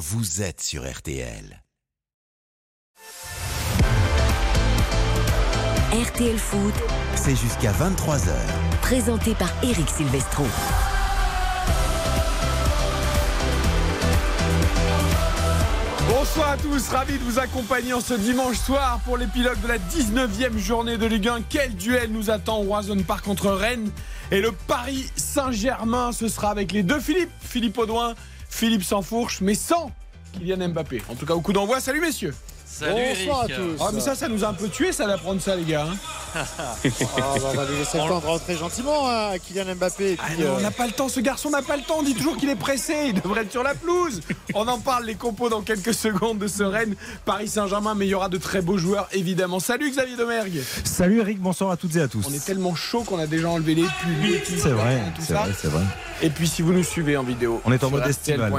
vous êtes sur RTL. RTL Foot, C'est jusqu'à 23h. présenté par Eric Silvestro. Bonsoir à tous, ravi de vous accompagner en ce dimanche soir pour l'épilogue de la 19e journée de Ligue 1. Quel duel nous attend au Roison Park contre Rennes et le Paris Saint-Germain. Ce sera avec les deux Philippe, Philippe Audouin, Philippe Sansfourche, mais sans Kylian Mbappé. En tout cas, au coup d'envoi, salut messieurs. Salut Bonsoir Eric. à tous. Ah, mais ça, ça nous a un peu tué, ça d'apprendre ça, les gars. hein. Ah, bah, on va lui laisser le temps de rentrer gentiment hein, à Kylian Mbappé. Et Ah on euh, n'a pas le temps, ce garçon n'a pas le temps. On dit toujours qu'il est pressé, il devrait être sur la pelouse. On en parle, les compos dans quelques secondes de ce Rennes, Paris Saint-Germain, mais il y aura de très beaux joueurs, évidemment. Salut Xavier Domergue. Salut Eric, bonsoir à toutes et à tous. On est tellement chaud qu'on a déjà enlevé les pubs, C'est vrai, c'est vrai, c'est vrai. Et puis si vous nous suivez en vidéo, On est en mode estival.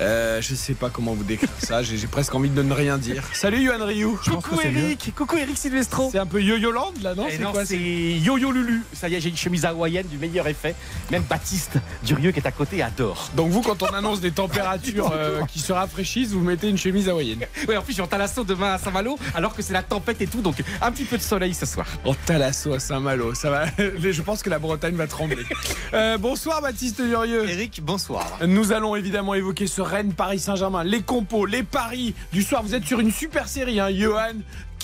Euh, je sais pas comment vous décrire ça, j'ai presque envie de ne rien dire. Salut Yohan Ryu. c'est mieux. coucou Eric Silvestro. C'est un peu Yo-Yo Land là, non Et C'est non, quoi c'est Yo-Yo Lulu. Ça y est, j'ai une chemise hawaïenne du meilleur effet. Même Baptiste Durieux qui est à côté adore. Donc vous, quand on annonce des températures euh, qui se rafraîchissent, vous mettez une chemise hawaïenne. Ouais, en plus, je suis en Talasso demain à Saint-Malo, alors que c'est la tempête et tout, donc un petit peu de soleil ce soir. Oh, Talasso à Saint-Malo, ça va. Je pense que la Bretagne va trembler. Euh, bonsoir Baptiste Durieux. Eric, bonsoir. Nous allons évidemment évoquer ce Rennes Paris Saint-Germain, les compos, les paris du soir. Vous êtes sur une super série, hein, Johan.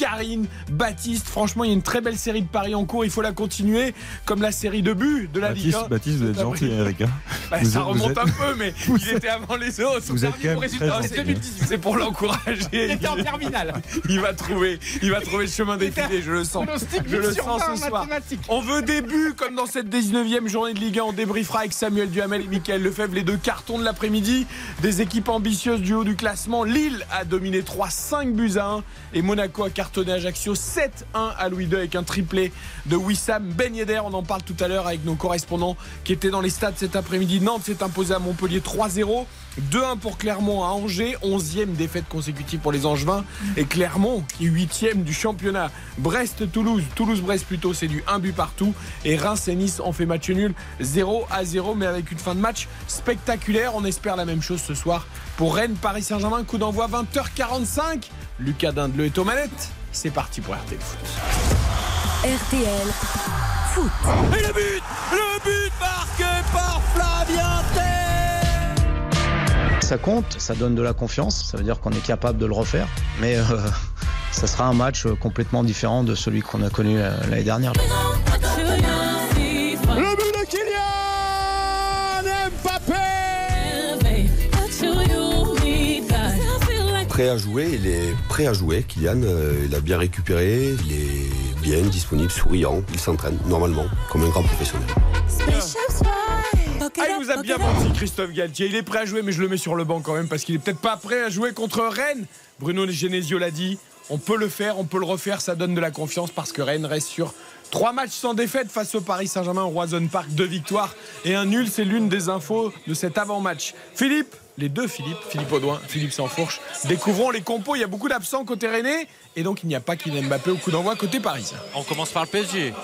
Karine, Baptiste, franchement, il y a une très belle série de paris en cours. Il faut la continuer, comme la série de buts de la Ligue Baptiste, 1. Baptiste, vous êtes gentil, Eric. hein. Bah, Vous ça êtes- remonte êtes- un peu, mais il était avant les autres. Vous êtes quand résultat, très c'est gentil. 2018. C'est pour l'encourager. Il était en terminale. Il va trouver, il va trouver le chemin défilé, je le sens. Je le 8 sur sens 20 ce soir. On veut des buts comme dans cette 19e journée de Ligue 1. On débriefera avec Samuel Duhamel et Michael Lefebvre les deux cartons de l'après-midi. Des équipes ambitieuses du haut du classement. Lille a dominé 3-5 buts à 1 et Monaco a cartonné Ajaccio 7-1 à Louis II avec un triplé de Wissam Ben. On en parle tout à l'heure avec nos correspondants qui étaient dans les stades cet après-midi. Nantes s'est imposé à Montpellier 3-0. 2-1 pour Clermont à Angers, 11e défaite consécutive pour les Angevins. Et Clermont qui est 8e du championnat. Brest-Toulouse, Toulouse-Brest plutôt, c'est du 1 but partout. Et Reims et Nice ont fait match nul 0 à 0, mais avec une fin de match spectaculaire. On espère la même chose ce soir pour Rennes, Paris Saint-Germain. Coup d'envoi 20h45. Lucas Dindeleu est aux manettes. C'est parti pour RTL Foot. RTL Foot. Et le but Le but marqué par Flavien Ça compte, ça donne de la confiance, ça veut dire qu'on est capable de le refaire, mais euh, ça sera un match euh, complètement différent de celui qu'on a connu euh, l'année dernière. Le but à jouer, il est prêt à jouer, Kylian. euh, il a bien récupéré, il est bien disponible, souriant, il s'entraîne normalement, comme un grand professionnel. Ah, il nous a bien menti, Christophe Galtier. Il est prêt à jouer, mais je le mets sur le banc quand même parce qu'il est peut-être pas prêt à jouer contre Rennes. Bruno Genesio l'a dit. On peut le faire, on peut le refaire. Ça donne de la confiance parce que Rennes reste sur trois matchs sans défaite face au Paris Saint-Germain au Roison Park. Deux victoires et un nul. C'est l'une des infos de cet avant-match. Philippe, les deux Philippe, Philippe Audouin, Philippe Sansfourche, découvrons les compos. Il y a beaucoup d'absents côté Rennais et donc il n'y a pas Kylian Mbappé au coup d'envoi côté parisien. On commence par le PSG.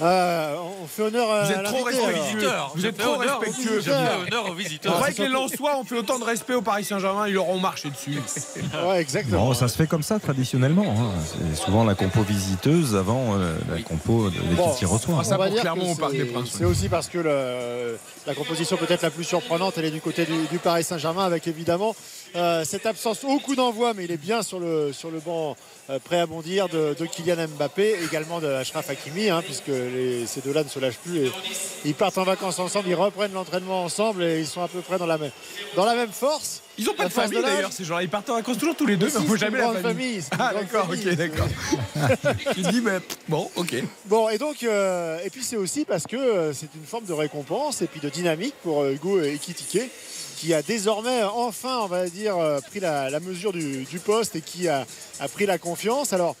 Euh, On fait honneur à Vous êtes trop respectueux. Vous êtes trop honneur aux respectueux. visiteurs. Honneur aux visiteurs. vrai que les Lensois ont fait autant de respect au Paris Saint-Germain, ils leur ont marché dessus. Ouais, exactement. Bon, ça se fait comme ça traditionnellement. hein. C'est souvent la compo visiteuse avant euh, la compo de l'équipe Bon, qui reçoit. Ah, ça va que au Parc c'est- des Princes, C'est aussi parce que le- la composition peut-être la plus surprenante, elle est du côté du, du Paris Saint-Germain, avec évidemment euh, cette absence au coup d'envoi, mais il est bien sur le, sur le banc prêt à bondir de, de Kylian Mbappé, également de Ashraf Hakimi, hein, puisque les- ces deux-là ne se lâchent plus. Et, ils partent en vacances ensemble, ils reprennent l'entraînement ensemble et ils sont à peu près dans la même, dans la même force. Ils ont pas de famille d'ailleurs, ces gens-là. Ils partent en vacances toujours tous les deux, mais on c'est jamais la famille. famille, Ah d'accord, ok, d'accord. Tu dis, mais bon, ok. Bon, et donc, euh, et puis c'est aussi parce que euh, c'est une forme de récompense et puis de dynamique pour euh, Hugo Ekitike, qui a désormais euh, enfin, on va dire, euh, pris la, la mesure du, du poste et qui a, a pris la confiance. Alors,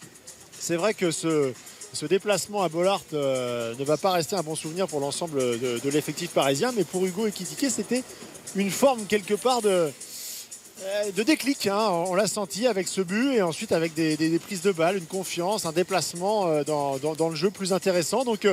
c'est vrai que ce, ce déplacement à Bollard euh, ne va pas rester un bon souvenir pour l'ensemble de, l'effectif parisien, mais pour Hugo Ekitike, c'était une forme quelque part de, euh, de déclic, hein. on l'a senti avec ce but et ensuite avec des, prises de balles, une confiance, un déplacement euh, dans, le jeu plus intéressant. Donc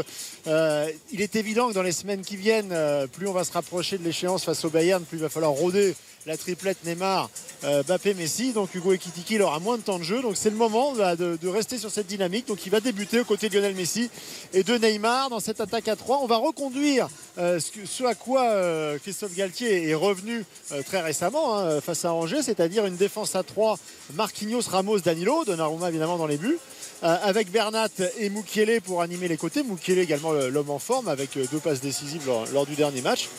il est évident que dans les semaines qui viennent, plus on va se rapprocher de l'échéance face au Bayern, plus il va falloir rôder la triplette Neymar, euh, Mbappé, Messi. Donc Hugo Ekitiki il aura moins de temps de jeu. Donc c'est le moment de, rester sur cette dynamique. Donc il va débuter aux côtés de Lionel Messi et de Neymar dans cette attaque à 3. On va reconduire euh, ce, à quoi euh, Christophe Galtier est revenu très récemment hein, face à Angers, c'est-à-dire une défense à 3, Marquinhos, Ramos, Danilo, Donnarumma évidemment dans les buts. Avec Bernat et Mukiele pour animer les côtés. Mukiele également le- l'homme en forme avec deux passes décisives lors du dernier match.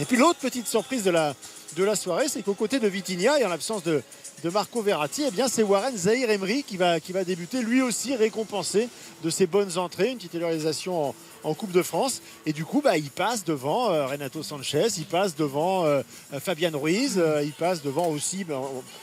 Et puis l'autre petite surprise de la, de la soirée, c'est qu'aux côtés de Vitinha et en l'absence de, de Marco Verratti, eh bien c'est Warren Zahir Emery qui va, qui va débuter lui aussi récompensé de ses bonnes entrées, une titularisation en, en Coupe de France. Et du coup, bah, il passe devant euh, Renato Sanchez, il passe devant euh, euh, Fabian Ruiz, euh, il passe devant aussi ben,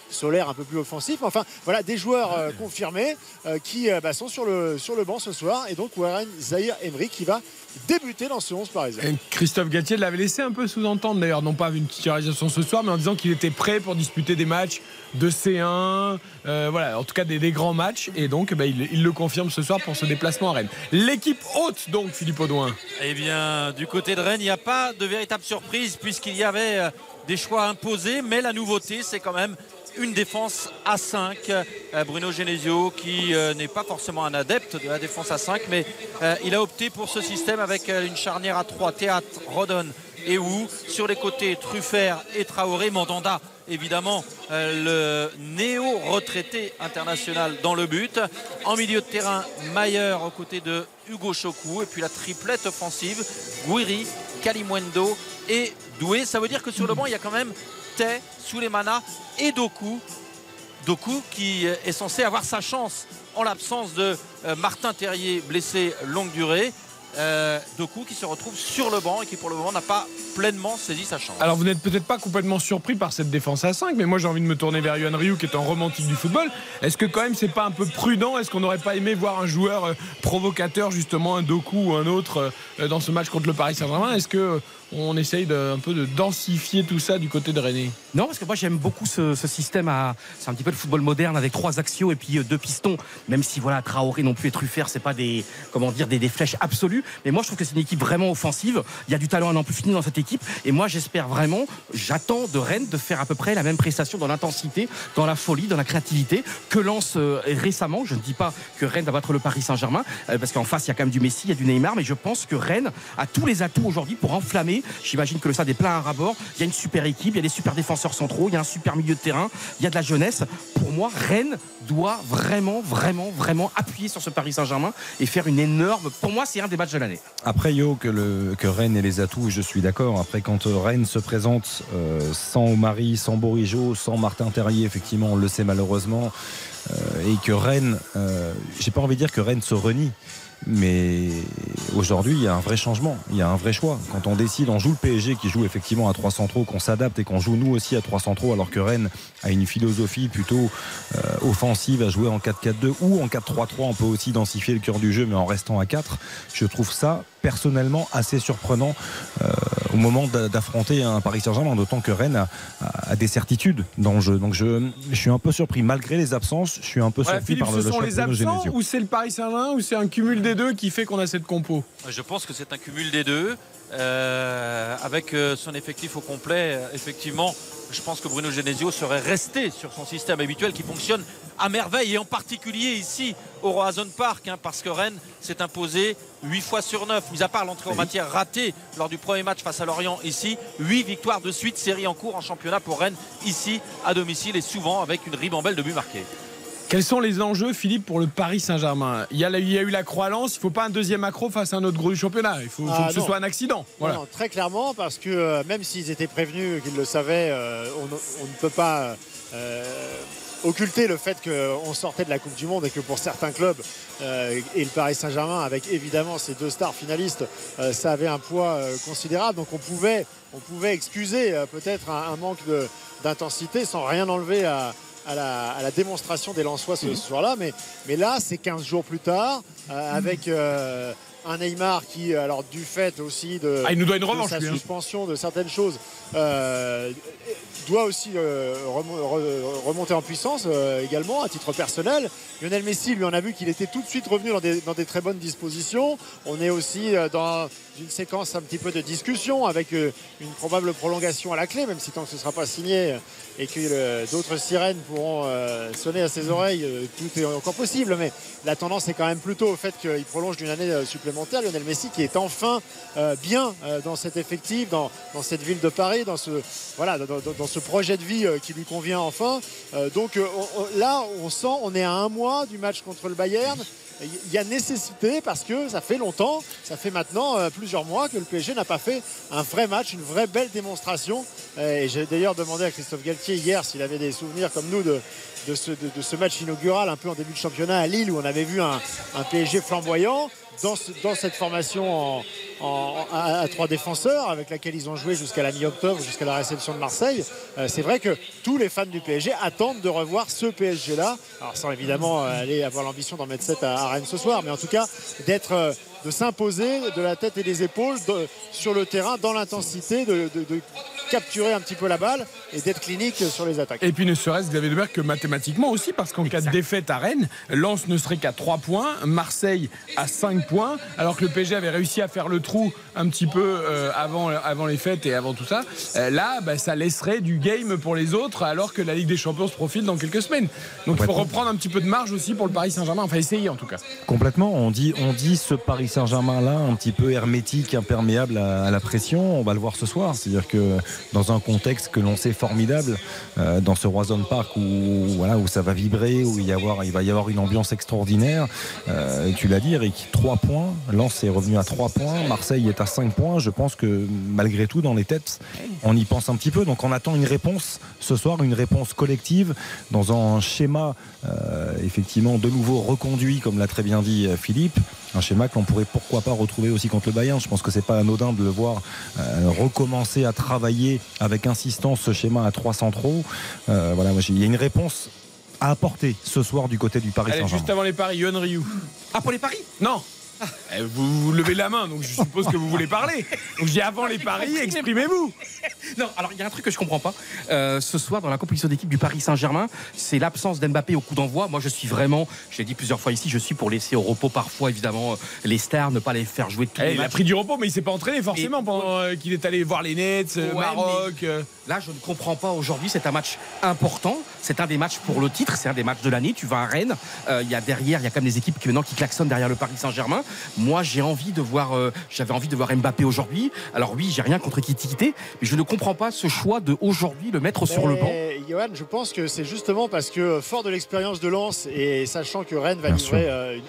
Solaire un peu plus offensif. Enfin, voilà, des joueurs confirmés qui bah, sont sur le, sur le banc ce soir. Et donc Warren Zahir Emery qui va débuter dans ce 11 parisien. Et Christophe Galtier l'avait laissé un peu sous-entendre d'ailleurs, non pas une titularisation ce soir, mais en disant qu'il était prêt pour disputer des matchs de C1, euh, voilà, en tout cas des, des grands matchs. Et donc, bah, il, il le confirme ce soir pour ce déplacement à Rennes. L'équipe haute, donc, Philippe Audouin. Eh bien, du côté de Rennes, il n'y a pas de véritable surprise puisqu'il y avait euh, des choix imposés, mais la nouveauté, c'est quand même une défense à 5. Euh, Bruno Genesio, qui euh, n'est pas forcément un adepte de la défense à 5, mais euh, il a opté pour ce système avec une charnière à 3, Théâtre, Rodon et Wu. Sur les côtés, Truffert et Traoré, Mandanda. Évidemment, le néo-retraité international dans le but. En milieu de terrain, Mayer aux côtés de Hugo Chokou. Et puis la triplette offensive, Guiri, Kalimwendo et Doué. Ça veut dire que sur le banc, il y a quand même Tay, Souleymana et Doku. Doku qui est censé avoir sa chance en l'absence de euh, Martin Terrier blessé longue durée. Euh, Doku qui se retrouve sur le banc et qui pour le moment n'a pas pleinement saisi sa chance. Alors vous n'êtes peut-être pas complètement surpris par cette défense à 5, mais moi j'ai envie de me tourner vers Yohan Ryu qui est un romantique du football. Est-ce que quand même c'est pas un peu prudent? Est-ce qu'on n'aurait pas aimé voir un joueur euh, provocateur, justement un Doku ou un autre, euh, dans ce match contre le Paris Saint-Germain? Est-ce que euh, on essaye un peu de densifier tout ça du côté de René Non, parce que moi j'aime beaucoup ce, système. C'est un petit peu le football moderne avec trois axiaux et puis euh, deux pistons. Même si voilà, Traoré non plus et Truffert, c'est pas des comment dire des, flèches absolues. Mais moi je trouve que c'est une équipe vraiment offensive. Il y a du talent à n'en plus fini dans cette équipe. Et moi j'espère vraiment, j'attends de Rennes de faire à peu près la même prestation dans l'intensité, dans la folie, dans la créativité que lance euh, récemment. Je ne dis pas que Rennes va battre le Paris Saint-Germain euh, parce qu'en face il y a quand même du Messi, il y a du Neymar, mais je pense que Rennes a tous les atouts aujourd'hui pour enflammer. J'imagine que le stade est plein à rabord. Il y a une super équipe, il y a des super défenseurs centraux, il y a un super milieu de terrain, il y a de la jeunesse. Pour moi, Rennes doit vraiment, vraiment, vraiment appuyer sur ce Paris Saint-Germain et faire une énorme. Pour moi, c'est un des matchs de l'année. Après, Yo, que, Rennes ait les atouts, je suis d'accord. Après, quand euh, Rennes se présente euh, sans Omari, sans Bourigeau, sans Martin Terrier, effectivement, on le sait malheureusement, euh, et que Rennes, j'ai pas envie de dire que Rennes se renie. Mais aujourd'hui, il y a un vrai changement, il y a un vrai choix. Quand on décide, on joue le PSG qui joue effectivement à 3 centraux, qu'on s'adapte et qu'on joue nous aussi à 3 centraux, alors que Rennes a une philosophie plutôt euh, offensive à jouer en 4-4-2 ou en 4-3-3. On peut aussi densifier le cœur du jeu, mais en restant à 4. Je trouve ça personnellement assez surprenant euh, au moment d'a- d'affronter un Paris Saint-Germain, d'autant que Rennes a, a- a des certitudes dans le jeu. Donc je, je suis un peu surpris, malgré les absences, je suis un peu Voilà, surpris Philippe, par le, ce le sont les absents Genesio. ou c'est le Paris Saint-Germain ou c'est un cumul des deux qui fait qu'on a cette compo? Je pense que c'est un cumul des deux. Euh, avec euh, son effectif au complet, euh, effectivement, je pense que Bruno Genesio serait resté sur son système habituel qui fonctionne à merveille et en particulier ici au Roazhon Park hein, parce que Rennes s'est imposé 8 fois sur 9, mis à part l'entrée en matière ratée lors du premier match face à Lorient ici, 8 victoires de suite, série en cours en championnat pour Rennes ici à domicile et souvent avec une ribambelle de buts marqués. Quels sont les enjeux, Philippe, pour le Paris Saint-Germain? Il y, a, la- il y a eu la Croix-Lance, il ne faut pas un deuxième accro face à un autre gros du championnat. Il faut, faut Ah, que ce soit un accident. Voilà. Non, non, très clairement, parce que euh, même s'ils étaient prévenus, qu'ils le savaient, euh, on, on ne peut pas euh, occulter le fait qu'on sortait de la Coupe du Monde et que pour certains clubs, euh, et le Paris Saint-Germain, avec évidemment ces deux stars finalistes, euh, ça avait un poids euh, considérable. Donc on pouvait, on pouvait excuser peut-être un, un manque d'intensité sans rien enlever à. À la, à la démonstration des Lensois ce, ce soir-là, mais, mais là, c'est 15 jours plus tard, euh, avec euh, un Neymar qui, alors du fait aussi de, Ah, il nous doit une de revanche, sa lui, hein. suspension, de certaines choses, euh, doit aussi euh, remo- re- remonter en puissance euh, également à titre personnel. Lionel Messi, lui, on a vu qu'il était tout de suite revenu dans des, dans des très bonnes dispositions. On est aussi euh, dans une séquence un petit peu de discussion avec euh, une probable prolongation à la clé, même si tant que ce ne sera pas signé euh, et que euh, d'autres sirènes pourront sonner à ses oreilles, tout est encore possible. Mais la tendance est quand même plutôt au fait qu'il prolonge d'une année supplémentaire. Lionel Messi qui est enfin bien dans cet effectif, dans, dans cette ville de Paris, dans ce, voilà, dans, ce projet de vie qui lui convient enfin. Donc on- on- là, on sent, on est à un mois du match contre le Bayern. Il y a nécessité parce que ça fait longtemps, ça fait maintenant euh, plusieurs mois que le PSG n'a pas fait un vrai match, une vraie belle démonstration. Euh, et j'ai d'ailleurs demandé à Christophe Galtier hier s'il avait des souvenirs comme nous de, de ce, match inaugural un peu en début de championnat à Lille où on avait vu un, PSG flamboyant dans, ce- dans cette formation à, trois défenseurs avec laquelle ils ont joué jusqu'à la mi-octobre, jusqu'à la réception de Marseille. Euh, c'est vrai que tous les fans du PSG attendent de revoir ce PSG-là. Sans évidemment euh, aller avoir l'ambition d'en mettre 7 à, Rennes ce soir, mais en tout cas euh, de s'imposer de la tête et des épaules sur le terrain, dans l'intensité, de capturer un petit peu la balle et d'être clinique sur les attaques. Et puis ne serait-ce Xavier Deberg que mathématiquement aussi, parce qu'en cas de défaite à Rennes, Lens ne serait qu'à 3 points, Marseille à 5 points, alors que le PSG avait réussi à faire le trou un petit peu euh, avant, avant les fêtes et avant tout ça. Euh, là, bah, ça laisserait du game pour les autres, alors que la Ligue des Champions se profile dans quelques semaines. Donc il faut reprendre un petit peu de marge aussi pour le Paris Saint-Germain, enfin essayer en tout cas. Complètement. On dit, on dit ce Paris Saint-Germain là, un petit peu hermétique, imperméable à, à la pression. On va le voir ce soir. C'est-à-dire que dans un contexte que l'on sait formidable, euh, dans ce Roison Park où voilà où ça va vibrer, où il, y avoir, il va y avoir une ambiance extraordinaire. euh, tu l'as dit, Eric, 3 points. Lens est revenu à 3 points. Marseille est à 5 points. Je pense que malgré tout, dans les têtes, on y pense un petit peu. Donc on attend une réponse ce soir, une réponse collective dans un schéma euh, effectivement de nouveau reconduit, comme l'a très bien dit Philippe. Un schéma que l'on pourrait pourquoi pas retrouver aussi contre le Bayern. Je pense que c'est pas anodin de le voir euh, recommencer à travailler avec insistance ce schéma à 3 centraux. Euh, voilà, moi, j'ai- il y a une réponse à apporter ce soir du côté du Paris Saint-Germain. juste avant les paris, Yohan Ryu. Ah, pour les paris? Non vous, vous levez la main, donc je suppose que vous voulez parler. Donc je dis avant les paris, exprimez-vous. Non, alors il y a un truc que je comprends pas. Euh, ce soir, dans la composition d'équipe du Paris Saint-Germain, c'est l'absence d'Mbappé au coup d'envoi. Moi, je suis vraiment, je l'ai dit plusieurs fois ici, je suis pour laisser au repos parfois, évidemment, euh, les stars, ne pas les faire jouer tous Eh, il a pris du repos, mais il s'est pas entraîné forcément Et- pendant euh, qu'il est allé voir les Nets, Ouais, Maroc. Là, je ne comprends pas aujourd'hui. C'est un match important. C'est un des matchs pour le titre. C'est un des matchs de l'année. Tu vas à Rennes. Euh, Il y a derrière, il y a quand même des équipes qui maintenant qui klaxonnent derrière le Paris Saint-Germain. Moi, j'ai envie de voir. euh, J'avais envie de voir Mbappé aujourd'hui. Alors oui, j'ai rien contre Kitité, mais je ne comprends pas ce choix de aujourd'hui le mettre sur le banc. Johan, je pense que c'est justement parce que, fort de l'expérience de Lens et sachant que Rennes va Bien livrer euh, une, une-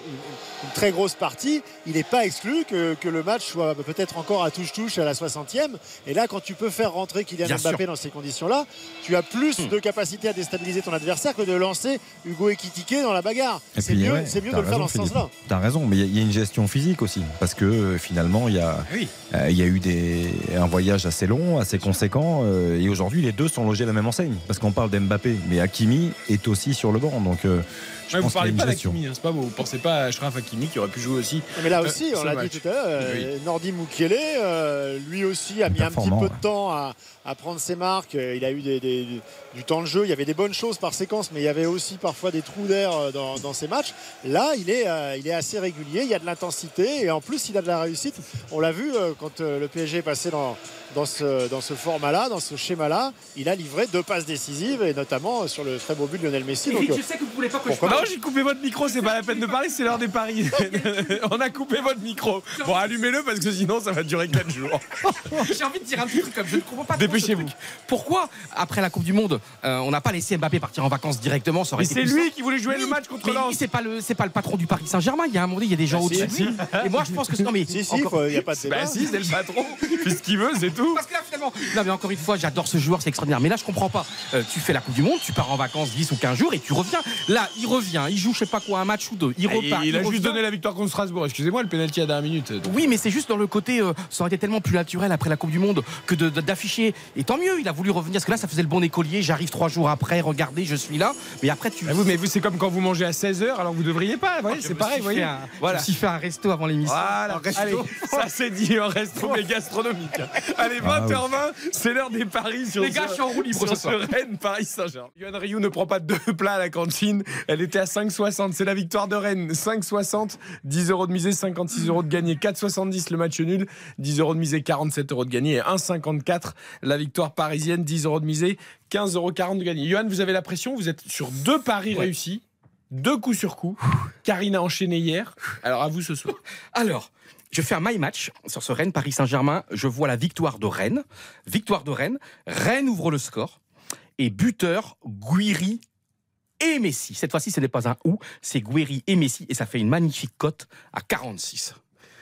une très grosse partie, il n'est pas exclu que, que le match soit peut-être encore à touche-touche à la 60e. Et là, quand tu peux faire rentrer Kylian Bien Mbappé sûr. dans ces conditions-là, tu as plus de capacité à déstabiliser ton adversaire que de lancer Hugo Ekitike dans la bagarre. Et C'est mieux, ouais, c'est mieux de le faire dans ce sens-là. T'as raison, mais il y a- il y, a une gestion physique aussi, parce que euh, finalement, il y a, Oui. euh, il y a eu des, un voyage assez long, assez conséquent, euh, et aujourd'hui, les deux sont logés à la même enseigne, parce qu'on parle d'Mbappé, mais Hakimi est aussi sur le banc, donc euh, je Ouais, vous pense a parlez pas d'Akimi, hein, c'est pas vous. Vous pensez pas à Ashraf Hakimi qui aurait pu jouer aussi. Mais là Euh, aussi, on l'a dit tout à l'heure, euh, Nordi Mukiele, euh, lui aussi a mis un petit peu ouais. de temps à, à prendre ses marques. Il a eu des- des- du temps de jeu, il y avait des bonnes choses par séquence, mais il y avait aussi parfois des trous d'air dans, dans ses matchs. Là, il est, euh, il est assez régulier, il y a de l'intensité et en plus, il a de la réussite. On l'a vu euh, quand euh, le PSG est passé dans, dans ce, dans ce format-là, dans ce schéma-là. Il a livré deux passes décisives et notamment sur le très beau but de Lionel Messi. Donc, je sais que vous voulez pas que je parle. Non, j'ai coupé votre micro, c'est pas la peine de parler, c'est l'heure des paris. On a coupé votre micro. Bon, allumez-le parce que sinon ça va durer 4 jours. J'ai envie de dire un petit truc comme je ne comprends pas. Dépêchez-vous. Pourquoi, après la Coupe du Monde, euh, on n'a pas laissé Mbappé partir en vacances directement ça aurait Mais c'est lui qui voulait jouer le match contre mais lui, Lens. c'est pas le c'est pas le patron du Paris Saint-Germain. Il y a un moment il y a des gens Bah, au-dessus si. Et moi, je pense que c'est non mais si, si, encore- il n'y a pas de débat. Bah si, c'est le patron. Fait ce qu'il veut, c'est tout. Parce que là, finalement, non, mais encore une fois, j'adore ce joueur, c'est extraordinaire. Mais là, je comprends pas. Euh, tu fais la Coupe du Monde, tu pars en vacances 10 ou 15 jours et tu reviens. Là, il revient, il joue, je sais pas quoi, un match ou deux. Il Et repart. il a revient. juste donné la victoire contre Strasbourg. Excusez-moi, le pénalty à dernière minute. Donc, Oui, mais c'est juste dans le côté, euh, ça aurait été tellement plus naturel après la Coupe du Monde que d'afficher Et tant mieux, il a voulu revenir. Parce que là, ça faisait le bon écolier. J'arrive trois jours après, regardez, je suis là. Mais après, tu. Ah, vous, mais vous, c'est comme quand vous mangez à 16h, alors vous devriez pas. Voyez, Je c'est pareil, voyez. fait un- Voilà. Je me suis fait un resto avant l'émission. Voilà, allez, ça c'est dit, un resto mais gastronomique. Allez, Ah 20h20, c'est l'heure des paris sur Les gars, je suis en roue libre sur ce Rennes Paris Saint-Germain. Yoann Rioux ne prend pas deux plats à la cantine, elle était à 5,60, c'est la victoire de Rennes, 5,60, 10 euros de misée, 56 euros de gagné, 4,70 le match nul, 10 euros de misée, 47 euros de gagné et 1,54 la victoire parisienne, 10 euros de misée, 15,40 euros de gagné. Yoann, vous avez la pression, vous êtes sur deux paris Ouais. réussis. Deux coups sur coup. Karine a enchaîné hier. Alors à vous ce soir. Alors, je fais un my match sur ce Rennes Paris Saint-Germain. Je vois la victoire de Rennes. Victoire de Rennes. Rennes ouvre le score. Et buteur, Guiri et Messi. Cette fois-ci, ce n'est pas un ou, c'est Guiri et Messi. Et ça fait une magnifique cote à 46.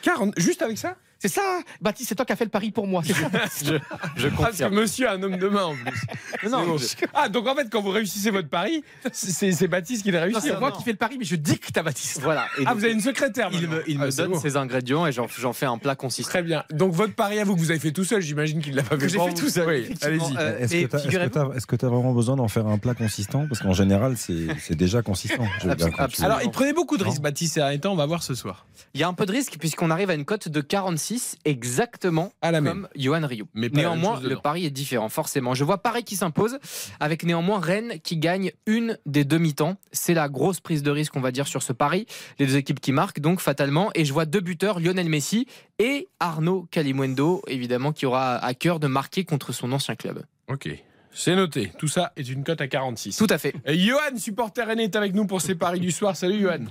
40, juste avec ça? C'est ça, Baptiste, c'est toi qui as fait le pari pour moi. Je Ah, parce que confirme. monsieur a un homme de main en plus. Non, bon. Ah, donc en fait, quand vous réussissez votre pari, c'est Baptiste qui l'a réussi. Non, c'est hein. moi qui fais le pari, mais je dicte à Baptiste. Voilà. Et Ah, vous avez une secrétaire il me, il Ah, me c'est donne bon. ses ingrédients et j'en fais un plat consistant. Très bien. Donc votre pari à vous que vous avez fait tout seul, j'imagine qu'il l'a pas fait. j'ai fait tout seul, Oui, allez-y. Euh, Est-ce et que tu as, vraiment besoin d'en faire un plat consistant? Parce qu'en général, c'est déjà consistant. Je. Alors, il prenait beaucoup de risques, Baptiste, temps. On va voir ce soir. Il y a un peu de risque puisqu'on arrive à une cote de 46 exactement À la même. comme Johan. Mais même néanmoins, le pari est différent, forcément. Je vois Paris qui s'impose, avec néanmoins Rennes qui gagne une des demi-temps. C'est la grosse prise de risque, on va dire, sur ce pari. Les deux équipes qui marquent, donc fatalement. Et je vois deux buteurs, Lionel Messi et Arnaud Calimundo, évidemment, qui aura à cœur de marquer contre son ancien club. Ok. C'est noté. Tout ça est une cote à 46. Tout à fait. Et Johan, supporter Rennes, est avec nous pour ses paris du soir. Salut, Johan.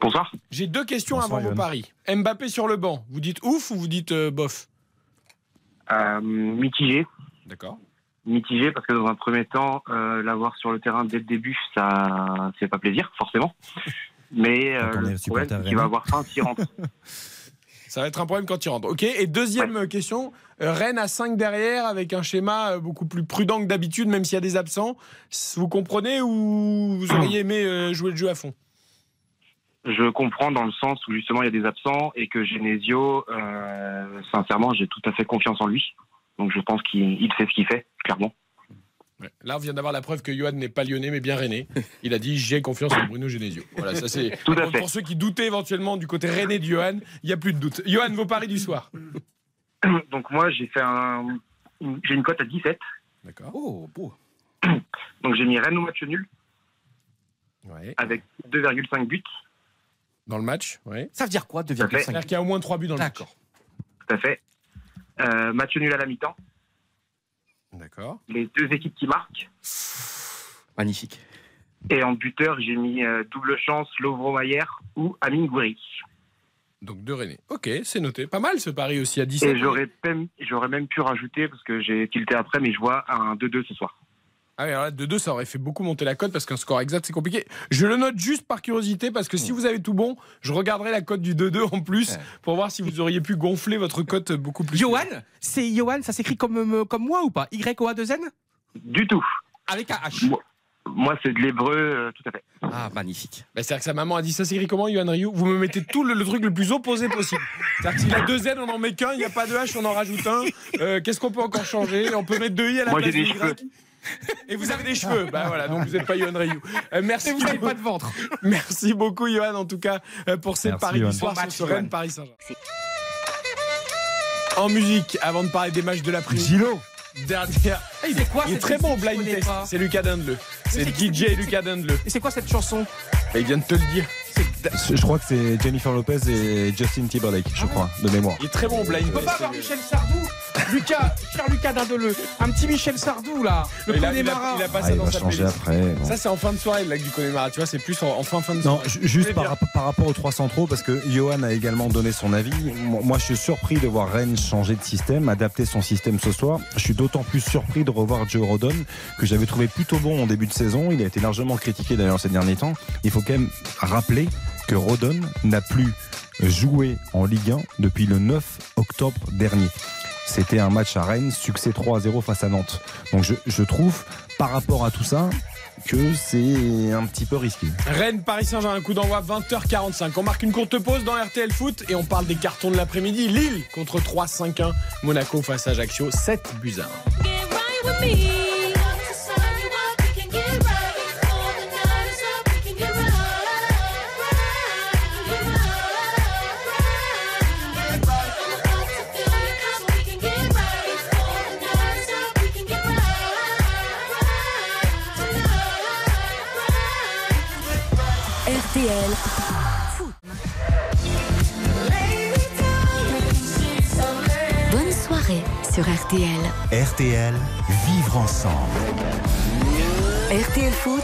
Bonsoir. J'ai deux questions Bonsoir, avant vos Johan. paris. Mbappé sur le banc. Vous dites ouf ou vous dites euh, bof? Euh, mitigé. D'accord. Mitigé parce que dans un premier temps, euh, l'avoir sur le terrain dès le début, ça fait pas plaisir, forcément. Mais euh, le problème, c'est qu'il va avoir faim s'il rentre. Ça va être un problème quand il rentre. Ok. Et deuxième question, Rennes à 5 derrière avec un schéma beaucoup plus prudent que d'habitude, même s'il y a des absents. Vous comprenez ou vous auriez aimé jouer le jeu à fond? Je comprends dans le sens où justement il y a des absents et que Genesio, euh, sincèrement, j'ai tout à fait confiance en lui. Donc je pense qu'il il sait ce qu'il fait, clairement. Ouais. Là, on vient d'avoir la preuve que Johan n'est pas lyonnais mais bien rennais. Il a dit j'ai confiance en Bruno Genesio. Voilà, ça c'est. Tout à Pour- fait. Pour ceux qui doutaient éventuellement du côté rennais de Johan, il n'y a plus de doute. Johan, vos paris du soir. Donc moi, j'ai fait un, j'ai une cote à 17. D'accord. Oh, beau. Donc j'ai mis Rennes au match nul Ouais. avec 2,5 buts. Dans le match, ouais. Ça veut dire quoi, fait. 2,5 C'est-à-dire qu'il y a au moins 3 buts dans le match. D'accord. Tout à fait. Euh, match nul à la mi-temps. D'accord. Les deux équipes qui marquent. Magnifique. Et en buteur, j'ai mis euh, double chance, Lovro Mayer ou Amine Gouiri. Donc deux rennais. Ok, c'est noté. Pas mal ce pari aussi à 17. Et j'aurais même, j'aurais même pu rajouter, parce que j'ai tilté après, mais je vois un 2-2 ce soir. Ah oui, alors là, de 2, ça aurait fait beaucoup monter la cote parce qu'un score exact, c'est compliqué. Je le note juste par curiosité parce que si vous avez tout bon, je regarderai la cote du 2-2 en plus pour voir si vous auriez pu gonfler votre cote beaucoup plus. Johan, c'est Johan, ça s'écrit comme, euh, comme moi ou pas? Y-O-A-2-N Du tout. Avec un H. Moi, moi, c'est de l'hébreu, euh, tout à fait. Ah, magnifique. Bah, C'est-à-dire que sa maman a dit ça s'écrit comment, Yohan Ryu Vous me mettez tout le, le truc le plus opposé possible. C'est-à-dire que s'il a deux Z, on en met qu'un, il n'y a pas de H, on en rajoute un. Euh, Qu'est-ce qu'on peut encore changer? On peut mettre deux I à la Moi, place des Y? cheveux. Et vous avez des cheveux. Bah voilà, donc vous n'êtes pas Yohan Ryu. Euh, merci, Et vous n'avez pas de ventre. merci beaucoup, Johan, en tout cas, euh, pour ces Merci, paris du soir Bon sur Rennes. Paris Saint-Germain. En musique, avant de parler des matchs de l'après-midi. Gilo Dernière. Ah, il est, quoi il est très bon blind test. C'est Lucas Dindeleu. C'est DJ Lucas Dindeleu. Et c'est quoi cette chanson Bah, il vient de te le dire. Je crois que c'est Jennifer Lopez et Justin Timberlake, je crois, de mémoire. Il est très bon au blind On peut test. pas avoir Michel Sardou Lucas, cher Lucas Dindeleu, un petit Michel Sardou là, le il, a, il, a, Connemara. il a pas Ah, ça il dans va sa changer après. bon. Ça, c'est en fin de soirée, le lac du Connemara. Tu vois, c'est plus en, en fin, fin de Non, soirée. ju- juste par, par rapport aux trois centraux, parce que Johan a également donné son avis. Moi, moi, je suis surpris de voir Rennes changer de système, adapter son système ce soir. Je suis d'autant plus surpris de revoir Joe Rodon, que j'avais trouvé plutôt bon en début de saison. Il a été largement critiqué d'ailleurs ces derniers temps. Il faut quand même rappeler que Rodon n'a plus joué en Ligue 1 depuis le 9 octobre dernier. C'était un match à Rennes, succès 3 à 0 face à Nantes. Donc je, je trouve, par rapport à tout ça, que c'est un petit peu risqué. Rennes, Paris Saint-Germain, coup d'envoi 20h45. On marque une courte pause dans RTL Foot et on parle des cartons de l'après-midi. Lille contre 3-5-1. Monaco face à Ajaccio, 7 buts à 1. RTL. Bonne soirée sur RTL. RTL, vivre ensemble. RTL Foot.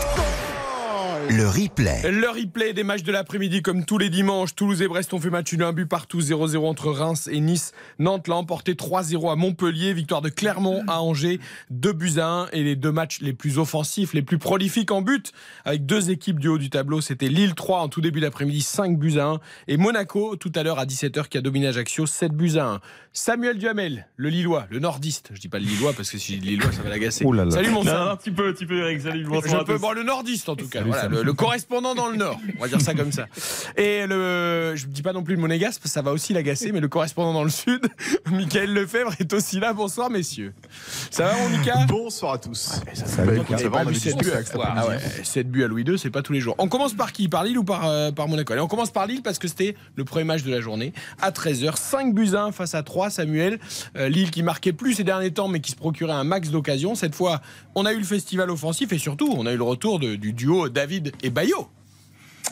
Le replay. Le replay des matchs de l'après-midi, comme tous les dimanches. Toulouse et Brest ont fait match nul, un but partout, 0-0 entre Reims et Nice. Nantes l'a emporté 3-0 à Montpellier. Victoire de Clermont à Angers, 2 buts à 1. Et les deux matchs les plus offensifs, les plus prolifiques en but, avec deux équipes du haut du tableau. C'était Lille 3 en tout début d'après-midi, 5 buts à 1. Et Monaco, tout à l'heure à 17h, qui a dominé Ajaccio, 7 buts à 1. Samuel Duhamel, le Lillois, le nordiste. Je dis pas le Lillois parce que si je dis Lillois, ça va l'agacer. Là là. Salut mon un petit peu, un petit peu, Eric. Salut, bonsoir tous. bon, le nordiste en tout cas, Salut, Voilà, salut. le, le correspondant dans le nord, on va dire ça comme ça. Et le, je dis pas non plus le monégasque, parce que ça va aussi l'agacer, mais le correspondant dans le sud, Michael Lefebvre est aussi là. Bonsoir messieurs. Ça va mon Mika? Bonsoir à tous. Pas vu 7 buts, cet à... Ah ouais, 7 buts à Louis II, c'est pas tous les jours. On commence par qui? Par Lille ou par, euh, par Monaco? Allez, on commence par Lille parce que c'était le premier match de la journée à 13h. 5 buts à 1 face à 3, Samuel. Euh, Lille qui marquait plus ces derniers temps, mais qui se procurait un max d'occasions. Cette fois, on a eu le festival offensif et surtout, on a eu le retour du duo David et Bayo.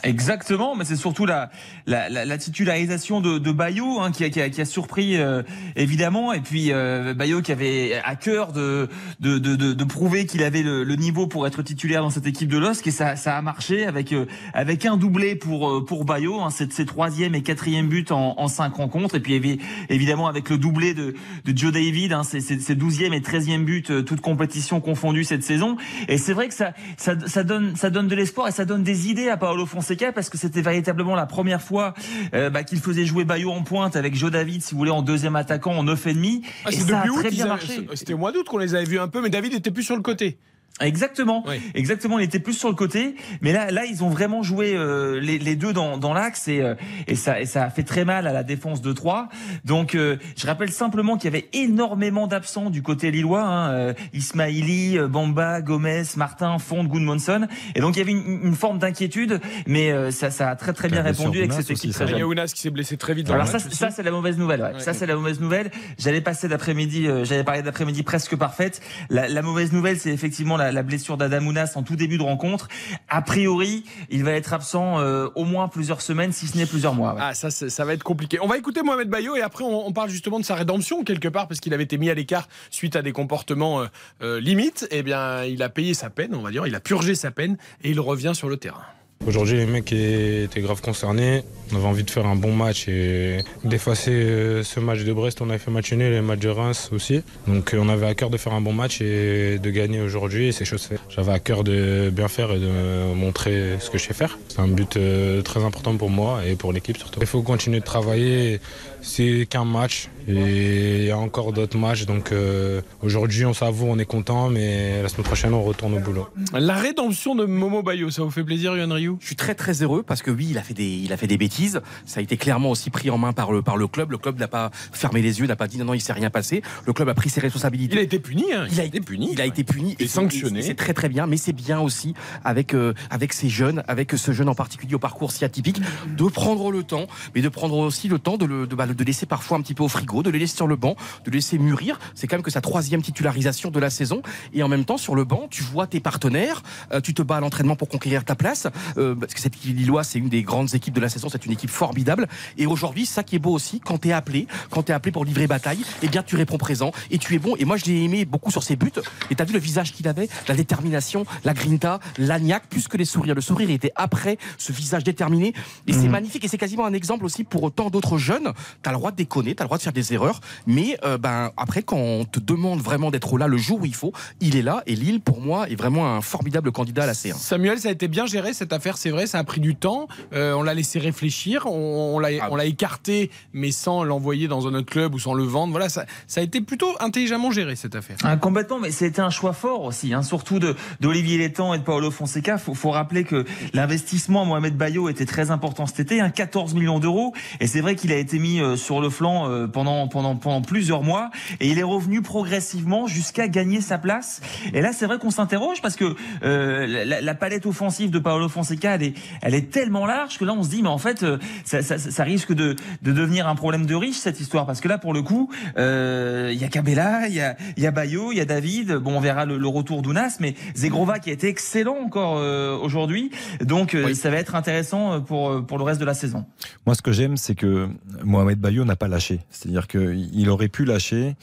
Exactement, mais c'est surtout la, la, la, la titularisation de, de Bayo hein, qui, a, qui, a, qui a surpris euh, évidemment, et puis euh, Bayo qui avait à cœur de, de, de, de, prouver qu'il avait le, le niveau pour être titulaire dans cette équipe de LOSC, et ça, ça a marché avec, euh, avec un doublé pour, euh, pour Bayo, hein, c'est ses troisième et quatrième buts en, en cinq rencontres, et puis évi- évidemment avec le doublé de, de Joe David, hein, c'est- c'est douzième et treizième but, euh, toutes compétitions confondues cette saison, et c'est vrai que ça, ça, ça, donne, ça donne de l'espoir et ça donne des idées à Paolo Fonseca parce que c'était véritablement la première fois euh, bah, qu'il faisait jouer Bayo en pointe avec Joe David, si vous voulez, en deuxième attaquant, en 9,5. Ah, et c'est ça a très bien marché. C'était au mois d'août qu'on les avait vus un peu, mais David était plus sur le côté. Exactement, exactement. Il était plus sur le côté, mais là, là, ils ont vraiment joué euh, les, les deux dans, dans l'axe et, euh, et ça, et ça a fait très mal à la défense de 3 Donc, euh, je rappelle simplement qu'il y avait énormément d'absents du côté lillois. Hein, euh, Ismaili, euh, Bamba, Gomez, Martin, Font, Goodmanson. Et donc, il y avait une, une forme d'inquiétude, mais euh, ça, ça a très très bien répondu avec cette équipe aussi, très ça. jeune. Il y a Ounas qui s'est blessé très vite dans Alors ça, ça c'est la mauvaise nouvelle. Ouais. Ça c'est la mauvaise nouvelle. J'allais passer d'après-midi, euh, j'allais parler d'après-midi presque parfaite. La, la mauvaise nouvelle, c'est effectivement la, la blessure d'Adamounas en tout début de rencontre. A priori, il va être absent euh, au moins plusieurs semaines, si ce n'est plusieurs mois. Ah, ça, ça va être compliqué. On va écouter Mohamed Bayo et après, on, on parle justement de sa rédemption quelque part parce qu'il avait été mis à l'écart suite à des comportements euh, euh, limites. Eh bien, il a payé sa peine, on va dire. Il a purgé sa peine et il revient sur le terrain. Aujourd'hui, les mecs étaient grave concernés. On avait envie de faire un bon match et d'effacer euh, ce match de Brest. On avait fait match nul et match de Reims aussi. Donc euh, on avait à cœur de faire un bon match et de gagner aujourd'hui et c'est chose faite. J'avais à cœur de bien faire et de montrer ce que je sais faire. C'est un but euh, très important pour moi et pour l'équipe surtout. Il faut continuer de travailler. C'est qu'un match et il y a encore d'autres matchs. Donc euh, aujourd'hui, on s'avoue, on est content, mais la semaine prochaine, on retourne au boulot. La rédemption de Momo Bayo, ça vous fait plaisir, Yohan Ryu? Je suis très très heureux parce que oui, il a fait des, il a fait des bêtises. Ça a été clairement aussi pris en main par le, par le club. Le club n'a pas fermé les yeux, n'a pas dit non, non, il s'est rien passé. Le club a pris ses responsabilités. Il a été puni. hein. Il a été puni. Il a été puni Et sanctionné. C'est très très bien, mais c'est bien aussi avec euh, avec ces jeunes, avec ce jeune en particulier au parcours si atypique, de prendre le temps, mais de prendre aussi le temps de le de, bah, de laisser parfois un petit peu au frigo, de le laisser sur le banc, de le laisser mûrir. C'est quand même que sa troisième titularisation de la saison, et en même temps sur le banc, tu vois tes partenaires, euh, tu te bats à l'entraînement pour conquérir ta place, euh, parce que cette équipe lilloise, c'est une des grandes équipes de la saison, c'est une équipe formidable. Et aujourd'hui, ça qui est beau aussi, quand tu es appelé, quand tu es appelé pour livrer bataille, eh bien tu réponds présent et tu es bon. Et moi, je l'ai aimé beaucoup sur ses buts. Et tu as vu le visage qu'il avait, la détermination, la grinta, l'agnac, plus que les sourires. Le sourire était après ce visage déterminé. Et c'est magnifique. Et c'est quasiment un exemple aussi pour tant d'autres jeunes. Tu as le droit de déconner, tu as le droit de faire des erreurs. Mais euh, ben, après, quand on te demande vraiment d'être là le jour où il faut, il est là. Et Lille, pour moi, est vraiment un formidable candidat à la C1. Samuel, ça a été bien géré cette affaire, c'est vrai, ça a pris du temps. Euh, on l'a laissé réfléchir, on, on l'a Ah on l'a écarté, mais sans l'envoyer dans un autre club ou sans le vendre. Voilà, ça, ça a été plutôt intelligemment géré cette affaire. Ah, complètement, mais c'était un choix fort aussi, hein, surtout d'Olivier Létang et de Paolo Fonseca. Faut, faut rappeler que l'investissement Mohamed Bayo était très important cet été, hein, 14 millions d'euros, et c'est vrai qu'il a été mis euh, sur le flanc pendant pendant, pendant, pendant plusieurs mois et il est revenu progressivement jusqu'à gagner sa place. Et là, c'est vrai qu'on s'interroge parce que euh, la, la palette offensive de Paolo Fonseca, elle est, elle est tellement large que là, on se dit, mais en fait, euh, ça, ça, ça risque de, de devenir un problème de riche cette histoire parce que là, pour le coup, euh, il y a Cabella, il y a, y a Bayo, il y a David. Bon, on verra le, le retour d'Ounas, mais Zegrova qui a été excellent encore euh, aujourd'hui. Donc, ça va être intéressant pour pour le reste de la saison. Moi, ce que j'aime, c'est que Mohamed Bayo n'a pas lâché. C'est-à-dire qu'il aurait pu lâcher.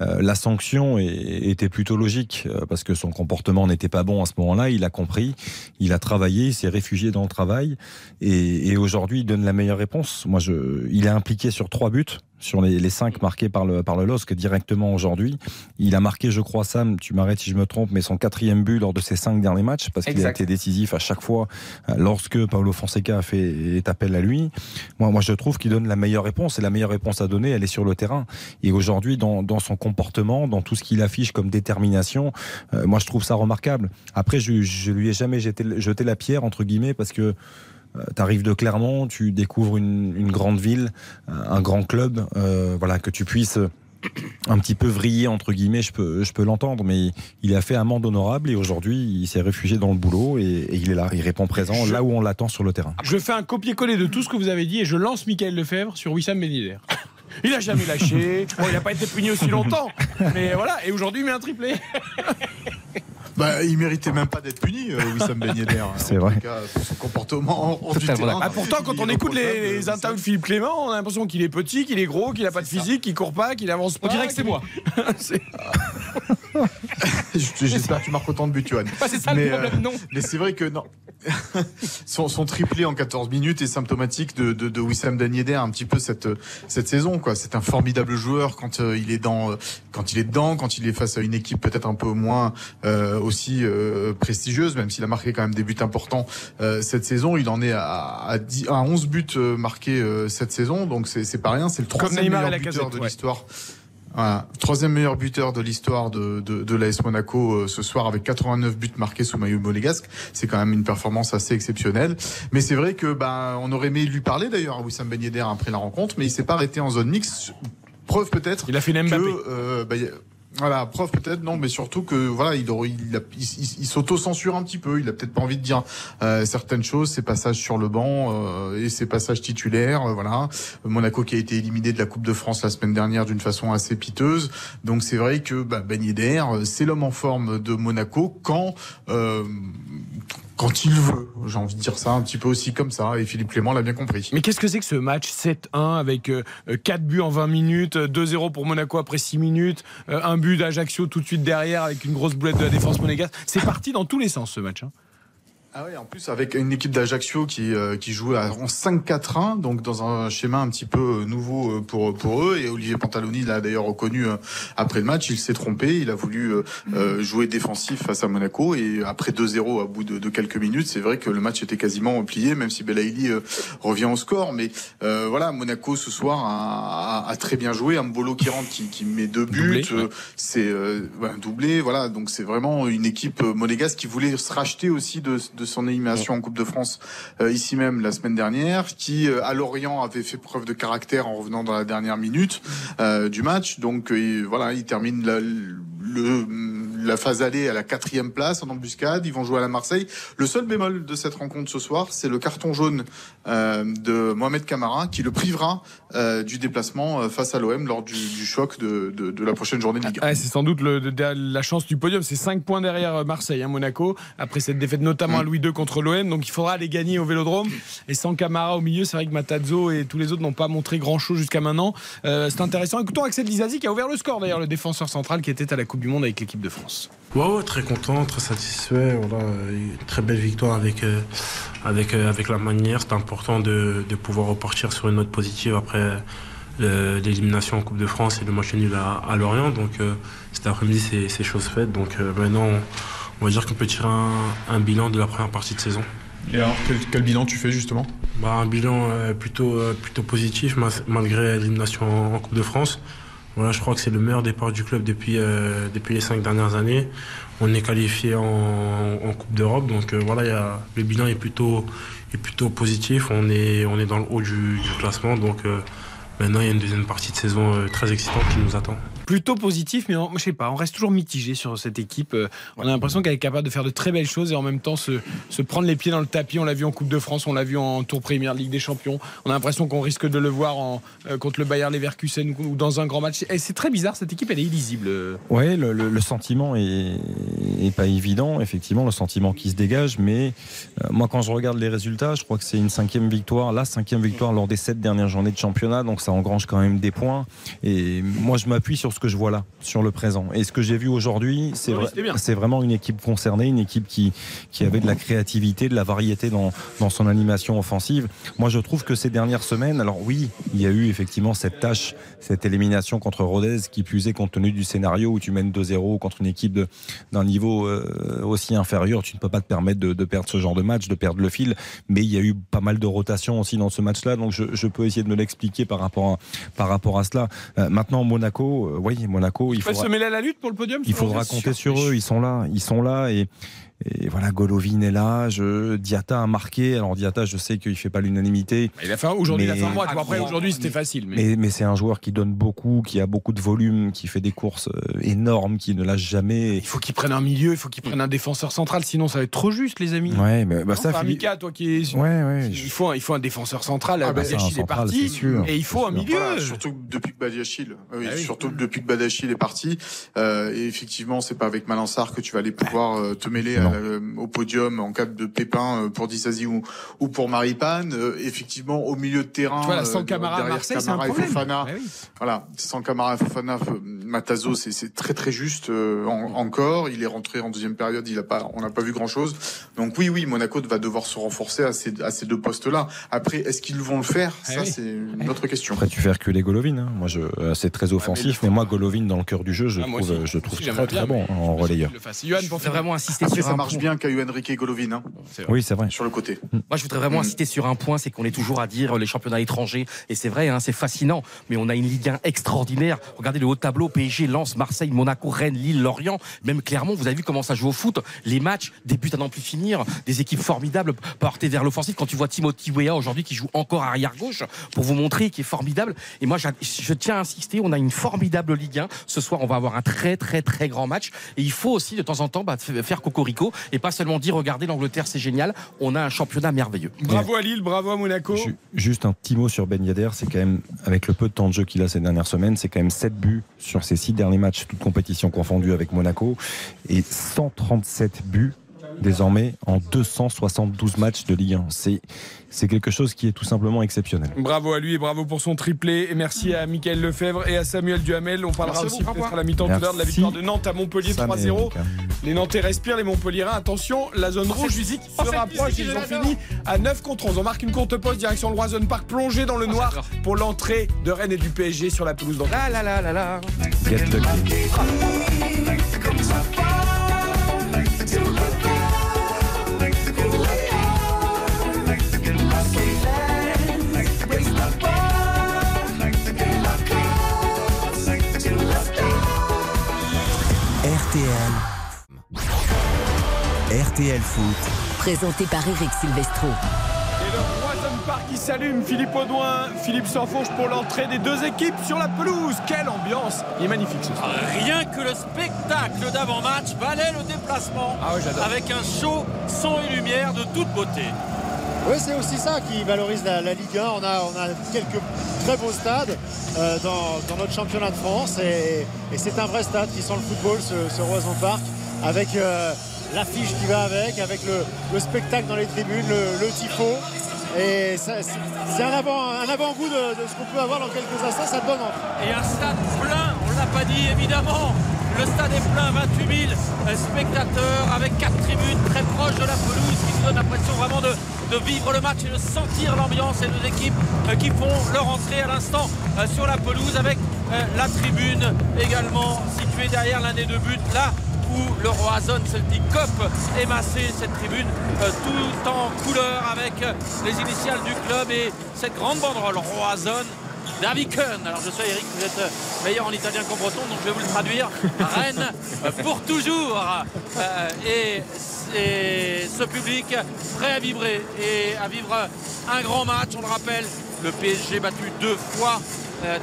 Euh, la sanction est- était plutôt logique euh, parce que son comportement n'était pas bon à ce moment-là. Il a compris, il a travaillé, il s'est réfugié dans le travail et, et aujourd'hui, il donne la meilleure réponse. Moi, je, il est impliqué sur trois buts sur les, les cinq marqués par le, par le LOSC directement aujourd'hui. Il a marqué, je crois, Sam, tu m'arrêtes si je me trompe, mais son quatrième but lors de ses cinq derniers matchs parce qu'il a été décisif à chaque fois euh, lorsque Paolo Fonseca a fait est appel à lui. Moi, moi, je trouve qu'il donne la meilleure réponse et la meilleure réponse à donner, elle est sur le terrain. Et aujourd'hui, dans, dans son comportement, dans tout ce qu'il affiche comme détermination, euh, moi, je trouve ça remarquable. Après, je, je lui ai jamais jeté, jeté la pierre entre guillemets parce que tu arrives de Clermont, tu découvres une, une grande ville, euh, un grand club, euh, voilà, que tu puisses euh, un petit peu vriller entre guillemets, je peux, je peux l'entendre, mais il a fait amende honorable et aujourd'hui il s'est réfugié dans le boulot et, et il est là, il répond présent là où on l'attend sur le terrain. Je fais un copier-coller de tout ce que vous avez dit et je lance Michael Lefebvre sur Wissam Ben Yedder. Il a jamais lâché. Bon, il n'a pas été puni aussi longtemps. Mais voilà. Et aujourd'hui, il met un triplé. Bah, il méritait même pas d'être puni, euh, Wissam Ben Yedder. C'est vrai. tout cas, pour son comportement hors du terrain. Ah, pourtant, quand on écoute les, les interviews de Philippe Clément, on a l'impression qu'il est petit, qu'il est gros, qu'il n'a pas de physique, qu'il court pas, qu'il avance pas. On dirait que c'est moi. J'espère que tu marques autant de buts, Johan. Bah, c'est ça le mais, problème, non. mais c'est vrai que non. son, son triplé en 14 minutes est symptomatique de, de, de Wissam Ben Yedder un petit peu cette, cette saison. quoi. C'est un formidable joueur quand euh, il est dans, euh, quand il est dedans, quand il est face à une équipe peut-être un peu moins euh, aussi euh, prestigieuse, même s'il a marqué quand même des buts importants euh, cette saison. Il en est à, à, 10 à 11 buts euh, marqués cette saison, donc c'est pas rien. C'est le troisième meilleur buteur de ouais. l'histoire. Voilà. Troisième meilleur buteur de l'histoire de, de, de l'AS Monaco euh, ce soir avec 89 buts marqués sous maillot monégasque. C'est quand même une performance assez exceptionnelle. Mais c'est vrai que ben on aurait aimé lui parler d'ailleurs à Wissam Ben Yedder après la rencontre, mais il s'est pas arrêté en zone mixte. Preuve peut-être. Il a fait une que, Mbappé. euh, ben, voilà, preuve peut-être, non, mais surtout que voilà, il, s'auto-censure un petit peu. Il a peut-être pas envie de dire euh, certaines choses, ses passages sur le banc euh, et ses passages titulaires. euh, voilà, Monaco qui a été éliminé de la Coupe de France la semaine dernière d'une façon assez piteuse. Donc c'est vrai que bah, Ben Yedder, euh, c'est l'homme en forme de Monaco quand euh, quand il veut. J'ai envie de dire ça un petit peu aussi comme ça. Et Philippe Clément l'a bien compris. Mais qu'est-ce que c'est que ce match 7-1 avec 4 buts en 20 minutes, euh, 2-0 pour Monaco après 6 minutes, euh, un but d'Ajaccio tout de suite derrière avec une grosse boulette de la défense monégasque C'est parti dans tous les sens ce match. hein. Ah oui, en plus avec une équipe d'Ajaccio qui euh, qui à- en 5-4-1, donc dans un schéma un petit peu euh, nouveau euh, pour pour eux. Et Olivier Pantaloni l'a d'ailleurs reconnu euh, après le match. Il s'est trompé. Il a voulu euh, jouer défensif face à Monaco. Et après 2-0 à bout de, de quelques minutes, c'est vrai que le match était quasiment plié, même si Belaïli euh, revient au score. Mais euh, voilà, Monaco ce soir a, a- a très bien joué. Mbolo qui rentre, qui, qui met deux buts. C'est euh, ouais, un doublé. Voilà, donc c'est vraiment une équipe monégasque qui voulait se racheter aussi de, de son élimination en Coupe de France euh, ici même la semaine dernière, qui euh, à Lorient avait fait preuve de caractère en revenant dans la dernière minute euh, du match. Donc voilà, il termine la, le, la phase aller à la quatrième place en embuscade. Ils vont jouer à la Marseille. Le seul bémol de cette rencontre ce soir, c'est le carton jaune euh, de Mohamed Camara qui le privera euh, du déplacement euh, face à l'OM lors du, du choc de, de, de la prochaine journée de Ligue 1. Ouais, c'est sans doute le- de- la chance du podium. C'est 5 points derrière euh, Marseille, hein, Monaco, après cette défaite notamment à Louis II contre l'OM. Donc il faudra aller gagner au Vélodrome. Et sans Camara au milieu, c'est vrai que Matazzo et tous les autres n'ont pas montré grand-chose jusqu'à maintenant. Euh, c'est intéressant. Écoutons Axel Dizazi qui a ouvert le score d'ailleurs, le défenseur central qui était à la Coupe du Monde avec l'équipe de France. Ouais, ouais, très content, très satisfait. Voilà, une très belle victoire avec, euh, avec, euh, avec la manière. C'est important de, de pouvoir repartir sur une note positive après le- l'élimination en Coupe de France et le match nul à, à Lorient. Donc euh, cet après-midi, c'est- c'est chose faite. Donc euh, maintenant, on, on va dire qu'on peut tirer un, un bilan de la première partie de saison. Et alors, quel, quel bilan tu fais justement? Bah, un bilan euh, plutôt, euh, plutôt positif ma- malgré l'élimination en, en Coupe de France. Voilà, je crois que c'est le meilleur départ du club depuis, euh, depuis les cinq dernières années. On est qualifié en, en Coupe d'Europe, donc euh, voilà, le bilan est plutôt, est plutôt positif. On est, on est dans le haut du, classement, donc euh, Maintenant, il y a une deuxième partie de saison très excitante qui nous attend. Plutôt positif, mais on- je sais pas, on reste toujours mitigé sur cette équipe. Euh, On a l'impression qu'elle est capable de faire de très belles choses et en même temps se, se prendre les pieds dans le tapis. On l'a vu en Coupe de France, on l'a vu en Tour Première Ligue des Champions. On a l'impression qu'on risque de le voir en, euh, contre le Bayern Leverkusen ou dans un grand match. Et c'est très bizarre, cette équipe, elle est illisible. Ouais, le, le- le sentiment est, est pas évident, effectivement, le sentiment qui se dégage. Mais euh, moi, quand je regarde les résultats, je crois que c'est une cinquième victoire, la cinquième victoire lors des sept dernières journées de championnat, donc ça engrange quand même des points. Et moi, je m'appuie sur ce que je vois là, sur le présent. Et ce que j'ai vu aujourd'hui, c'est Oui, vraiment une équipe concernée, une équipe qui, qui avait de la créativité, de la variété dans, dans son animation offensive. Moi, je trouve que ces dernières semaines, alors oui, il y a eu effectivement cette tâche, cette élimination contre Rodez qui est compte tenu du scénario où tu mènes 2-0 contre une équipe d'un niveau euh, aussi inférieur, tu ne peux pas te permettre de, de perdre ce genre de match, de perdre le fil. Mais il y a eu pas mal de rotation aussi dans ce match-là, donc je, je peux essayer de me l'expliquer par rapport à, par rapport à cela. Euh, maintenant, Monaco, euh, oui, Monaco, il faudra, se mêler à la lutte pour le podium il faudra compter sur eux. Ils sont là, ils sont là et. Et voilà, Golovin est là. Je, Diata a marqué. Alors Diata, je sais qu'il fait pas l'unanimité. Il a fait aujourd'hui, il a mais- fait un mois. tu vois, Après, aujourd'hui, c'était facile. Mais... mais, mais c'est un joueur qui donne beaucoup, qui a beaucoup de volume, qui fait des courses euh, énormes, qui ne lâche jamais. Il faut qu'il prenne un milieu, il faut qu'il prenne un défenseur central, sinon ça va être trop juste, les amis. Ouais, mais bah, Non, ça, enfin, Philippe- Mika, toi qui es. Ouais, ouais. Il faut, un, il faut un défenseur central. Ah, bah, Badiachil est parti. sûr. Et il faut un milieu. Voilà, surtout depuis que Badiachil, oui, Ah oui. surtout depuis que Badiachil est parti. Euh, et effectivement, c'est pas avec Malansar que tu vas aller pouvoir euh, te mêler à La- au podium en cas de pépin euh, pour Disasi ou, ou pour Maripane. Euh, effectivement, au milieu de terrain, sans euh, Camara derrière Marseille, un Camara et problème. Fofana, Ah oui. voilà, sans Camara et Fofana, euh, Matazo, c'est très très juste euh, en- encore. Il est rentré en deuxième période, il a pas, on n'a pas vu grand chose. Donc oui, oui, Monaco va devoir se renforcer à ces, à ces deux postes-là. Après, est-ce qu'ils vont le faire? Ah Ça, oui. c'est une autre question. Après, tu fais reculer Golovin. hein. Moi, je, euh, c'est très offensif, mais, moi, Golovin dans le cœur du jeu, je Ah, trouve, aussi. euh, je trouve Aussi, très très bien, bon en relayeur. Le fasse. Johan, Je pour voudrais vraiment insister Après, sur ça un marche point. bien qu'à Enrique Golovin, hein, Oui, c'est vrai. sur le côté. Moi, je voudrais vraiment Mm. insister sur un point, c'est qu'on est toujours à dire euh, les championnats étrangers, et c'est vrai, hein, c'est fascinant, mais on a une Ligue 1 extraordinaire. Regardez le haut tableau, PSG, Lens, Marseille, Monaco, Rennes, Lille, Lorient, même Clermont, vous avez vu comment ça joue au foot. Les matchs, des buts à n'en plus finir, des équipes formidables portées vers l'offensive. Quand tu vois Timothy Weah aujourd'hui qui joue encore arrière gauche, pour vous montrer qu'il est formidable. Et moi, je tiens à insister, on a une formidable Ligue 1. Ce soir, on va avoir un très, très, très grand match. Et il faut aussi, de temps en temps, bah, faire cocorico et pas seulement dire, regardez, l'Angleterre, c'est génial. On a un championnat merveilleux. Bravo à Lille, bravo à Monaco. Ju- Juste un petit mot sur Ben Yedder, c'est quand même, avec le peu de temps de jeu qu'il a ces dernières semaines, c'est quand même 7 buts sur ses 6 derniers matchs, toutes compétitions confondues avec Monaco, et 137 buts désormais en 272 matchs de Ligue 1. C'est, c'est quelque chose qui est tout simplement exceptionnel. Bravo à lui et bravo pour son triplé. Et merci à Michael Lefebvre et à Samuel Duhamel. On parlera Merci aussi peut-être à la mi-temps tout à l'heure de la victoire de Nantes à Montpellier Ça, mais, 3-0. Mika. Les Nantais respirent, les Montpelliérains. Attention, la zone rouge musique. se Oh, rapproche. Ils ont fini à 9 contre 11. On marque une courte pause direction le Roison Park, plongé dans le Oh, noir pour l'entrée de Rennes et du PSG sur la pelouse d'entrée. La la la la la. Get lucky. RTL. RTL Foot. Présenté par Eric Silvestro. Et le Roison Park qui s'allume. Philippe Audouin, Philippe s'enfonce pour l'entrée des deux équipes sur la pelouse. Quelle ambiance Il est magnifique ce soir. Rien que le spectacle d'avant-match valait le déplacement Ah avec un show son et lumière de toute beauté. Oui, c'est aussi ça qui valorise la, la Ligue 1. On a, on a quelques très beaux stades euh, dans, notre championnat de France et, c'est un vrai stade qui sent le football, ce, ce Roison Park, avec euh, l'affiche qui va avec, avec le, le spectacle dans les tribunes, le, le. Et c'est un avant- un avant-goût de, de ce qu'on peut avoir dans quelques instants. Ça donne envie. Et un stade plein, on l'a pas dit évidemment. Le stade est plein, 28 000 euh, spectateurs avec quatre tribunes très proches de la pelouse qui nous donnent l'impression vraiment de, vivre le match et de sentir l'ambiance et deux équipes euh, qui font leur entrée à l'instant euh, sur la pelouse avec euh, la tribune également située derrière l'un des deux buts là où le Roison Celtic Cup est massé cette tribune tout en couleur avec les initiales du club et cette grande banderole Roison Daviken. Alors je sais Eric, vous êtes euh, meilleur en italien qu'en breton, donc je vais vous le traduire. Rennes euh, pour toujours. Euh, et c'est ce public prêt à vibrer et à vivre un grand match. On le rappelle, le PSG battu deux fois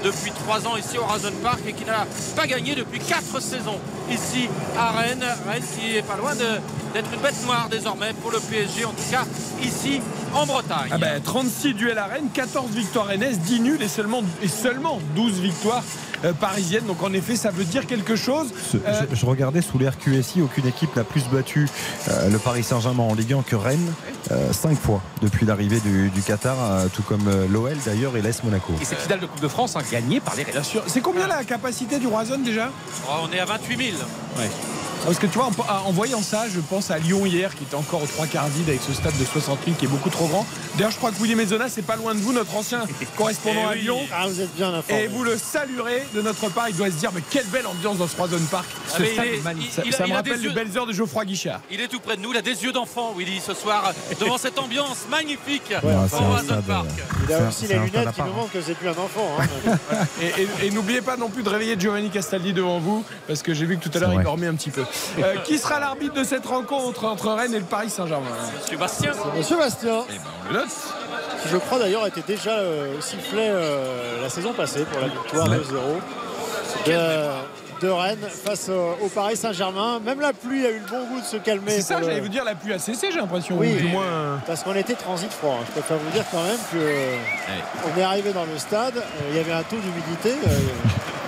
depuis trois ans ici au Razon Park et qui n'a pas gagné depuis quatre saisons ici à Rennes. Rennes qui est pas loin d'être une bête noire désormais pour le PSG, en tout cas ici en Bretagne. Ah ben, 36 duels à Rennes, 14 victoires rennaises, 10 nuls et seulement 12 victoires euh, parisiennes. Donc en effet, ça veut dire quelque chose. Ce- Euh, je, je regardais sous l'air QSI, aucune équipe n'a plus battu euh, le Paris Saint-Germain en Ligue 1 que Rennes, 5 fois depuis l'arrivée du, du Qatar, euh, tout comme l'OL d'ailleurs et l'AS Monaco. Et cette finale de Coupe de France, hein, gagnée par les sûr. C'est combien la capacité du Roison déjà? Oh, on est à 28 000. Parce que tu vois, en, en voyant ça, je pense à Lyon hier qui était encore aux trois quarts vide avec ce stade de 60 000 qui est beaucoup trop grand. D'ailleurs, je crois que Willy Mezona, c'est pas loin de vous, notre ancien correspondant Eh à. Lyon. Ah, vous êtes bien informé. Et vous le saluerez de notre part. Il doit se dire, mais quelle belle ambiance dans ce Roison Park. Ah, il stade est- il- ça il a- ça il me rappelle les yeux- belles heures de Geoffroy Guichard. Il est tout près de nous, il a des yeux d'enfant, Willy, ce soir, devant cette ambiance magnifique Ouais, Park. Il a aussi c'est les lunettes qui nous montrent que c'est plus un enfant. hein. Et, et- et n'oubliez pas non plus de réveiller Giovanni Castaldi devant vous, parce que j'ai vu que tout à l'heure il dormait un petit peu. Euh, qui sera l'arbitre de cette rencontre entre Rennes et le Paris Saint-Germain? Monsieur Bastien. Monsieur Bastien, Eh ben, on le note. qui je crois d'ailleurs était déjà euh, sifflé euh, la saison passée pour la victoire 2-0 de, de Rennes face au, au Paris Saint-Germain. Même la pluie a eu le bon goût de se calmer. C'est ça, le- j'allais vous dire, la pluie a cessé, j'ai l'impression. Oui. ou du moins. euh, Parce qu'on était transit froid. Je préfère vous dire quand même que euh, on est arrivé dans le stade, euh, il y avait un taux d'humidité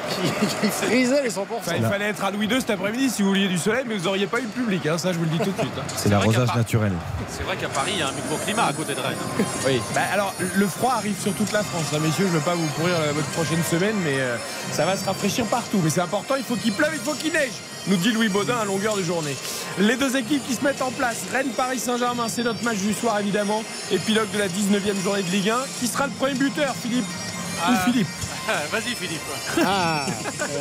euh, qui, qui frisait les 100%. Enfin, il fallait être à Louis II cet après-midi si vous vouliez du soleil, mais vous n'auriez pas eu le public, hein, ça je vous le dis tout de suite. hein. C'est l'arrosage naturel. C'est vrai qu'à Paris, il y a un microclimat à côté de Rennes. Oui. Bah, alors, le froid arrive sur toute la France, hein, messieurs. Je ne veux pas vous pourrir euh, votre prochaine semaine, mais euh, ça va se rafraîchir partout. Mais c'est important, il faut qu'il pleuve, il faut qu'il neige, nous dit Louis Baudin à longueur de journée. Les deux équipes qui se mettent en place, Rennes, Paris Saint-Germain, c'est notre match du soir évidemment. Épilogue de la 19e journée de Ligue 1. Qui sera le premier buteur, Philippe Ou Ah. Philippe Vas-y, Philippe. Ah,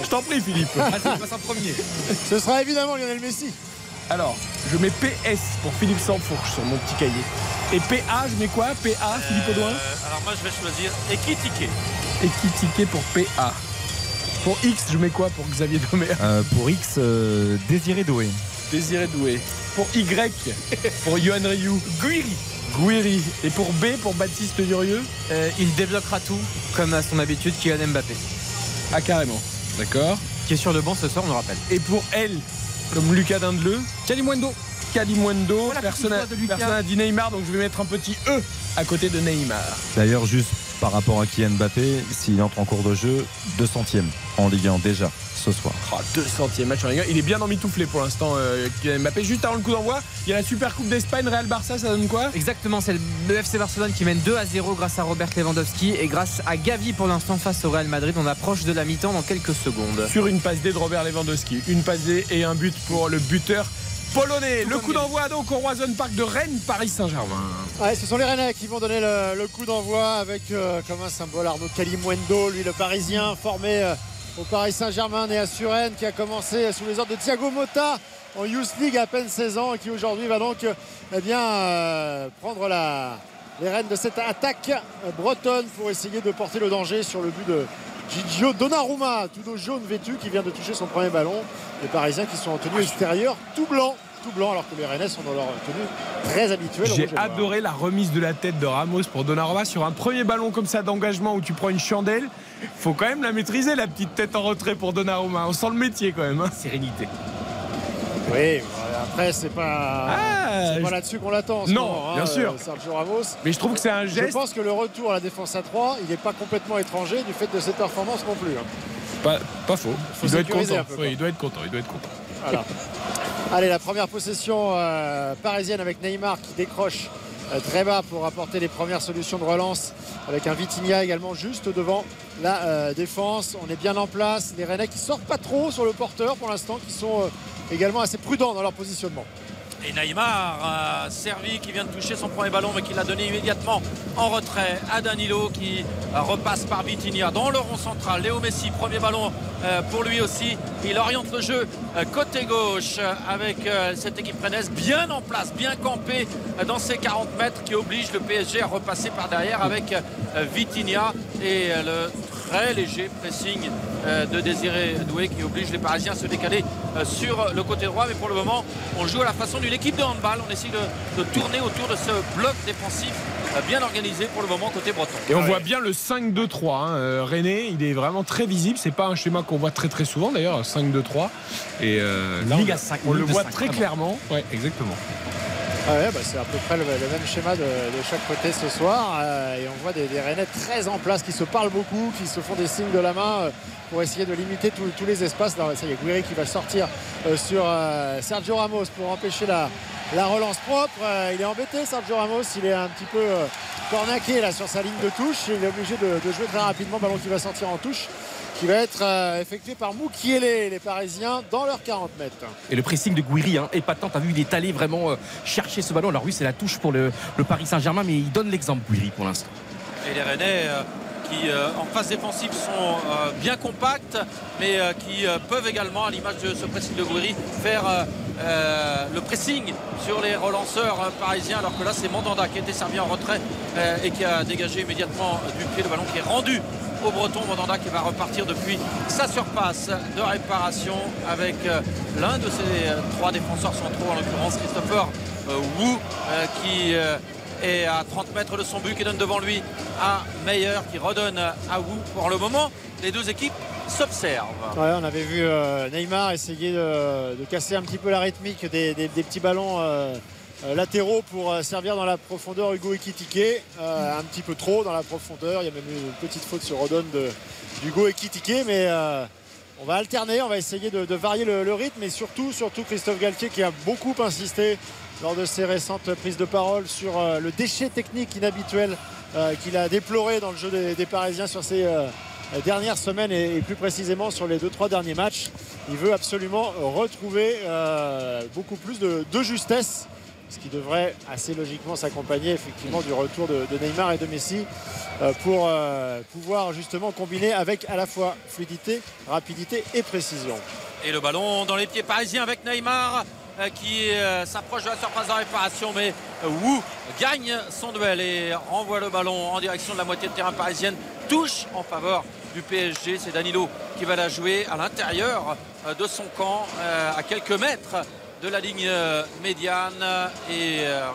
Je t'en prie, Philippe. Vas-y, passe en premier. ce sera évidemment Lionel Messi. Alors, je mets PS pour Philippe Sansfourche sur mon petit cahier. Et PA, je mets quoi? PA, Philippe Audouin? Euh, alors moi, je vais choisir Ekitike. Et qui ticket pour PA Pour X, je mets quoi pour Xavier Domer? Euh, pour X, euh, Désiré Doué. Désiré Doué. Pour Y, pour Johan Rioux. Guiri. Guiri. Et pour B, pour Baptiste Durieux Euh, il débloquera tout, comme à son habitude, Kylian Mbappé. Ah, carrément. D'accord. Qui est sur le banc ce soir, on le rappelle. Et pour L, comme Lucas Dindeleu, Kalimundo. Kalimundo. la Personne de n'a dit Neymar, donc je vais mettre un petit E à côté de Neymar. D'ailleurs, juste par rapport à Kylian Mbappé, s'il entre en cours de jeu, 200e en Ligue 1 déjà ce soir. Oh, 200e match en Ligue 1. Il est bien emmitouflé pour l'instant, euh, Mbappé. Juste avant le coup d'envoi, il y a la Super Coupe d'Espagne, Real Barça, ça donne quoi? Exactement, c'est le FC Barcelone qui mène 2 à 0 grâce à Robert Lewandowski et grâce à Gavi pour l'instant face au Real Madrid. On approche de la mi-temps dans quelques secondes. Sur une passe D de Robert Lewandowski. Une passe D et un but pour le buteur polonais. Le coup d'envoi donc au Roison Park de Rennes, Paris Saint-Germain. Ouais, ce sont les Rennais qui vont donner le, le coup d'envoi avec euh, comme un symbole Arnaud Kalimuendo, lui le Parisien formé euh, au Paris Saint-Germain né à Suresnes, qui a commencé sous les ordres de Thiago Motta en Youth League à peine 16 ans et qui aujourd'hui va donc eh bien, euh, prendre la, les rênes de cette attaque bretonne pour essayer de porter le danger sur le but de Gigio Donnarumma, tout au jaune vêtu qui vient de toucher son premier ballon. Les Parisiens qui sont en tenue extérieure tout blanc, tout blanc alors que les Rennais sont dans leur tenue très habituelle. J'ai adoré la remise de la tête de Ramos pour Donnarumma sur un premier ballon comme ça d'engagement où tu prends une chandelle. Faut quand même la maîtriser la petite tête en retrait pour Donnarumma. On sent le métier quand même. hein. Sérénité. Oui, après c'est pas, Ah, c'est pas je- là-dessus qu'on l'attend. Non, moment, hein, bien sûr. euh, Sergio Ramos. Mais je trouve que c'est un Je geste. pense que le retour à la défense à 3, il n'est pas complètement étranger du fait de ses performances non plus. hein. Pas, pas faux. Faut il doit content. peu, Oui, il doit être content. Il doit être content. Voilà. Allez, la première possession euh, parisienne avec Neymar qui décroche euh, très bas pour apporter les premières solutions de relance avec un Vitinha également juste devant la euh, défense. On est bien en place. Les Rennais qui sortent pas trop sur le porteur pour l'instant, qui sont euh, également assez prudents dans leur positionnement. Et Neymar servi qui vient de toucher son premier ballon mais qui l'a donné immédiatement en retrait à Danilo qui repasse par Vitinha dans le rond central. Léo Messi, premier ballon euh, pour lui aussi. Il oriente le jeu euh, côté gauche euh, avec cette équipe rennaise bien en place, bien campée dans ses 40 mètres qui oblige le PSG à repasser par derrière avec Vitinha et le très léger pressing euh, de Désiré Doué qui oblige les Parisiens à se décaler euh, sur le côté droit. Mais pour le moment, on joue à la façon d'une équipe de handball. On essaie de, de tourner autour de ce bloc défensif euh, bien organisé pour le moment côté breton. Et on voit bien le 5-2-3. hein. Euh, René, il est vraiment très visible. C'est pas un schéma qu'on voit très très souvent d'ailleurs, 5-2-3. Et euh, là, Ligue on, à cinq, on le voit très vraiment. clairement. Ouais, exactement. Ouais, bah, c'est à peu près le, même schéma de, de chaque côté ce soir. Euh, et on voit des, des Rennais très en place qui se parlent beaucoup, qui se font des signes de la main euh, pour essayer de limiter tous- tous les espaces. Là, ça y est, Guiri qui va sortir euh, sur euh, Sergio Ramos pour empêcher la, la relance propre. Euh, il est embêté, Sergio Ramos. Il est un petit peu euh, cornaqué là sur sa ligne de touche. Il est obligé de, de jouer très rapidement. Ballon qui va sortir en touche, qui va être euh, effectué par Moukielé, les Parisiens, dans leurs 40 mètres. Et le pressing de Guiri, hein, épatant. T'as vu, il est allé vraiment euh, chercher ce ballon. Alors oui, c'est la touche pour le, le Paris Saint-Germain, mais il donne l'exemple, Guiri, pour l'instant. Et les Rennais euh, qui euh, en phase défensive sont euh, bien compacts, mais euh, qui euh, peuvent également, à l'image de ce pressing de Gouiri, faire euh, euh, le pressing sur les relanceurs euh, parisiens, alors que là c'est Mandanda qui a été servi en retrait euh, et qui a dégagé immédiatement du pied le ballon qui est rendu au Breton Mandanda qui va repartir depuis sa surface de réparation avec euh, l'un de ses euh, trois défenseurs centraux, en l'occurrence Christopher euh, Wu, qui est à 30 mètres de son but, qui donne devant lui à Meyer, qui redonne à Wu. Pour le moment, les deux équipes s'observent. On avait vu Neymar essayer de, casser un petit peu la rythmique des, petits ballons latéraux pour euh, servir dans la profondeur Hugo Ekitike. Euh, un petit peu trop dans la profondeur. Il y a même une petite faute sur Rodon d'Hugo Ekitike. Mais euh, on va alterner, on va essayer de, varier le, rythme. Et surtout, surtout Christophe Galtier qui a beaucoup insisté lors de ses récentes prises de parole sur euh, le déchet technique inhabituel euh, qu'il a déploré dans le jeu des, Parisiens sur ces euh, dernières semaines et, plus précisément sur les deux trois derniers matchs. Il veut absolument retrouver euh, beaucoup plus de justesse, ce qui devrait assez logiquement s'accompagner effectivement du retour de, Neymar et de Messi euh, pour euh, pouvoir justement combiner avec à la fois fluidité, rapidité et précision. Et le ballon dans les pieds parisiens avec Neymar euh, qui s'approche de la surface de réparation mais Wu gagne son duel et renvoie le ballon en direction de la moitié de terrain parisienne touche en faveur du PSG c'est Danilo qui va la jouer à l'intérieur de son camp à quelques mètres de la ligne euh, médiane et euh,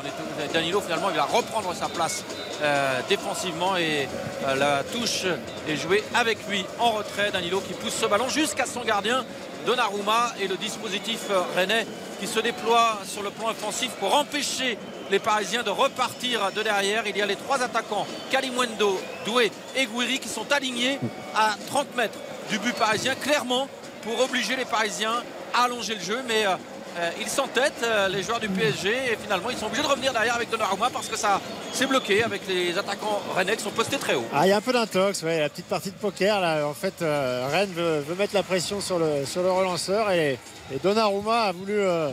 Danilo finalement il va reprendre sa place euh, défensivement et la touche est jouée avec lui en retrait Danilo qui pousse ce ballon jusqu'à son gardien Donnarumma et le dispositif rennais qui se déploie sur le plan offensif pour empêcher les Parisiens de repartir de derrière. Il y a les trois attaquants, Kalimwendo, Doué et Gouiri qui sont alignés à 30 mètres du but parisien, clairement pour obliger les Parisiens à allonger le jeu. Mais ils s'entêtent, euh, les joueurs du PSG, et finalement ils sont obligés de revenir derrière avec Donnarumma parce que ça s'est bloqué avec les attaquants rennais qui sont postés très haut. Ah, il y a un peu d'intox, la petite partie de poker. Là, en fait, euh, Rennes veut, mettre la pression sur le, sur le relanceur et, Donnarumma a voulu euh,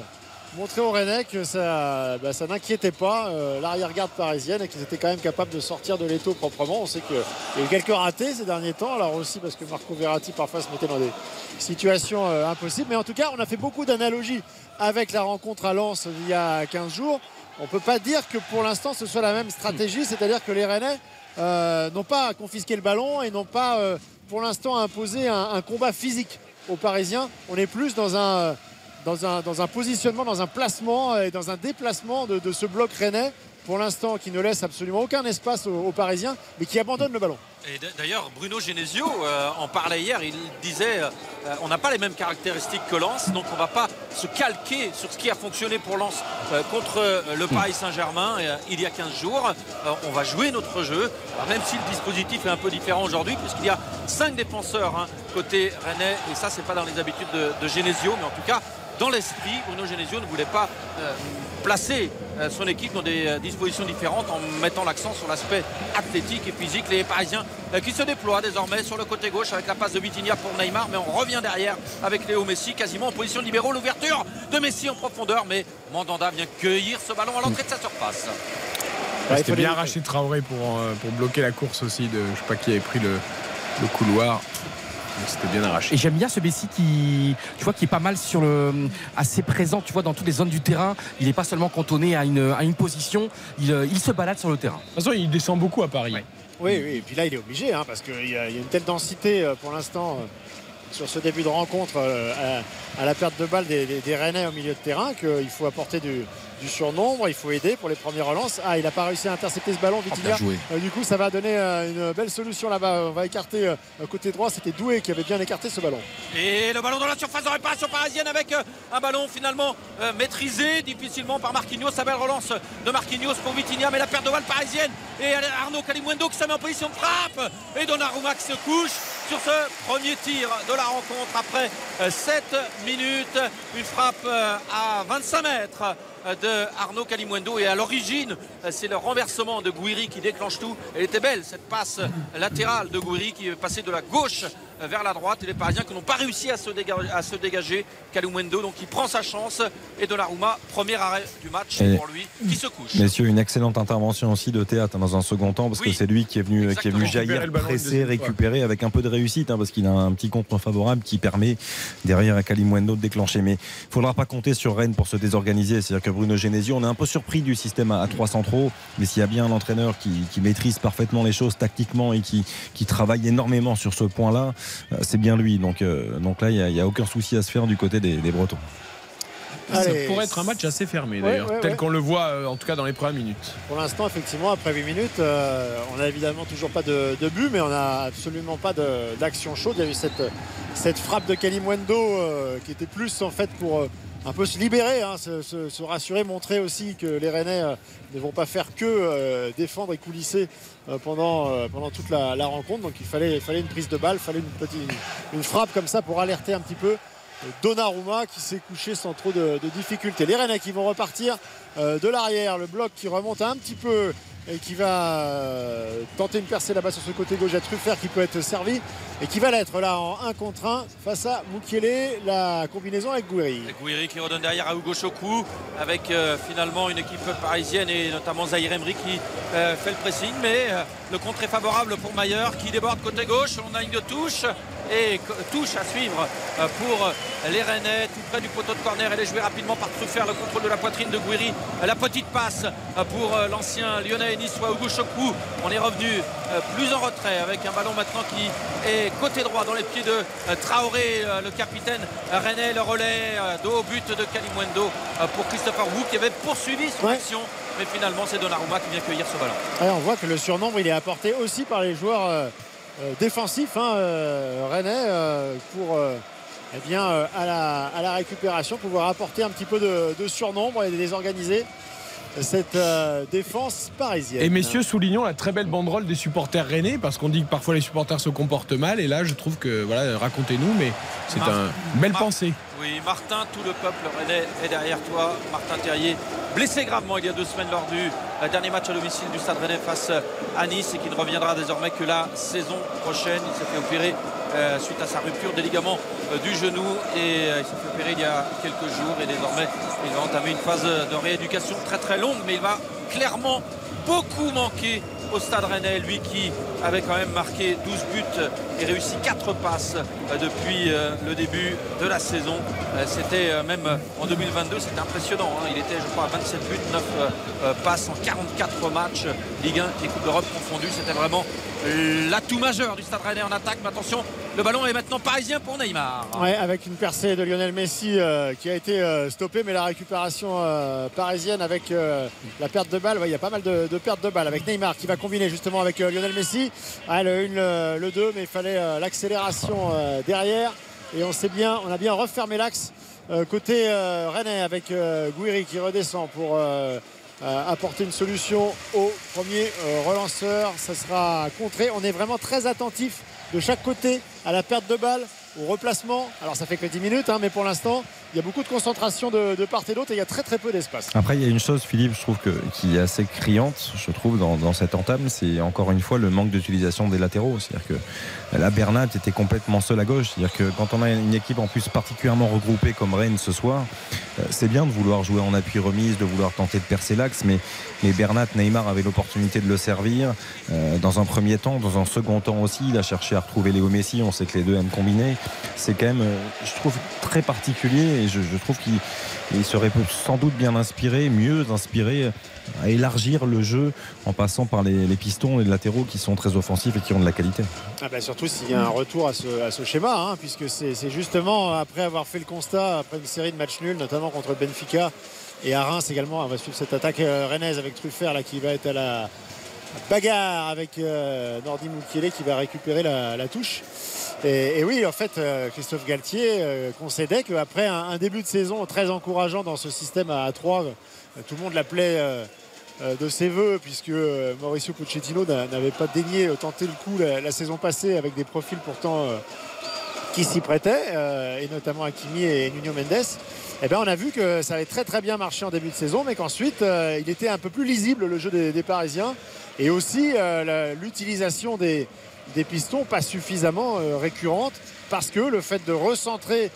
montrer aux Rennais que ça, bah, ça n'inquiétait pas euh, l'arrière-garde parisienne et qu'ils étaient quand même capables de sortir de l'étau proprement. On sait qu'il y a eu quelques ratés ces derniers temps, alors aussi parce que Marco Verratti parfois se mettait dans des situations euh, impossibles. Mais en tout cas, on a fait beaucoup d'analogies avec la rencontre à Lens il y a 15 jours. On ne peut pas dire que pour l'instant ce soit la même stratégie, c'est-à-dire que les Rennais euh, n'ont pas confisqué le ballon et n'ont pas pour l'instant imposé un, un combat physique aux Parisiens. On est plus dans un, dans un, positionnement, dans un placement et dans un déplacement de, ce bloc rennais pour l'instant qui ne laisse absolument aucun espace aux, Parisiens mais qui abandonne le ballon. Et d'ailleurs, Bruno Genesio euh, en parlait hier. Il disait euh, euh, on n'a pas les mêmes caractéristiques que Lens, donc on ne va pas se calquer sur ce qui a fonctionné pour Lens euh, contre euh, le Paris Saint-Germain euh, il y a 15 jours. Euh, on va jouer notre jeu, même si le dispositif est un peu différent aujourd'hui, puisqu'il y a 5 défenseurs hein, côté rennais, et ça, c'est pas dans les habitudes de, de Genesio, mais en tout cas, dans l'esprit, Bruno Genesio ne voulait pas euh, placer euh, son équipe dans des euh, dispositions différentes en mettant l'accent sur l'aspect athlétique et physique. Les Parisiens qui se déploient désormais sur le côté gauche avec la passe de Vitinha pour Neymar, mais on revient derrière avec Léo Messi quasiment en position de libéraux. L'ouverture de Messi en profondeur, mais Mandanda vient cueillir ce ballon à l'entrée de sa surface. Ouais, C'était bien arraché Traoré pour, pour bloquer la course aussi de je sais pas qui avait pris le, le couloir. C'était bien arraché. Et j'aime bien ce Messi qui, tu vois, qui est pas mal sur le, assez présent, tu vois, dans toutes les zones du terrain. Il n'est pas seulement cantonné à une, à une position. Il, euh, il se balade sur le terrain. De toute façon, il descend beaucoup à Paris. Oui, oui, et puis là il est obligé hein, parce qu'il y, a il y a une telle densité euh, pour l'instant euh, sur ce début de rencontre à, à la perte de balle des, des- des Rennais au milieu de terrain qu'il faut apporter du, du surnombre. Il faut aider pour les premières relances. Ah, il n'a pas réussi à intercepter ce ballon, Vitinha. joué. Euh, du coup, ça va donner euh, une belle solution là-bas. On va écarter euh, côté droit. C'était Doué qui avait bien écarté ce ballon. Et le ballon dans la surface de réparation parisienne avec euh, un ballon finalement euh, maîtrisé difficilement par Marquinhos. Sa belle relance de Marquinhos pour Vitinha, mais la perte de balle parisienne. Et Arnaud Calimundo qui se met en position de frappe. Et Donnarumma qui se couche sur ce premier tir de la rencontre après 7 minutes. Une frappe euh, à 25 mètres euh, de Arnaud Calimundo et à l'origine euh, c'est le renversement de Gouiri qui déclenche tout elle était belle cette passe latérale de Gouiri qui est passée de la gauche euh, vers la droite et les Parisiens qui n'ont pas réussi à se dégager, à se dégager. Donc il prend sa chance et Donnarumma premier arrêt du match Et- pour lui qui se couche Messieurs, une excellente intervention aussi de théâtre hein, dans un second temps parce Oui, que c'est lui qui est venu, qui est venu jaillir, presser, récupérer avec un peu de réussite hein, parce qu'il a un petit contre favorable qui permet derrière à Kalimwendo de déclencher. Mais il faudra pas compter sur Rennes pour se désorganiser. C'est-à-dire que Bruno Genesio, on est un peu surpris du système à, à trois centraux, mais s'il y a bien un entraîneur qui, qui maîtrise parfaitement les choses tactiquement et qui, qui travaille énormément sur ce point-là, euh, c'est bien lui. Donc, euh, donc là, il n'y a, il y a aucun souci à se faire du côté des, des Bretons. Ça Allez. pourrait être un match assez fermé Ouais, d'ailleurs, ouais, tel ouais. qu'on le voit euh, en tout cas dans les premières minutes. Pour l'instant, effectivement, après 8 minutes, euh, on n'a évidemment toujours pas de, de but, mais on n'a absolument pas d'action chaude. Il y a eu cette, cette frappe de Kalimwendo euh, qui était plus en fait pour euh, un peu se libérer, hein, se, rassurer, montrer aussi que les Rennais euh, ne vont pas faire que euh, défendre et coulisser euh, pendant, toute la, rencontre. Donc il fallait, une prise de balle, fallait une, frappe comme ça pour alerter un petit peu. Donnarumma qui s'est couché sans trop de, de difficultés. Les Rennais qui vont repartir de l'arrière, le bloc qui remonte un petit peu et qui va euh, tenter une percée là-bas sur ce côté gauche à Truffert qui peut être servi et qui va l'être là en 1 contre 1 face à Mukele, la combinaison avec Gouiri. Gouiri qui redonne derrière à Hugo Chokou avec euh, finalement une équipe parisienne et notamment Zahir Emery qui euh, fait le pressing mais le contre est favorable pour Maillard qui déborde côté gauche on a une touche et touche à suivre euh, pour les Rennais tout près du poteau de corner elle est jouée rapidement par Truffert le contrôle de la poitrine de Gouiri la petite passe euh, pour euh, l'ancien lyonnais niçois Hugo Chokou on est revenu euh, plus en retrait avec un ballon maintenant qui est côté droit dans les pieds de euh, Traoré euh, le capitaine euh, Rennais le relais euh, dos au but de Kalimwendo euh, pour Christopher Wu qui avait poursuivi son action. Mais finalement c'est Donnarumma qui vient cueillir ce ballon. Ouais, on voit que le surnombre il est apporté aussi par les joueurs euh, défensifs hein, euh, rennais euh, pour eh bien, à, la, récupération pouvoir apporter un petit peu de, surnombre et désorganiser cette euh, défense parisienne. Et messieurs, soulignons la très belle banderole des supporters rennais, parce qu'on dit que parfois les supporters se comportent mal, et là je trouve que, voilà, racontez-nous, mais c'est Mar- une belle Mar- pensée. Oui, Martin, tout le peuple rennais est derrière toi. Martin Terrier, blessé gravement il y a deux semaines lors du euh, dernier match à domicile du Stade Rennais face à Nice et qui ne reviendra désormais que la saison prochaine. Il s'est fait opérer euh, suite à sa rupture des ligaments euh, du genou et euh, il s'est fait il y a quelques jours et désormais il va entamer une phase de rééducation très très longue mais il va clairement beaucoup manquer au Stade Rennais, lui qui avait quand même marqué 12 buts et réussi 4 passes depuis le début de la saison. C'était même en 2022, c'était impressionnant. hein. Il était, je crois, à 27 buts, 9 euh, euh, passes en 44 matchs, Ligue 1 et Coupe d'Europe confondues. C'était vraiment l'atout majeur du Stade Rennais en attaque. Mais attention, le ballon est maintenant parisien pour Neymar. Ouais, avec une percée de Lionel Messi euh, qui a été euh, stoppée, mais la récupération euh, parisienne avec euh, la perte de balle, il y a pas mal de, pertes de balles avec Neymar qui va combiner justement avec Lionel Messi. Ah, le 1, le, le 2, mais il fallait l'accélération derrière. Et on sait bien, on a bien refermé l'axe côté Rennais avec Gouiri qui redescend pour euh, apporter une solution au premier euh, relanceur. Ça sera contré. On est vraiment très attentif de chaque côté à la perte de balle, au replacement. Alors ça fait que 10 minutes, hein, mais pour l'instant, il y a beaucoup de concentration de, part et d'autre et il y a très très peu d'espace. Après, il y a une chose, Philippe, je trouve qui est assez criante, je trouve, dans, dans cette entame, c'est encore une fois le manque d'utilisation des latéraux. C'est-à-dire que là, Bernat était complètement seul à gauche. C'est-à-dire que quand on a une équipe en plus particulièrement regroupée comme Rennes ce soir, euh, c'est bien de vouloir jouer en appui remise, de vouloir tenter de percer l'axe, mais, mais Bernat, Neymar avait l'opportunité de le servir euh, dans un premier temps, dans un second temps aussi. Il a cherché à retrouver Léo Messi. On sait que les deux aiment combiner. C'est quand même, euh, je trouve, très particulier et je, je trouve qu'il il serait sans doute bien inspiré, mieux inspiré à élargir le jeu en passant par les, pistons et les latéraux qui sont très offensifs et qui ont de la qualité. Ah bah surtout s'il y a un retour à ce, schéma, hein, puisque c'est justement après avoir fait le constat, après une série de matchs nuls, notamment contre Benfica, Et à Reims également, on va suivre cette attaque euh, rennaise avec Truffert là, qui va être à la bagarre avec euh, Nordi Mukiele qui va récupérer la, touche. Et, et oui, en fait, euh, Christophe Galtier euh, concédait qu'après un, un début de saison très encourageant dans ce système à 3, tout le monde l'appelait euh, euh, de ses voeux puisque euh, Mauricio Pochettino n'a- n'avait pas daigné tenter le coup la, saison passée avec des profils pourtant qui s'y prêtaient, et notamment Hakimi et Nuno Mendes. Eh bien, on a vu que ça avait très très bien marché en début de saison, mais qu'ensuite il était un peu plus lisible le jeu des, Parisiens et aussi l'utilisation des, pistons pas suffisamment récurrente parce que le fait de recentrer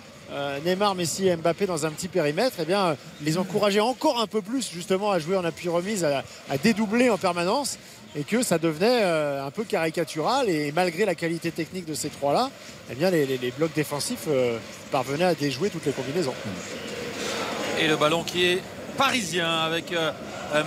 Neymar, Messi et Mbappé dans un petit périmètre, eh bien, euh, les encourageait encore un peu plus justement à jouer en appui remise, à, dédoubler en permanence et que ça devenait euh, un peu caricatural et malgré la qualité technique de ces trois-là, eh bien, les, blocs défensifs euh, parvenaient à déjouer toutes les combinaisons. Et le ballon qui est parisien avec euh, euh,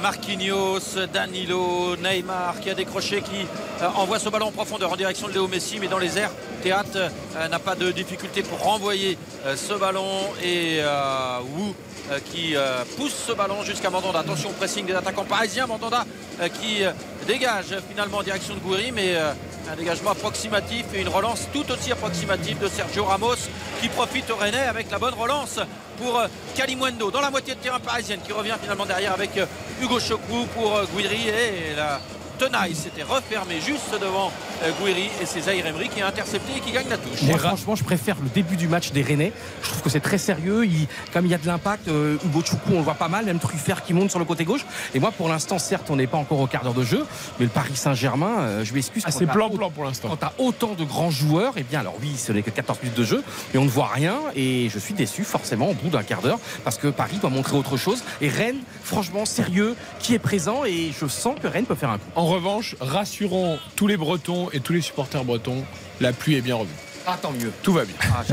Marquinhos, Danilo, Neymar qui a décroché, qui euh, envoie ce ballon en profondeur en direction de Léo Messi, mais dans les airs, Théâtre euh, n'a pas de difficulté pour renvoyer euh, ce ballon et euh, Wu euh, qui euh, pousse ce ballon jusqu'à Mandanda. Attention au pressing des attaquants parisiens. Mandanda euh, qui euh, dégage euh, finalement en direction de Gouiri, mais euh, un dégagement approximatif et une relance tout aussi approximative de Sergio Ramos qui profite au Rennais avec la bonne relance pour euh, Kalimundo dans la moitié de terrain parisienne qui revient finalement derrière avec euh, Hugo Chocou pour euh, Gouiri et la tenaille s'était refermée juste devant euh, Gouiri et c'est Zahir Emery qui a intercepté et qui gagne la touche. Moi, franchement, je préfère le début du match des Rennais. Je trouve que c'est très sérieux. Il- comme il y a de l'impact, euh, Hugo Choukou, on le voit pas mal, même Truffert qui monte sur le côté gauche. Et moi, pour l'instant, certes, on n'est pas encore au quart d'heure de jeu, mais le Paris Saint-Germain, euh, je m'excuse. Ah, c'est plan-plan pour l'instant. Quand tu as autant de grands joueurs, eh bien, alors oui, ce n'est que 14 minutes de jeu, mais on ne voit rien. Et je suis déçu, forcément, au bout d'un quart d'heure, parce que Paris doit montrer autre chose. Et Rennes, franchement, sérieux, qui est présent, et je sens que Rennes peut faire un coup. En revanche, rassurons tous les Bretons et tous les supporters bretons, la pluie est bien revenue. Ah, tant mieux. Tout va bien. Ah.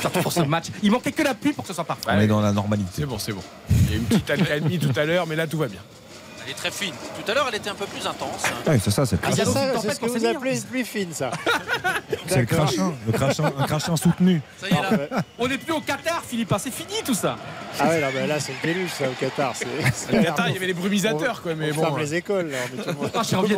Surtout pour ce match. Il manquait que la pluie pour que ce soit parfait. On est dans la normalité. C'est bon, c'est bon. Il y a eu une petite accalmie tout à l'heure, mais là tout va bien. Elle est très fine. Tout à l'heure, elle était un peu plus intense. Ah c'est ça, c'est Ah, Diallo, ça, c'est ce que vous appelez pluie fine, ça. c'est le crachin, le crachin, un crachin soutenu. Ça y est, là. Parfait. On n'est plus au Qatar, Philippe. hein, C'est fini tout ça. Ah ouais, là, bah, là c'est le déluge, ça, au Qatar. Au Qatar, il y avait les brumisateurs, quoi, mais on bon. ferme les écoles, là, on tout le Ah, j'ai envie le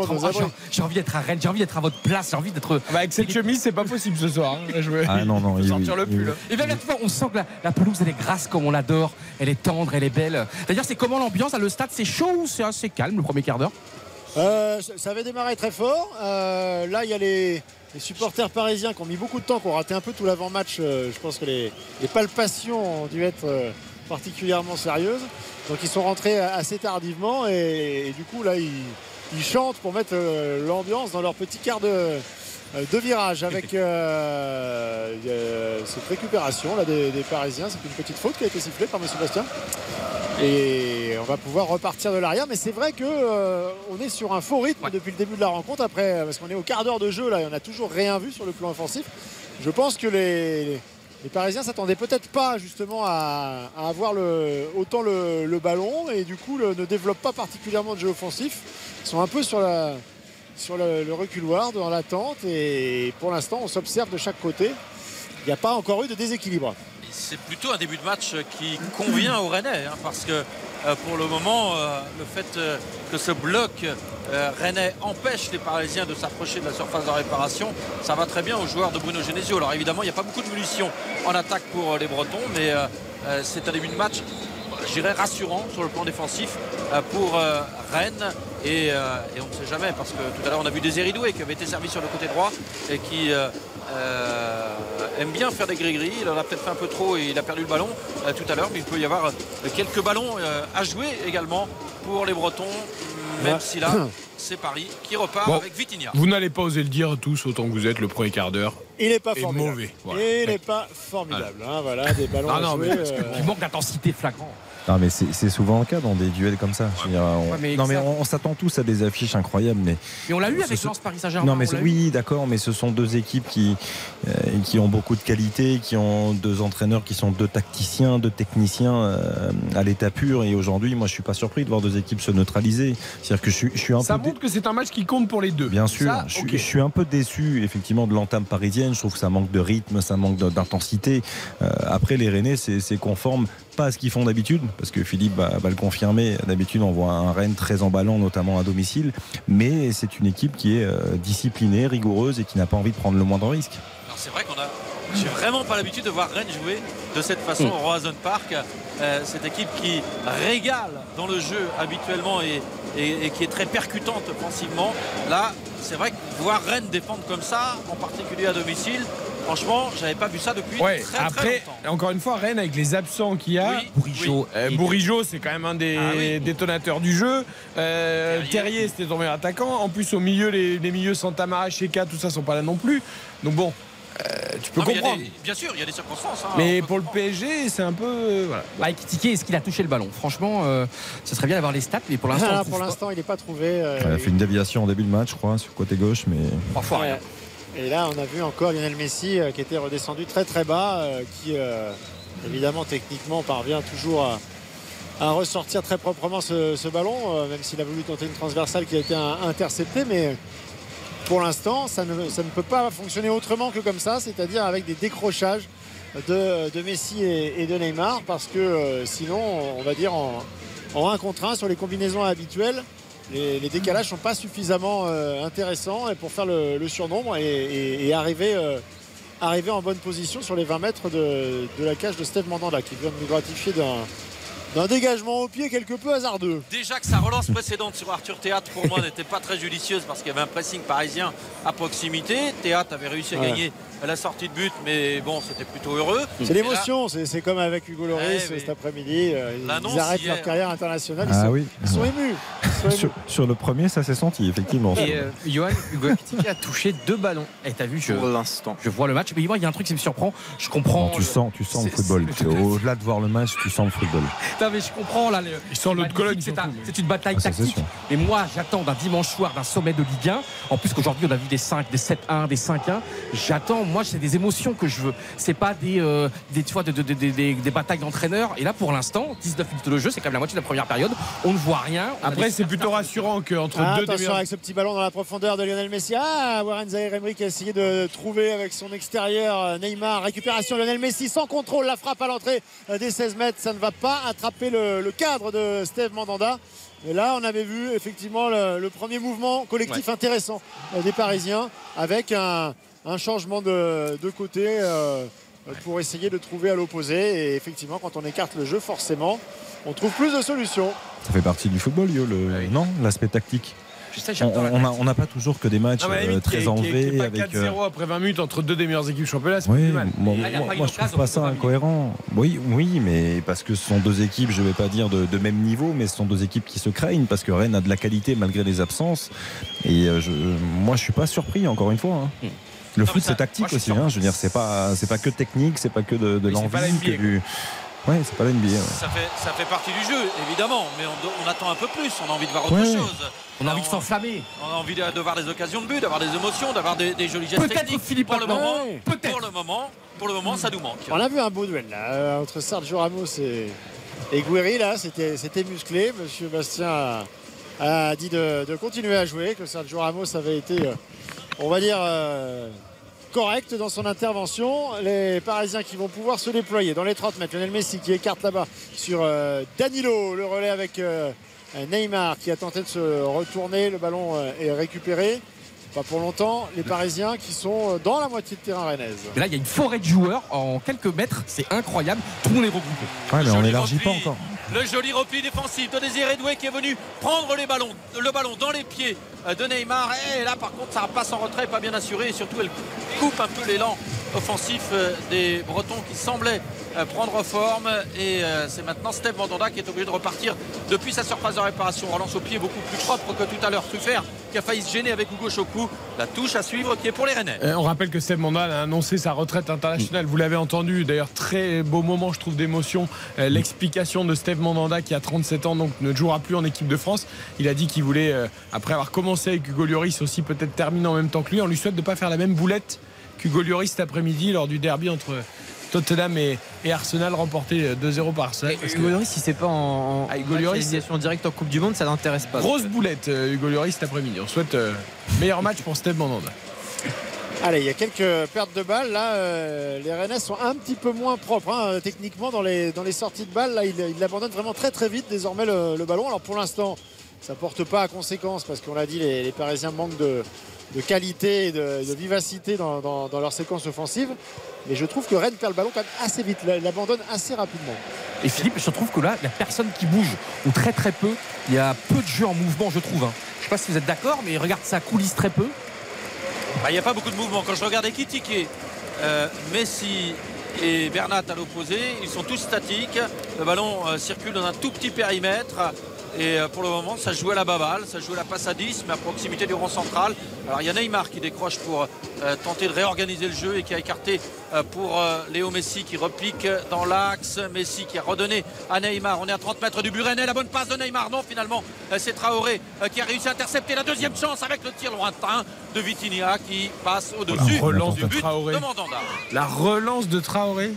d'être ah, à Rennes, j'ai envie d'être à votre place, j'ai envie d'être. bah, avec cette chemise, c'est pas possible ce soir. hein. Je vais Ah non, non, sortir le pull. oui. hein. Et bien là, tu vois, on sent que la, la pelouse, elle est grasse comme on l'adore. Elle est tendre, elle est belle. D'ailleurs, c'est comment l'ambiance à le stade? C'est chaud ou c'est assez calme le premier quart d'heure Euh, ça- avait démarré très fort. Euh, là, il y a les, supporters parisiens qui ont mis beaucoup de temps, qui ont raté un peu tout l'avant-match. Euh, je pense que les, palpations ont dû être particulièrement sérieuses. Donc, ils sont rentrés assez tardivement et, du coup, là, ils, ils chantent pour mettre l'ambiance dans leur petit quart de, de virage avec euh, euh, cette récupération là, des, des Parisiens. C'est une petite faute qui a été sifflée par M. Bastien. Et on va pouvoir repartir de l'arrière. Mais c'est vrai que euh, on est sur un faux rythme depuis le début de la rencontre. Après, parce qu'on est au quart d'heure de jeu là, et on n'a toujours rien vu sur le plan offensif. Je pense que les, les- les Parisiens s'attendaient peut-être pas justement à, à avoir le, autant le, le ballon et du coup le- ne développent pas particulièrement de jeu offensif. Ils sont un peu sur, la, sur le, reculoir dans l'attente et pour l'instant on s'observe de chaque côté. Il n'y a pas encore eu de déséquilibre. C'est plutôt un début de match qui convient aux Rennais, hein, parce que euh, pour le moment, euh, le fait euh, que ce bloc Rennais empêche les Parisiens de s'approcher de la surface de réparation, ça va très bien aux joueurs de Bruno Genesio. Alors évidemment, il n'y a pas beaucoup de munitions en attaque pour les Bretons, mais c'est un début de match, je dirais, rassurant sur le plan défensif euh, pour euh, Rennes. Et, euh, et on ne sait jamais, parce que tout à l'heure, on a vu des Eridoué qui avait été servi sur le côté droit et qui aime bien faire des gris-gris. Il en a peut-être fait un peu trop et il a perdu le ballon tout à l'heure, mais il peut y avoir quelques ballons à jouer également pour les Bretons, même Ouais. si là, c'est Paris qui repart Bon. avec Vitinha. Vous n'allez pas oser le dire tous autant que vous êtes le premier quart d'heure. Il n'est pas Et formidable. mauvais, voilà. Il n'est pas formidable. hein, voilà, des ballons Non, à non, jouer, mais euh, Il manque d'intensité flagrant. Non, mais c'est souvent le cas dans des duels comme ça. Dire, on- Ouais, mais non, mais on, on s'attend tous à des affiches incroyables, mais Et on l'a eu Ce avec Lens Paris Saint-Germain. non, mais oui, d'accord, mais ce sont deux équipes qui euh, qui ont beaucoup de qualité, qui ont deux entraîneurs qui sont deux tacticiens, deux techniciens euh, à l'état pur. Et aujourd'hui, moi, je suis pas surpris de voir deux équipes se neutraliser. C'est-à-dire que je suis, je suis un Ça peu dé- montre que c'est un match qui compte pour les deux. Bien sûr, Ça, je, je suis un peu déçu effectivement de l'entame parisienne. Je trouve que ça manque de rythme, ça manque d'intensité. Euh, après, les Rennais, c'est c'est conforme pas à ce qu'ils font d'habitude, parce que Philippe va, va le confirmer. D'habitude, on voit un Rennes très emballant, notamment à domicile. Mais c'est une équipe qui est euh, disciplinée, rigoureuse et qui n'a pas envie de prendre le moindre risque. Alors c'est vrai qu'on a. J'ai vraiment pas l'habitude de voir Rennes jouer de cette façon Mm. au Roazhon Park. Euh, cette équipe qui régale dans le jeu habituellement et, et- et qui est très percutante offensivement. Là, c'est vrai que voir Rennes défendre comme ça, en particulier à domicile, franchement, j'avais pas vu ça depuis Ouais, très très après, longtemps. encore une fois, Rennes avec les absents qu'il y a. Oui, Bourigeau. oui. Bourigeau, c'est quand même un des Ah oui. détonateurs du jeu. Euh, Terrier, c'était ton meilleur attaquant. En plus, au milieu, les, les milieux Santamara, Sheka, tout ça sont pas là non plus. Donc bon, euh, tu peux Non, comprendre. des- bien sûr, il y a des circonstances. hein. Mais pour le PSG, c'est un peu. euh, voilà. Bah, est-ce qu'il a touché le ballon? Franchement, euh, ce serait bien d'avoir les stats, mais pour l'instant, Ah, pour il n'est pas trouvé. euh, Il a fait une déviation en début de match, je crois, sur le côté gauche, mais. Ouais. Et là, on a vu encore Lionel Messi euh, qui était redescendu très très bas, euh, qui euh, évidemment techniquement parvient toujours à, ressortir très proprement ce, ballon, même s'il a voulu tenter une transversale qui a été interceptée. Mais pour l'instant, ça ne, peut pas fonctionner autrement que comme ça, c'est-à-dire avec des décrochages de, Messi et, de Neymar, parce que sinon, on va dire en, en 1 contre 1 sur les combinaisons habituelles, les, les décalages sont pas suffisamment euh, intéressants et pour faire le, le surnombre et, et- et arriver, euh, arriver en bonne position sur les 20 mètres de, de la cage de Steve Mandanda qui vient de nous gratifier d'un d'un dégagement au pied quelque peu hasardeux. Déjà que sa relance précédente sur Arthur Théâtre pour moi n'était pas très judicieuse parce qu'il y avait un pressing parisien à proximité. Théâtre avait réussi à Ouais. gagner à la sortie de but, mais bon, c'était plutôt heureux. C'est l'émotion, c'est c'est comme avec Hugo Loris Eh cet après-midi. euh, Ils arrêtent hier. leur carrière internationale. Ils, Ah sont, oui. ils sont émus. Sur, sur le premier, ça s'est senti, effectivement. Et euh, Johan, Hugo Ekitike a touché deux ballons. Et t'as vu, je, Pour l'instant. je vois le match. Mais moi, il y a un truc qui me surprend. Je comprends. Non, tu sens, tu sens le football. Au-delà de voir le match, tu sens le football. Putain, mais je comprends là. le- Ils sont l'autre colonne. C'est un- une bataille Ah, tactique. Mais moi, j'attends d'un dimanche soir, d'un sommet de Ligue 1. En plus qu'aujourd'hui, on a vu des 5, des 7-1, des 5-1. J'attends. Moi, c'est des émotions que je veux. C'est pas des, euh, des, tu vois, de- de- de- de- des, des batailles d'entraîneurs. Et là, pour l'instant, 19 minutes de jeu, c'est quand même la moitié de la première période. On ne voit rien. On Après, c'est plutôt rassurant qu'entre Ah, deux attention avec ce petit ballon dans la profondeur de Lionel Messi. Ah, Warren Zaïre-Emery qui a essayé de trouver avec son extérieur euh, Neymar. Récupération Lionel Messi sans contrôle. La frappe à l'entrée euh, des 16 mètres. Ça ne va pas attraper le, le cadre de Steve Mandanda. Et là, on avait vu effectivement le, le premier mouvement collectif intéressant euh, des Parisiens avec un, un changement de, de côté euh, pour essayer de trouver à l'opposé. Et effectivement, quand on écarte le jeu, forcément, on trouve plus de solutions. Ça fait partie du football, Yo, le... non L'aspect tactique. Sais, On n'a pas toujours que des matchs Ah, euh, limite, très enlevés avec. 4-0 euh, après 20 minutes entre deux des meilleures équipes championnat, Oui, mal. moi, Ah, moi- moi, je trouve pas ça incohérent. Oui, oui, mais parce que ce sont deux équipes, je vais pas dire de, de même niveau, mais ce sont deux équipes qui se craignent parce que Rennes a de la qualité malgré les absences. Et euh, je, moi, je suis pas surpris encore une fois. hein. Le mais foot, c'est tactique moi, je suis aussi. hein. Je veux dire, c'est pas, c'est pas que technique, c'est pas que de, de Oui, c'est pas la l'envie, que NBA, du. Ouais, c'est pas la NBA. ouais. Ça fait, ça fait partie du jeu, évidemment, mais on, on attend un peu plus. On a envie de voir autre Ouais. chose. On a envie de s'enflammer. On a envie de, de voir des occasions de but, d'avoir des émotions, d'avoir des, des jolis gestes Peut-être techniques. Philippe pour le moment, pour le moment, pour le moment, ça nous manque. On a vu un beau duel là, euh, entre Sergio Ramos et, et Guiri là, c'était c'était musclé. Monsieur Bastien a, a dit de, de continuer à jouer, que Sergio Ramos avait été, euh, on va dire, euh, correct dans son intervention. Les Parisiens qui vont pouvoir se déployer dans les 30 mètres. Lionel Messi qui écarte là-bas sur euh, Danilo, le relais avec euh, Neymar qui a tenté de se retourner. Le ballon euh, est récupéré. Pas pour longtemps. Les Parisiens qui sont dans la moitié de terrain rennaise. Et là, il y a une forêt de joueurs en quelques mètres. C'est incroyable. Tout le monde est regroupé. Ouais, mais on n'élargit pas encore. Le joli repli défensif de Désiré Doué qui est venu prendre le ballon dans les pieds euh, de Neymar. Et là, par contre, ça passe en retrait, pas bien assuré. Et surtout, elle coupe un peu l'élan offensif euh, des Bretons qui semblaient euh, prendre forme. Et euh, c'est maintenant Steve Mandanda qui est obligé de repartir depuis sa surface de réparation. Relance au pied beaucoup plus propre que tout à l'heure. Truffert qui a failli se gêner avec Hugo Chocou. La touche à suivre qui est pour les Rennais. Euh, on rappelle que Steve Mandal a annoncé sa retraite internationale. Vous l'avez entendu, d'ailleurs, très beau moment, je trouve, d'émotion. Euh, L'explication de Steve Mandanda, qui a 37 ans, donc ne jouera plus en équipe de France. Il a dit qu'il voulait, euh, après avoir commencé avec Hugo Lloris, aussi peut-être terminer en même temps que lui. On lui souhaite de ne pas faire la même boulette qu'Hugo Lloris cet après-midi lors du derby entre Tottenham et, et Arsenal, remporté euh, 2-0 par Arsenal. Parce que- Hugo Lloris, si c'est pas en, en Ah, Hugo Lloris, directe en Coupe du Monde, ça l'intéresse pas. Grosse boulette, euh, Hugo Lloris cet après-midi. On souhaite euh, meilleur match pour Steve Mandanda. Allez, il y a quelques pertes de balles. Là, euh, les Rennais sont un petit peu moins propres. hein, techniquement, dans les, dans les sorties de balles, là, ils il abandonnent vraiment très très vite désormais le, le ballon. Alors pour l'instant, ça porte pas à conséquence parce qu'on l'a dit, les, les Parisiens manquent de, de qualité et de, de vivacité dans, dans- dans leur séquence offensive. Mais je trouve que Rennes perd le ballon quand même assez vite. L'abandonne assez rapidement. Et Philippe, je trouve que là, il n'y a personne qui bouge, ou très très peu. Il y a peu de jeux en mouvement, je trouve. hein. Je ne sais pas si vous êtes d'accord, mais regarde, ça coulisse très peu. Bah, Il n'y a pas beaucoup de mouvement. Quand je regarde Ekitike, euh, Messi et Bernat à l'opposé, ils sont tous statiques. Le ballon euh, circule dans un tout petit périmètre. Et euh, pour le moment, ça joue à la baballe, ça joue à la passe à 10, mais à proximité du rond central. Alors il y a Neymar qui décroche pour euh, tenter de réorganiser le jeu et qui a écarté euh, pour euh, Léo Messi qui replique dans l'axe. Messi qui a redonné à Neymar. On est à 30 mètres du but. La bonne passe de Neymar. Non, finalement, c'est Traoré qui a réussi à intercepter la deuxième chance avec le tir lointain de Vitinha qui passe au-dessus La relance du de but Traoré. de Mandanda. La relance de Traoré,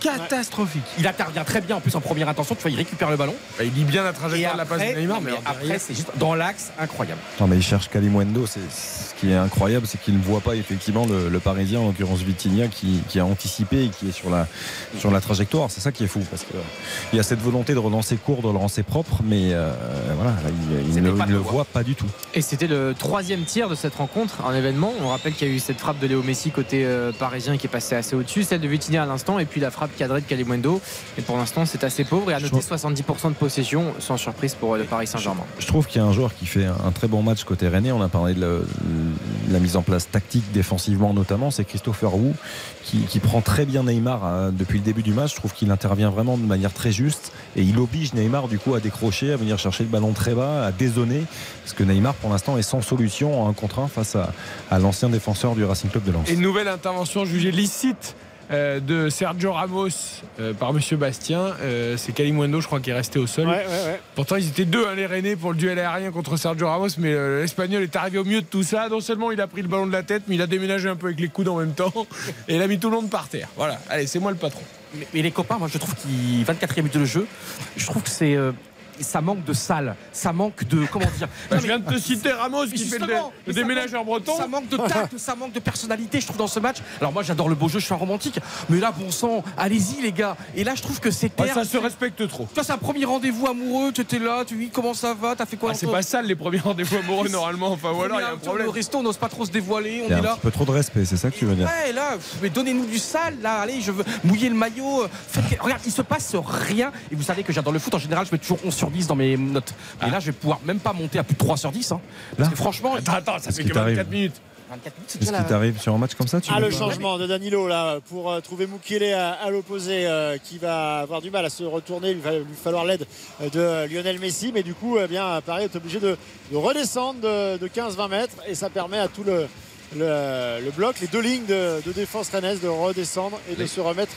catastrophique. Il intervient très bien en plus en première intention. Tu vois, il récupère le ballon. Bah, il lit bien la trajectoire de la passe de après, Neymar, mais, après, c'est juste dans l'axe, incroyable. Non, mais il cherche Kalimundo. C'est ce qui est incroyable, c'est qu'il ne voit pas effectivement le, le Parisien, en l'occurrence Vitinha, qui, qui a anticipé et qui est sur la, sur la trajectoire. C'est ça qui est fou, parce qu'il y a cette volonté de relancer court, de le relancer propre, mais euh, voilà, là, il, il ne il le voit pas du tout. Et c'était le troisième tir de cette rencontre en événement. On rappelle qu'il y a eu cette frappe de Léo Messi côté euh, parisien qui est passée assez au-dessus, celle de Vitinha à l'instant, et puis la frappe cadrée de Calimundo. Et pour l'instant, c'est assez pauvre. Et à noter 70% de possession, sans surprise pour euh, le Paris Saint-Germain. Je trouve qu'il y a un joueur qui fait un très bon match côté Rennais. On a parlé de la, la mise en place tactique défensivement notamment. C'est Christopher Wu qui, qui prend très bien Neymar hein, depuis le début du match. Je trouve qu'il intervient vraiment de manière très juste et il oblige Neymar du coup à décrocher, à venir chercher le ballon très bas, à dézoner. Parce que Neymar pour l'instant est sans solution en un contre un face à, à l'ancien défenseur du Racing Club de Lens. Et une nouvelle intervention jugée licite euh, de Sergio Ramos euh, par Monsieur Bastien. Euh, c'est Kalimundo, je crois, qui est resté au sol. Ouais, ouais, ouais. Pourtant, ils étaient deux, hein, les Rennais, pour le duel aérien contre Sergio Ramos. Mais euh, l'Espagnol est arrivé au mieux de tout ça. Non seulement il a pris le ballon de la tête, mais il a déménagé un peu avec les coudes en même temps. Et il a mis tout le monde par terre. Voilà, allez, c'est moi le patron. Mais, mais les copains, moi je trouve qu'il 24e but de jeu, je trouve que c'est euh, ça manque de salle, ça manque de comment dire. Bah, Non, je mais- viens de te citer Ramos qui fait le, le déménageur manque- breton. Ça manque de tact, ça manque de personnalité, je trouve, dans ce match. Alors moi, j'adore le beau jeu, je suis un romantique. Mais là, bon sang, allez-y, les gars. Et là, je trouve que c'est Ouais, ça se respecte trop. Toi, c'est un premier rendez-vous amoureux, tu étais là, tu dis comment ça va, t'as fait quoi Ah, c'est pas ça les premiers rendez-vous amoureux normalement. Enfin, alors il y a un problème. Au resto, on n'ose pas trop se dévoiler, on est un là. petit peu trop de respect, c'est ça que tu veux dire Ouais, là, mais donnez-nous du sale, là, allez, je veux mouiller le maillot. euh, faites- Regarde, il se passe rien. Et vous savez que j'adore le foot, en général, je mets toujours 11 sur 10 dans mes notes. Et là, je vais pouvoir même pas monter à plus de 3 sur 10. hein. Parce que franchement, Attends, attends, ça Qu'est-ce fait que 24 t'arrive minutes. 24 minutes, c'est Est-ce déjà qui t'arrive sur un match comme ça tu Ah, le changement de Danilo là pour euh, trouver Mukele à, à l'opposé euh, qui va avoir du mal à se retourner. Il va lui falloir l'aide euh, de Lionel Messi, mais du coup, eh bien, Paris est obligé de, de redescendre de, de 15-20 mètres et ça permet à tout le, le, le bloc, les deux lignes de, de défense rennaise de redescendre et de se remettre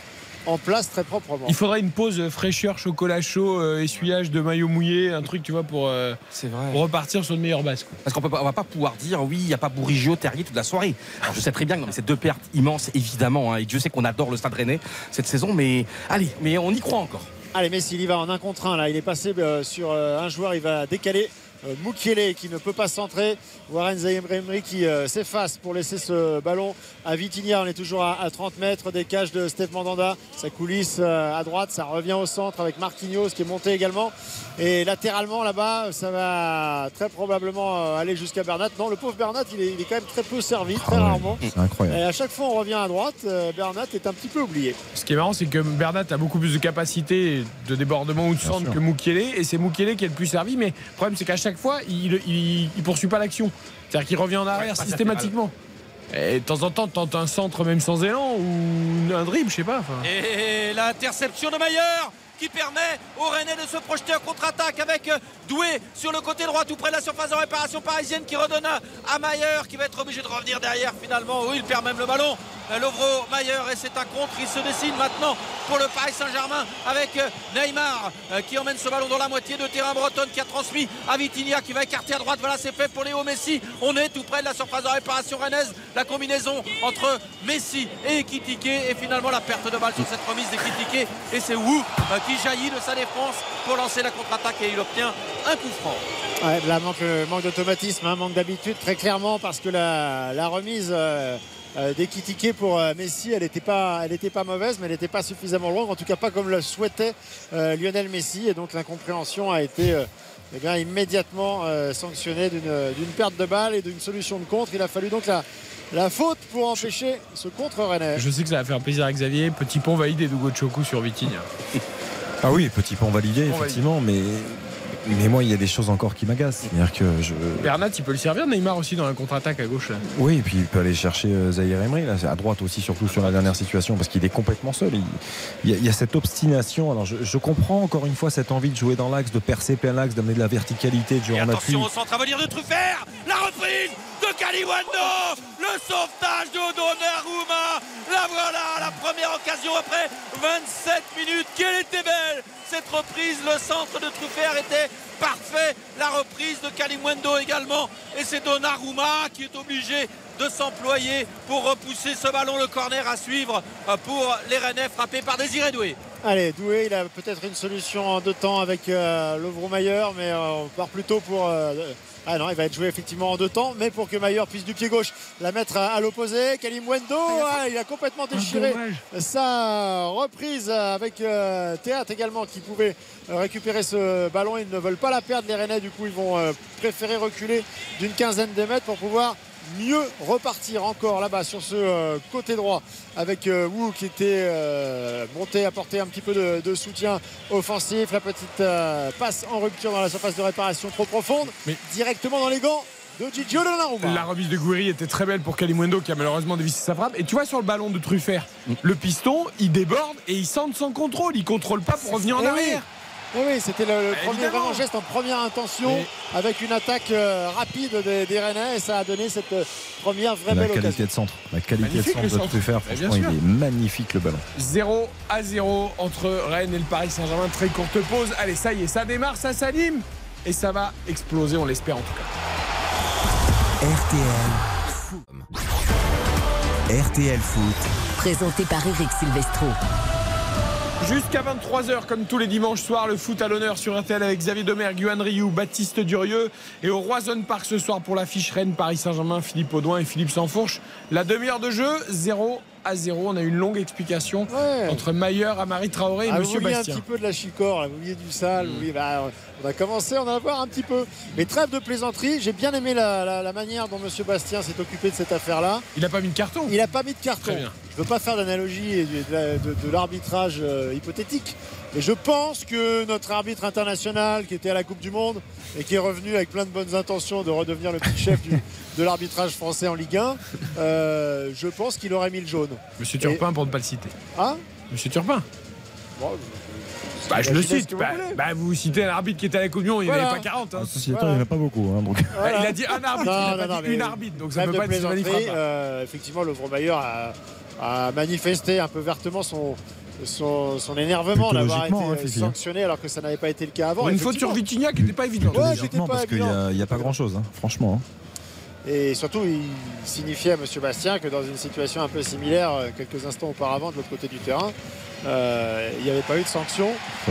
en place très proprement. Il faudrait une pause fraîcheur, chocolat chaud, euh, essuyage de maillot mouillé, un truc, tu vois, pour, euh, C'est vrai. pour repartir sur une meilleure base. quoi. Parce qu'on on va pas pouvoir dire oui, il n'y a pas Bourigio, Terrier toute la soirée. Alors je sais très bien que c'est deux pertes immenses, évidemment. hein, et Dieu sait qu'on adore le Stade Rennais cette saison, mais allez, mais on y croit encore. Allez, Messi, il y va en un contre un. Là. Il est passé euh, sur euh, un joueur, il va décaler. Euh, Mukiele qui ne peut pas centrer. Warren Zahemri qui euh, s'efface pour laisser ce ballon à Vitinha. On est toujours à, à 30 mètres des cages de Steph Mandanda. Ça coulisse euh, à droite, ça revient au centre avec Marquinhos qui est monté également. Et latéralement là-bas, ça va très probablement euh, aller jusqu'à Bernat. Non, le pauvre Bernat, il est, il est quand même très peu servi, très Ah ouais, rarement. C'est incroyable. Et à chaque fois, on revient à droite. euh, Bernat est un petit peu oublié. Ce qui est marrant, c'est que Bernat a beaucoup plus de capacité de débordement ou de centre que Mukiele, et c'est Mukiele qui est le plus servi. Mais le problème, c'est qu'à chaque fois, il, il poursuit pas l'action. C'est-à-dire qu'il revient en arrière systématiquement. Et de temps en temps, tente un centre même sans élan ou un dribble, je sais pas. Et l'interception de Maillard qui permet aux Rennais de se projeter en contre-attaque avec euh, Doué sur le côté droit tout près de la surface de réparation parisienne qui redonne à Maillard qui va être obligé de revenir derrière finalement. Oui, il perd même le ballon. Euh, Lovro Maillard et c'est un contre. Il se dessine maintenant pour le Paris Saint-Germain avec euh, Neymar euh, qui emmène ce ballon dans la moitié de terrain bretonne qui a transmis à Vitinha qui va écarter à droite. Voilà, c'est fait pour Léo Messi. On est tout près de la surface de réparation rennaise. La combinaison entre Messi et Ekitike et finalement la perte de balle sur cette remise d'Ekitike et c'est Wu qui jaillit de sa défense pour lancer la contre-attaque et il obtient un coup franc. Ouais, là, manque, d'automatisme, hein, manque d'habitude, très clairement, parce que la, remise euh, d'Ekitike pour euh, Messi, elle n'était pas, elle était pas mauvaise, mais elle n'était pas suffisamment longue, en tout cas pas comme le souhaitait euh, Lionel Messi. Et donc l'incompréhension a été euh, eh bien, immédiatement sanctionnée d'une perte de balle et d'une solution de contre. Il a fallu donc la, la faute pour empêcher ce contre rennais. Je sais que ça va faire plaisir à Xavier. Petit pont validé d'Ugo Choku sur Vitinha. Ah oui, petit pont validé, effectivement, mais, mais moi, il y a des choses encore qui m'agacent. C'est-à-dire que je. Bernat, il peut le servir. Neymar aussi dans la contre-attaque à gauche. Là. Oui, et puis il peut aller chercher euh, Zahir Emery, là, c'est à droite aussi, surtout sur la dernière situation, parce qu'il est complètement seul. Il, il y a, il y a cette obstination. Alors, je, je comprends encore une fois cette envie de jouer dans l'axe, de percer plein l'axe, d'amener de la verticalité, de jouer en appui. Attention au centre à venir de Truffert La reprise de Kaliwando Le sauvetage de Donnarumma La voilà, la première occasion après 27 minutes. Quelle était belle cette reprise Le centre de Truffert était parfait. La reprise de Kaliwando également. Et c'est Donnarumma qui est obligé de s'employer pour repousser ce ballon. Le corner à suivre pour les Rennais frappé par Désiré Doué. Allez, Doué, il a peut-être une solution en deux temps avec euh, Lovro-Mayer, mais euh, on part plutôt pour. euh, ah non, il va être joué effectivement en deux temps, mais pour que Mayer puisse du pied gauche la mettre à, à l'opposé. Kalim Wendo, ah, il a complètement déchiré sa reprise avec euh, Théâtre également qui pouvait euh, récupérer ce ballon. Ils ne veulent pas la perdre, les Rennais. Du coup, ils vont euh, préférer reculer d'une quinzaine de mètres pour pouvoir mieux repartir encore là-bas sur ce euh, côté droit avec euh, Wu qui était euh, monté apporter un petit peu de, de soutien offensif la petite passe en rupture dans la surface de réparation trop profonde directement dans les gants de La remise de Gouiri était très belle pour Kalimundo qui a malheureusement dévissé sa frappe. Et tu vois sur le ballon de Truffert, le piston, il déborde et il centre sans contrôle. Il contrôle pas pour revenir en oui. Eh oui, c'était le, le premier vraiment geste en première intention Mais- avec une attaque euh, rapide des, des Rennais et ça a donné cette euh, première vraie La belle qualité occasion. de centre, la qualité Magnifique, de centre de bien franchement, il est magnifique le ballon. 0 à 0 entre Rennes et le Paris Saint-Germain. Très courte pause. Allez, ça y est, ça démarre, ça s'anime. Et ça va exploser, on l'espère en tout cas. RTL. RTL Foot. Présenté par Eric Silvestro. Jusqu'à 23h, comme tous les dimanches soirs, le foot à l'honneur sur RTL avec Xavier Domergue, Rioux, Baptiste Durieux. Et au Roison Park ce soir pour l'affiche Rennes, Paris Saint-Germain, Philippe Audouin et Philippe Sansfourche. La demi-heure de jeu, 0 à 0. On a eu une longue explication Ouais. entre Mayer, Amari Traoré et Ah, vous Monsieur un Bastien. petit peu de la chicorre, là, vous vouliez du sale, vous bah, on a commencé à en avoir un petit peu. Mais trêve de plaisanterie, j'ai bien aimé la, la- la manière dont Monsieur Bastien s'est occupé de cette affaire-là. Il n'a pas mis de carton. Il n'a pas mis de carton. Très bien. Je ne veux pas faire d'analogie et de, de- de- de l'arbitrage euh, hypothétique, mais je pense que notre arbitre international qui était à la Coupe du Monde et qui est revenu avec plein de bonnes intentions de redevenir le petit chef du- de l'arbitrage français en Ligue 1, euh, je pense qu'il aurait mis le jaune. Monsieur Et- Turpin, pour ne pas le citer. Ah Monsieur Turpin. Bon, Bah, je le cite. vous Bah, bah, vous citez un arbitre qui était à la Monde, il n'y en avait pas 40. hein. Ceci étant, il n'y en a pas beaucoup. hein, donc. Bah, Il a dit un arbitre, Non, il a non, pas non, dit mais une arbitre, donc ça ne peut pas être euh, effectivement, le Mayer a, a manifesté un peu vertement son, son, son énervement Plutôt d'avoir été hein, euh, sanctionné alors que ça n'avait pas été le cas avant. Une faute sur. Vitinha qui n'était pas évidente. Ouais, pas parce qu'il n'y évident. a, il y a pas grand-chose, hein, franchement. hein. Et surtout, il signifiait à M. Bastien que dans une situation un peu similaire, euh, quelques instants auparavant, de l'autre côté du terrain, euh, il n'y avait pas eu de sanction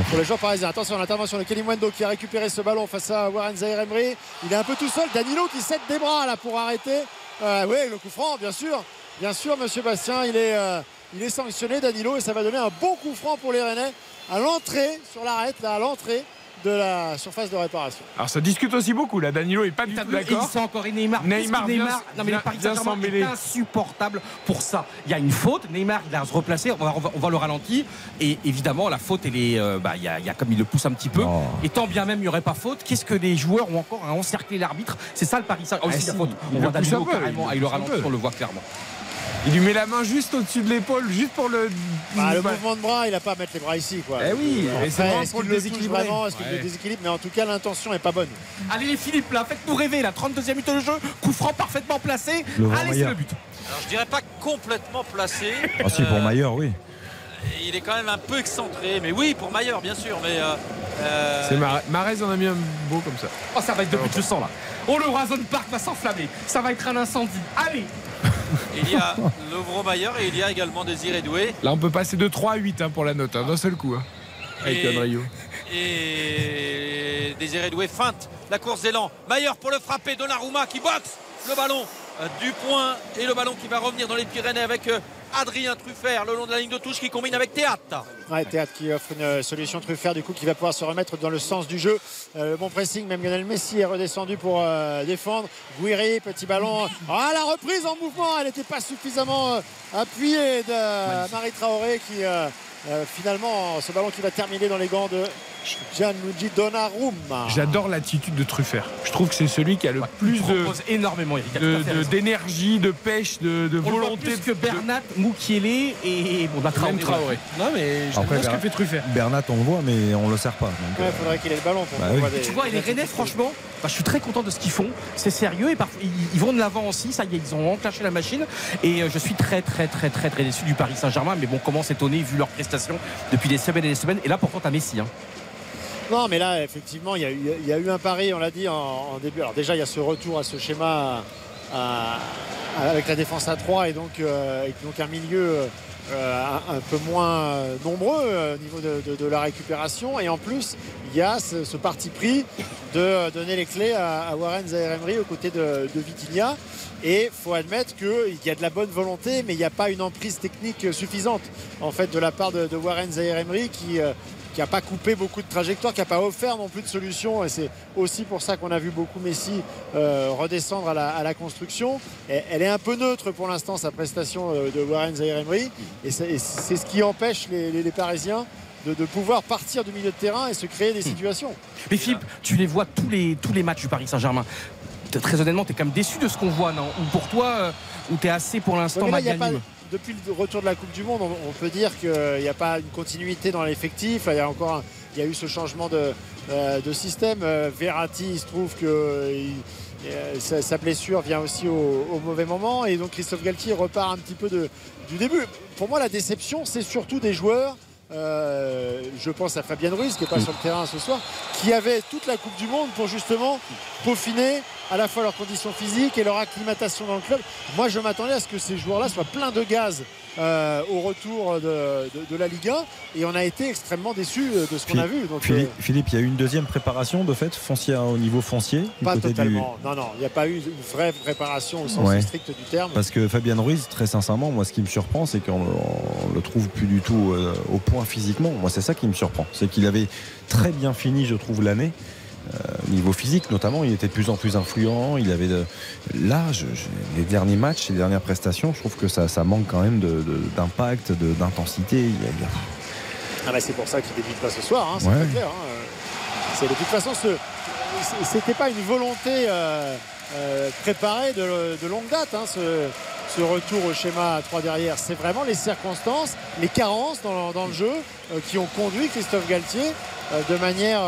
pour les joueurs parisiens. Attention à l'intervention de Kelly Mwendo qui a récupéré ce ballon face à Warren Zahir Emery. Il est un peu tout seul. Danilo qui cède des bras là pour arrêter. Euh, oui, le coup franc, bien sûr. Bien sûr, M. Bastien, il est, euh, il est sanctionné, Danilo, et ça va donner un bon coup franc pour les Rennais à l'entrée, sur l'arrêt, là, à l'entrée de la surface de réparation. Alors ça discute aussi beaucoup là. Danilo est pas du tout d'accord. il sent encore et Neymar. Neymar Neymar, non mais vient- le Paris Saint-Germain est insupportable pour ça. Il y a une faute, Neymar il a à se replacer, on va, on va- on va le ralentir et évidemment la faute elle est, euh, bah, il y, a, il y a comme il le pousse un petit peu. Oh. Et tant bien même il n'y aurait pas faute, qu'est-ce que les joueurs ont encore à encercler l'arbitre? C'est ça le Paris Saint-Germain. Ah, aussi si, la faute. il On le voit Danilo carrément, il le ah, il le un ralentit, on le voit clairement. Il lui met la main juste au-dessus de l'épaule, juste pour le. Bah, le mouvement de bras, il n'a pas à mettre les bras ici. Quoi. Eh oui, c'est vraiment pour le déséquilibrer. vraiment Est-ce qu'il Ouais. le déséquilibre Mais en tout cas, l'intention n'est pas bonne. Allez les Philippe là, faites-nous rêver la 32e minute de jeu, coup franc parfaitement placé. Le Allez c'est Maillard. le but. Alors je dirais pas complètement placé. Ah si, pour Euh, Mayer, oui. Il est quand même un peu excentré, mais oui, pour Maillard, bien sûr. Mais euh, euh, C'est Mar- Marez en a mis un beau comme ça. Oh ça va être de but, je sens là. Oh le Horizon Park va s'enflammer, ça va être un incendie. Allez il y a Lovro Maillard et il y a également Désiré Doué. Là, on peut passer de 3 à 8 hein, pour la note, hein, d'un seul coup. hein, avec Et-. Et Désiré Doué feinte la course d'élan. Maillard pour le frapper. Donnarumma qui boxe le ballon euh, du point et le ballon qui va revenir dans les Pyrénées avec euh, Adrien Truffert le long de la ligne de touche qui combine avec Théâtre. Ouais, Théâtre qui offre une euh, solution Truffert du coup qui va pouvoir se remettre dans le sens du jeu. Euh, le bon pressing, même Lionel Messi est redescendu pour euh, défendre. Guiri, petit ballon. Ah la reprise en mouvement, elle n'était pas suffisamment euh, appuyée de Marie Traoré qui euh, euh, finalement ce ballon qui va terminer dans les gants de Gianluigi Donnarumma. J'adore l'attitude de Truffert. Je trouve que c'est celui qui a le plus de énormément, à de- de- d'énergie, de, pêche, de, de On le voit volonté. plus que Bernat, Moukielé et bon, bah, Traoré. Non mais j'aime Après, bien ce que Bernat- fait Truffert. Bernat, on le voit, mais on le sert pas. donc, Il euh, faudrait qu'il ait le ballon pour Bah oui. des- Tu vois, et les Rennais, franchement, bah, je suis très content de ce qu'ils font. C'est sérieux et parfois, ils, ils vont de l'avant aussi. Ça y est, ils ont enclenché la machine. Et euh, je suis très, très, très, très, très déçu du Paris Saint-Germain. Mais bon, comment s'étonner vu leurs prestations depuis des semaines et des semaines. Et là, pourtant, t'as Messi. hein. Non, mais là, effectivement, il y a eu, un pari, on l'a dit en, début. Alors déjà, il y a ce retour à ce schéma avec la défense à 3 et donc, euh, et donc un milieu euh, un, peu moins nombreux euh, au niveau de, la récupération. Et en plus, il y a ce, parti pris de donner les clés à, à Warren Zaïre-Emery aux côtés de, de. Et il faut admettre qu'il y a de la bonne volonté, mais il n'y a pas une emprise technique suffisante en fait de la part de, de Warren Zaïre-Emery qui qui n'a pas coupé beaucoup de trajectoires, qui n'a pas offert non plus de solutions. Et c'est aussi pour ça qu'on a vu beaucoup Messi euh, redescendre à la, à la construction. Et elle est un peu neutre pour l'instant, sa prestation euh, de Warren Zaïre-Emery. Et c'est ce qui empêche les, les- les Parisiens de, de pouvoir partir du milieu de terrain et se créer des situations. Mais Philippe, tu les vois tous les, tous les matchs du Paris Saint-Germain. Très honnêtement, tu es quand même déçu de ce qu'on voit, non? Ou pour toi, euh, ou tu es assez pour l'instant Ouais, depuis le retour de la Coupe du Monde, on, peut dire qu'il n'y a pas une continuité dans l'effectif. Il y a encore il y a eu ce changement de, euh, système. Euh, Verratti, il se trouve que euh, sa, blessure vient aussi au, au mauvais moment. Et donc Christophe Galtier repart un petit peu du début. Pour moi, la déception, c'est surtout des joueurs. je pense à Fabien Ruiz qui n'est pas sur le terrain ce soir, qui avait toute la Coupe du Monde pour justement peaufiner à la fois leurs conditions physiques et leur acclimatation dans le club. Moi, je m'attendais à ce que ces joueurs-là soient pleins de gaz euh, au retour de, de- de la Ligue 1 et on a été extrêmement déçus de ce qu'on a vu. Donc, Philippe, euh, Philippe, il y a eu une deuxième préparation de fait foncier au niveau foncier pas du- totalement. Non, non, il n'y a pas eu une vraie préparation au sens Ouais. strict du terme. Parce que Fabien Ruiz, très sincèrement, moi, ce qui me surprend, c'est qu'on on le trouve plus du tout euh, au point physiquement. Moi, c'est ça qui me surprend. C'est qu'il avait très bien fini, je trouve, l'année. Euh, niveau physique, notamment, il était de plus en plus influent. Il avait de... Là, je- je- les derniers matchs, les dernières prestations, je trouve que ça, ça manque quand même d'impact, de, d'intensité. Ah bah, c'est pour ça qu'il débute pas ce soir, hein, c'est Ouais. très clair. hein. C'est de toute façon, ce c'était pas une volonté euh, euh, préparée de, de longue date, hein, ce, ce retour au schéma à 3 derrière. C'est vraiment les circonstances, les carences dans, dans le jeu euh, qui ont conduit Christophe Galtier de manière,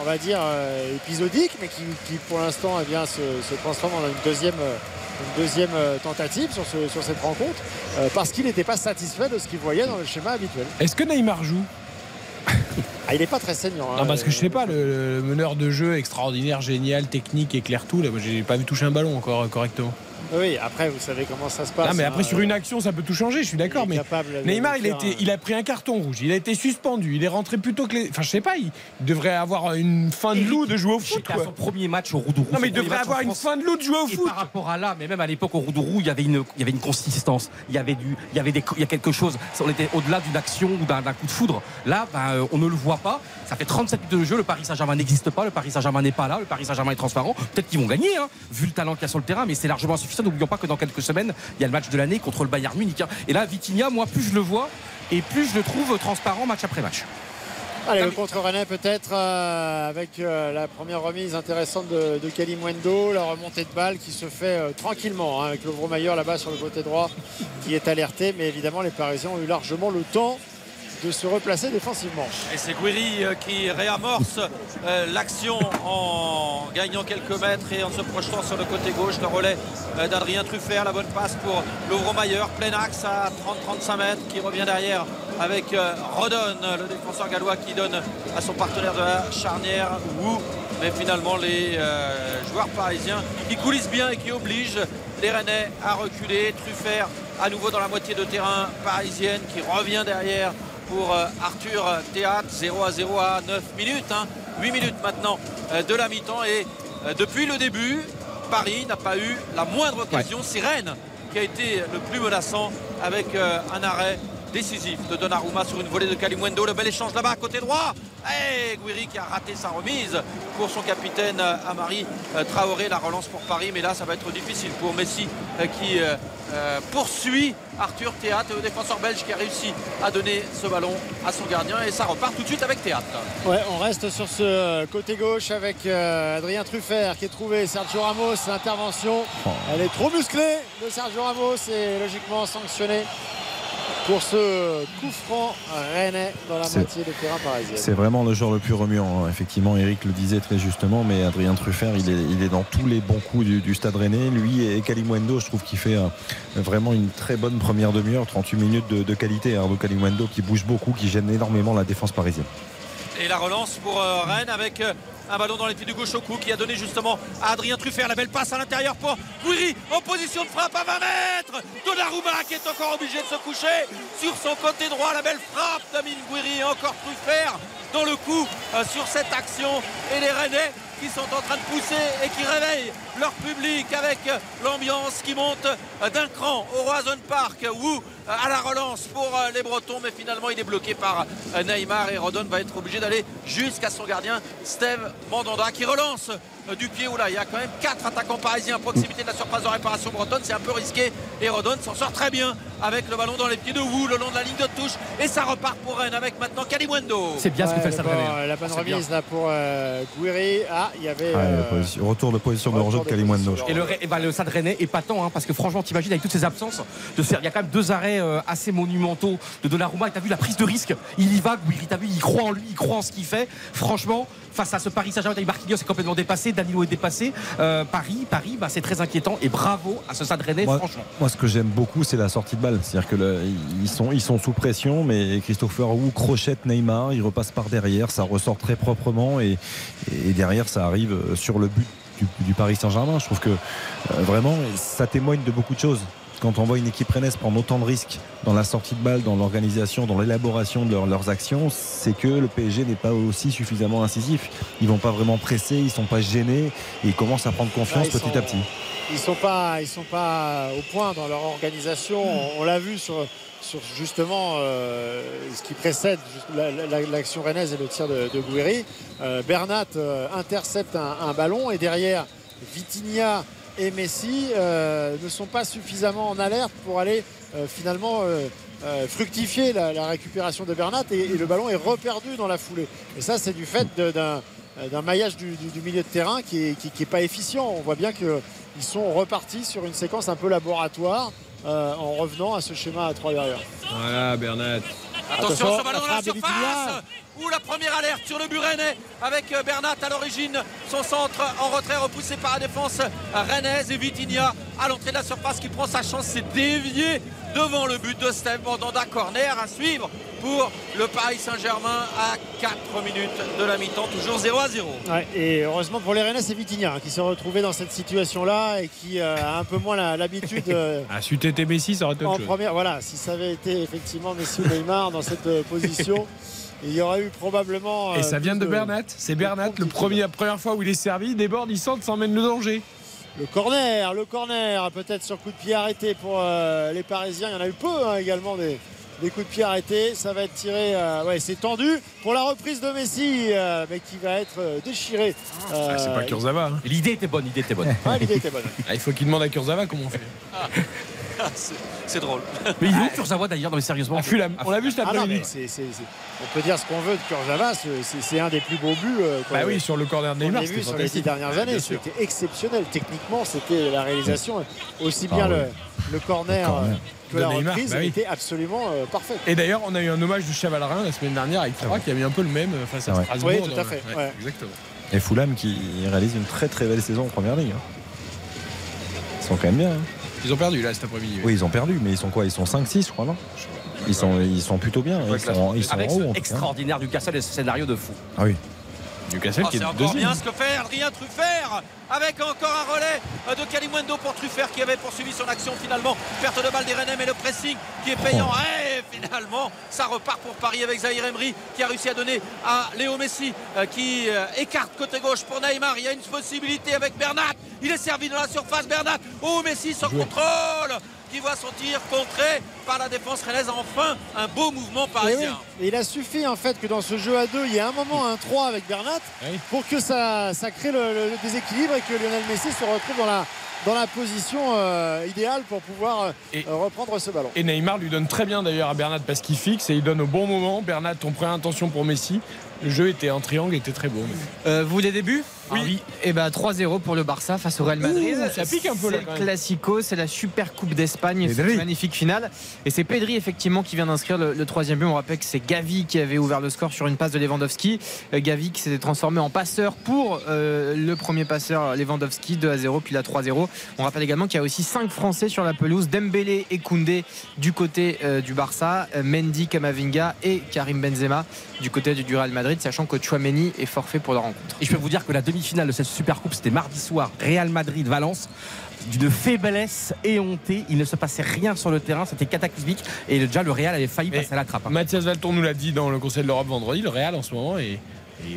on va dire, euh, épisodique, mais qui, qui, pour l'instant eh bien, se, se transforme en une deuxième. euh, une deuxième euh, tentative sur, ce- sur cette rencontre euh, parce qu'il n'était pas satisfait de ce qu'il voyait dans le schéma habituel. Est-ce que Neymar joue? Ah, il n'est pas très saignant. hein. Non, parce que je sais pas, le, le meneur de jeu extraordinaire, génial, technique, éclaire tout. Là, moi, j'ai pas vu toucher un ballon encore correctement. Oui, après, vous savez comment ça se passe. Ah, mais après, hein. sur une action, ça peut tout changer, je suis d'accord. Mais Neymar, il été, hein. il a pris un carton rouge, il a été suspendu, il est rentré plus tôt que les. Enfin, je sais pas, il devrait avoir une fin de loup de jouer au foot. Quoi. son premier match au Roudourou. Non, mais il devrait avoir une fin de loup de jouer au Et foot. par rapport à là, mais même à l'époque au Roudourou, il y avait une, il y avait une consistance, il y avait du, il y avait des, il y a quelque chose. On était au-delà d'une action ou d'un d'un coup de foudre. Là, ben, euh, on ne le voit pas. Ça fait 37 minutes de jeu. Le Paris Saint-Germain n'existe pas. Le Paris Saint-Germain n'est pas là. Le Paris Saint-Germain est transparent. Peut-être qu'ils vont gagner, hein, vu le talent qu'il y a sur le terrain, mais c'est largement insuffisant. N'oublions pas que dans quelques semaines, il y a le match de l'année contre le Bayern Munich. hein. Et là, Vitinha, moi, plus je le vois et plus je le trouve transparent match après match. Allez, le contre Rennais peut-être euh, avec euh, la première remise intéressante de, de Kelly Mwendo, la remontée de balle qui se fait euh, tranquillement hein, avec le gros là-bas sur le côté droit qui est alerté. Mais évidemment, les Parisiens ont eu largement le temps de se replacer défensivement. Et c'est Guiri euh, qui réamorce euh, l'action en gagnant quelques mètres et en se projetant sur le côté gauche. Le relais euh, d'Adrien Truffert, la bonne passe pour Lovromayer. Plein axe à 30-35 mètres qui revient derrière avec Rodon, le défenseur gallois qui donne à son partenaire de la charnière Wu. Mais finalement, les joueurs parisiens qui coulissent bien et qui obligent les Rennais à reculer. Truffert à nouveau dans la moitié de terrain parisienne qui revient derrière pour euh, Arthur Théâtre 0 à 0 à 9 minutes hein. 8 minutes maintenant euh, de la mi-temps et euh, depuis le début Paris n'a pas eu la moindre occasion. C'est Rennes qui a été le plus menaçant avec euh, un arrêt décisif de Donnarumma sur une volée de Kalimwendo. Le bel échange là-bas à côté droit. Et Guiri qui a raté sa remise pour son capitaine euh, Amari euh, Traoré. La relance pour Paris, mais là ça va être difficile pour Messi euh, qui euh, poursuit Arthur Théâtre, le défenseur belge qui a réussi à donner ce ballon à son gardien. Et ça repart tout de suite avec Théâtre. Ouais, on reste sur ce côté gauche avec euh, Adrien Truffert qui est trouvé. Sergio Ramos, l'intervention. Elle est trop musclée de Sergio Ramos et logiquement sanctionné pour ce coup franc rennais dans la C'est- moitié de terrain parisien. C'est vraiment le joueur le plus remuant. hein. Effectivement, Eric le disait très justement, mais Adrien Truffert, il est, il est dans tous les bons coups du, du stade rennais. Lui et Kalimwendo, je trouve qu'il fait euh, vraiment une très bonne première demi-heure, 38 minutes de, de qualité. Arnaud Kalimwendo qui bouge beaucoup, qui gêne énormément la défense parisienne. Et la relance pour euh, Rennes avec euh, un ballon dans les pieds du gauche au cou qui a donné justement à Adrien Truffert la belle passe à l'intérieur pour Guiri en position de frappe à 20 mètres. Donnarumma qui est encore obligé de se coucher sur son côté droit. La belle frappe d'Amine Guiri et encore Truffert dans le coup euh, sur cette action. Et les Rennais qui sont en train de pousser et qui réveillent leur public avec l'ambiance qui monte d'un cran au Roison Park. Wu euh, à la relance pour euh, les Bretons, mais finalement il est bloqué par euh, Neymar et Rodon va être obligé d'aller jusqu'à son gardien Steve Mandanda qui relance du pied où là il y a quand même quatre attaquants parisiens à proximité de la surface de réparation bretonne c'est un peu risqué et Rodon s'en sort très bien avec le ballon dans les pieds de Wu le long de la ligne de touche et ça repart pour Rennes avec maintenant Kalimwendo C'est bien ce que fait d'abord, Rennais. La bonne bien. remise là pour euh, Guiri. Ah, il y avait. Ah, euh, retour de position de retour Roger de de Et le, et bah, le Stade Rennais est patent, hein, parce que franchement, t'imagines avec toutes ces absences, de il y a quand même deux arrêts euh, assez monumentaux de Donnarumma. Et t'as vu la prise de risque, il y va, t'as vu, il croit en lui, il croit en ce qu'il fait. Franchement, face à ce Paris Saint-Germain, Marquinhos est complètement dépassé, Danilo est dépassé. Euh, Paris, Paris, bah, c'est très inquiétant. Et bravo à ce Stade Rennais, Moi, franchement. moi, ce que j'aime beaucoup, c'est la sortie de balle. C'est-à-dire que le- ils, sont, ils sont sous pression, mais Christopher Wu crochette Neymar, il repasse par derrière, ça ressort très proprement et, et derrière, ça arrive sur le but du, Paris Saint-Germain. Je trouve que euh, vraiment, ça témoigne de beaucoup de choses. Quand on voit une équipe rennaise prendre autant de risques dans la sortie de balle, dans l'organisation, dans l'élaboration de leur- leurs actions, c'est que le PSG n'est pas aussi suffisamment incisif. Ils vont pas vraiment presser, ils sont pas gênés et ils commencent à prendre confiance Ah, ils petit sont- à petit. Ils sont pas, ils sont pas au point dans leur organisation. On, on l'a vu sur, sur justement euh, ce qui précède juste la- la- l'action rennaise et le tir de, de. Euh, Bernat euh, intercepte un, un ballon et derrière Vitinha et Messi euh, ne sont pas suffisamment en alerte pour aller euh, finalement euh, euh, fructifier la, la récupération de Bernat et, et le ballon est reperdu dans la foulée. Et ça, c'est du fait d'un d'un maillage du, du- du milieu de terrain qui est, qui- qui est pas efficient. On voit bien qu'ils sont repartis sur une séquence un peu laboratoire euh, en revenant à ce schéma à 3 derrière. Voilà, Bernat. Attention, ce ballon dans la surface Vitinha. Ou la première alerte sur le but rennais avec euh, Bernat à l'origine. Son centre en retrait repoussé par la défense rennaise et Vitinha à l'entrée de la surface qui prend sa chance. C'est dévié devant le but de Steve Mandanda. Corner à suivre pour le Paris Saint-Germain à 4 minutes de la mi-temps. Toujours 0 à 0. Ouais, et heureusement pour les Rennais, c'est Vitinha hein, qui s'est retrouvé dans cette situation-là et qui euh, a un peu moins l'habitude. euh, Ah, si tu étais Messi, ça aurait été en autre chose. première, voilà, si ça avait été effectivement Messi ou Neymar dans cette euh, position, il y aurait eu probablement. Et euh, ça vient plus de Bernat. C'est Bernat, le premier, la première fois où il est servi, il déborde, il centre, ça emmène le danger. Le corner, le corner, peut-être sur coup de pied arrêté pour euh, les Parisiens. Il y en a eu peu hein, également des, des coups de pied arrêtés. Ça va être tiré, euh, ouais, c'est tendu pour la reprise de Messi, euh, mais qui va être euh, déchiré. Euh, Ah, c'est pas Kurzawa. hein. L'idée était bonne, l'idée était bonne. ouais, l'idée était bonne. Ah, il faut qu'il demande à Kurzawa comment on fait. C'est- drôle. Mais il est où Kurzawa d'ailleurs Non, mais sérieusement. À Fulham. On l'a vu cet Ah après-midi. on peut dire ce qu'on veut de Kurzawa, c'est- un des plus beaux buts. euh, qu'on- Bah oui, sur le corner de Neymar, vu sur les dix dernières années. bien. C'était exceptionnel. Techniquement, c'était la réalisation, aussi Ah bien oui. le, le corner, Le corner. euh, que la Neymar, reprise bah oui. était absolument euh, parfaite. Et d'ailleurs, on a eu un hommage du Chavalerin la semaine dernière avec Fra qui a mis un peu le même face à Ah ouais. Strasbourg. Oui, tout à fait. Exactement. Et Fulham qui réalise une très très belle saison en première ligue. hein. Ils sont quand même bien. hein. Ils ont perdu là cet après-midi. Oui, ils ont perdu, mais ils sont quoi Ils sont 5-6, je crois, non ils sont, ils sont plutôt bien. Ils sont, ils sont Avec en haut. en cas. extraordinaire du Castle et ce scénario de fou. Ah oui. Newcastle Oh, qui est c'est encore deuxième. bien ce que fait Adrien Truffert avec encore un relais euh, de Kalimwendo pour Truffert qui avait poursuivi son action finalement. Perte de balle des Rennais mais le pressing qui est payant. Oh. Et finalement, ça repart pour Paris avec Zahir Emery qui a réussi à donner à Léo Messi euh, qui euh, écarte côté gauche pour Neymar. Il y a une possibilité avec Bernat. Il est servi dans la surface. Bernat. Oh, Messi sans contrôle qui voit son tir contré par la défense rennaise. Enfin, un beau mouvement Et oui. parisien. Et il a suffi en fait que dans ce jeu à deux, il y ait un moment un 3 avec Bernat pour que ça, ça crée le, le déséquilibre et que Lionel Messi se retrouve dans la, dans la position euh, idéale pour pouvoir euh, euh, reprendre ce ballon. Et Neymar lui donne très bien d'ailleurs à Bernat parce qu'il fixe et il donne au bon moment. Bernat, ton première intention pour Messi. Le jeu était en triangle, était très beau. Euh, vous les débuts Oui. Et ben 3-0 pour le Barça face au Real Madrid. Ouh, ça pique un peu, là, C'est. Classico, c'est la Super Coupe d'Espagne, c'est magnifique finale. Et c'est Pedri effectivement qui vient d'inscrire le, le troisième but. On rappelle que c'est Gavi qui avait ouvert le score sur une passe de Lewandowski. Euh, Gavi qui s'était transformé en passeur pour euh, le premier passeur Lewandowski 2 à 0 puis la 3-0. On rappelle également qu'il y a aussi 5 Français sur la pelouse, Dembélé et Koundé du côté euh, du Barça, euh, Mendy, Kamavinga et Karim Benzema du côté du, du Real Madrid, sachant que Chouameni est forfait pour la rencontre. Et je peux vous dire que la demi-finale de cette Super Coupe, c'était mardi soir, Real Madrid-Valence. D'une faiblesse éhontée, il ne se passait rien sur le terrain, c'était cataclysmique et déjà le Real avait failli passer à la trappe. hein. Mathias Valton nous l'a dit dans le Conseil de l'Europe vendredi. Le Real en ce moment est,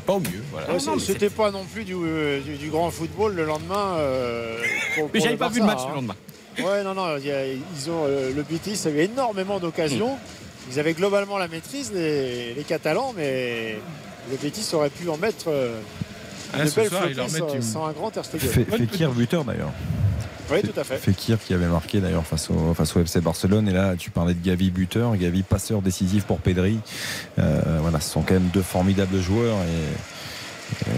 pas au mieux. Voilà. Ouais, c'est- C'était pas non plus du, euh, du- du grand football le lendemain. euh, pour- Mais j'avais pas vu le match le hein. lendemain. Ouais, non, non, il y a- ils ont, euh, le Betis avait énormément d'occasions. Ils avaient globalement la maîtrise, les, les Catalans, mais le Betis aurait pu en mettre euh, Ah, une ce belle soir, sans, une- sans un grand Fekir buteur d'ailleurs. Oui, tout à fait. Fekir qui avait marqué d'ailleurs face au, face au FC Barcelone. Et là, tu parlais de Gavi buteur, Gavi passeur décisif pour Pedri. Euh, voilà, ce sont quand même deux formidables joueurs. Et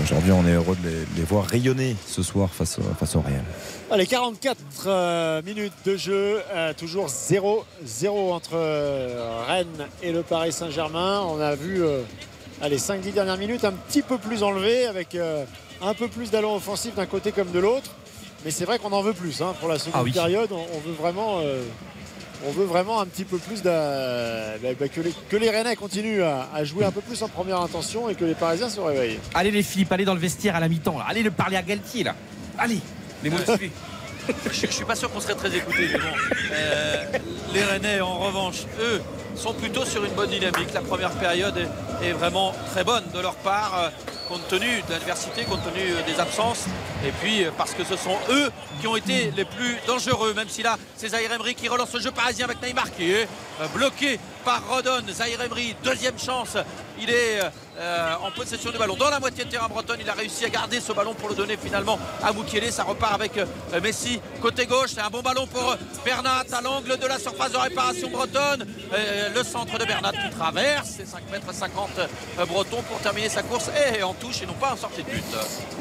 aujourd'hui, on est heureux de les, de les voir rayonner ce soir face, au- face au Real. Allez, 44 euh, minutes de jeu, euh, toujours 0-0 entre euh, Rennes et le Paris Saint-Germain. On a vu euh, allez, 5-10 dernières minutes un petit peu plus enlevé avec euh, un peu plus d'allons offensifs d'un côté comme de l'autre. Mais c'est vrai qu'on en veut plus hein, pour la seconde Ah oui. période. On, on veut vraiment. On veut vraiment un petit peu plus bah, bah, que, les, que les Rennais continuent à, à jouer un peu plus en première intention et que les Parisiens se réveillent. Allez les Philippe, allez dans le vestiaire à la mi-temps. Allez le parler à Galtier là. Allez, les motiver. Je, je suis pas sûr qu'on serait très écouté. mais bon. Euh, les Rennais, en revanche, eux, sont plutôt sur une bonne dynamique. La première période est, vraiment très bonne de leur part, euh, compte tenu de l'adversité, compte tenu euh, des absences. Et puis euh, parce que ce sont eux qui ont été les plus dangereux, même si là, c'est Zahir Emery qui relance le jeu parisien avec Neymar qui est bloqué par Rodon. Zahir Emery, deuxième chance. Il est euh, en possession du ballon dans la moitié de terrain bretonne. Il a réussi à garder ce ballon pour le donner finalement à Moukielé. Ça repart avec euh, Messi côté gauche. C'est un bon ballon pour euh, Bernat à l'angle de la surface de réparation bretonne. Le centre de Bernat qui traverse. C'est 5 mètres 50 euh, breton pour terminer sa course et en touche et non pas en sortie de but.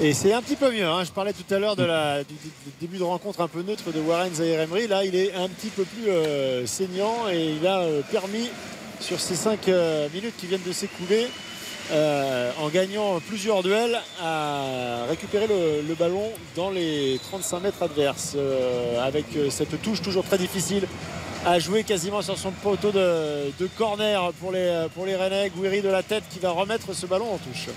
Et c'est un petit peu mieux. hein. Je parlais tout à l'heure du, du- début de rencontre un peu neutre de Warren Zahir Emery. Là, il est un petit peu plus saignant et il a permis sur ces 5 minutes qui viennent de s'écouler, euh, en gagnant plusieurs duels, à récupérer le, ballon dans les 35 mètres adverses. euh, avec euh, cette touche toujours très difficile à jouer quasiment sur son poteau de, corner pour les, pour les Rennais. Gouiri de la tête qui va remettre ce ballon en touche.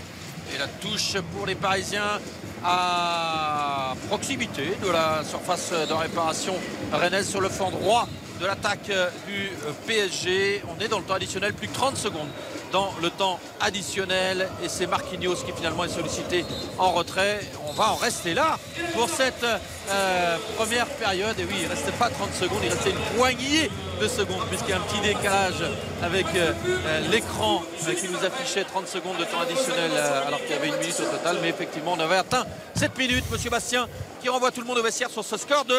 Et la touche pour les Parisiens à proximité de la surface de réparation rennaise sur le flanc droit de l'attaque du PSG. On est dans le temps additionnel, plus que 30 secondes dans le temps additionnel et c'est Marquinhos qui finalement est sollicité en retrait. On va en rester là pour cette euh, première période. Et oui, il ne restait pas 30 secondes, il restait une poignée de secondes puisqu'il y a un petit décalage avec euh, euh, l'écran euh, qui nous affichait 30 secondes de temps additionnel euh, alors qu'il y avait une minute au total. Mais effectivement, on avait atteint cette minute. Monsieur Bastien qui renvoie tout le monde au vestiaire sur ce score de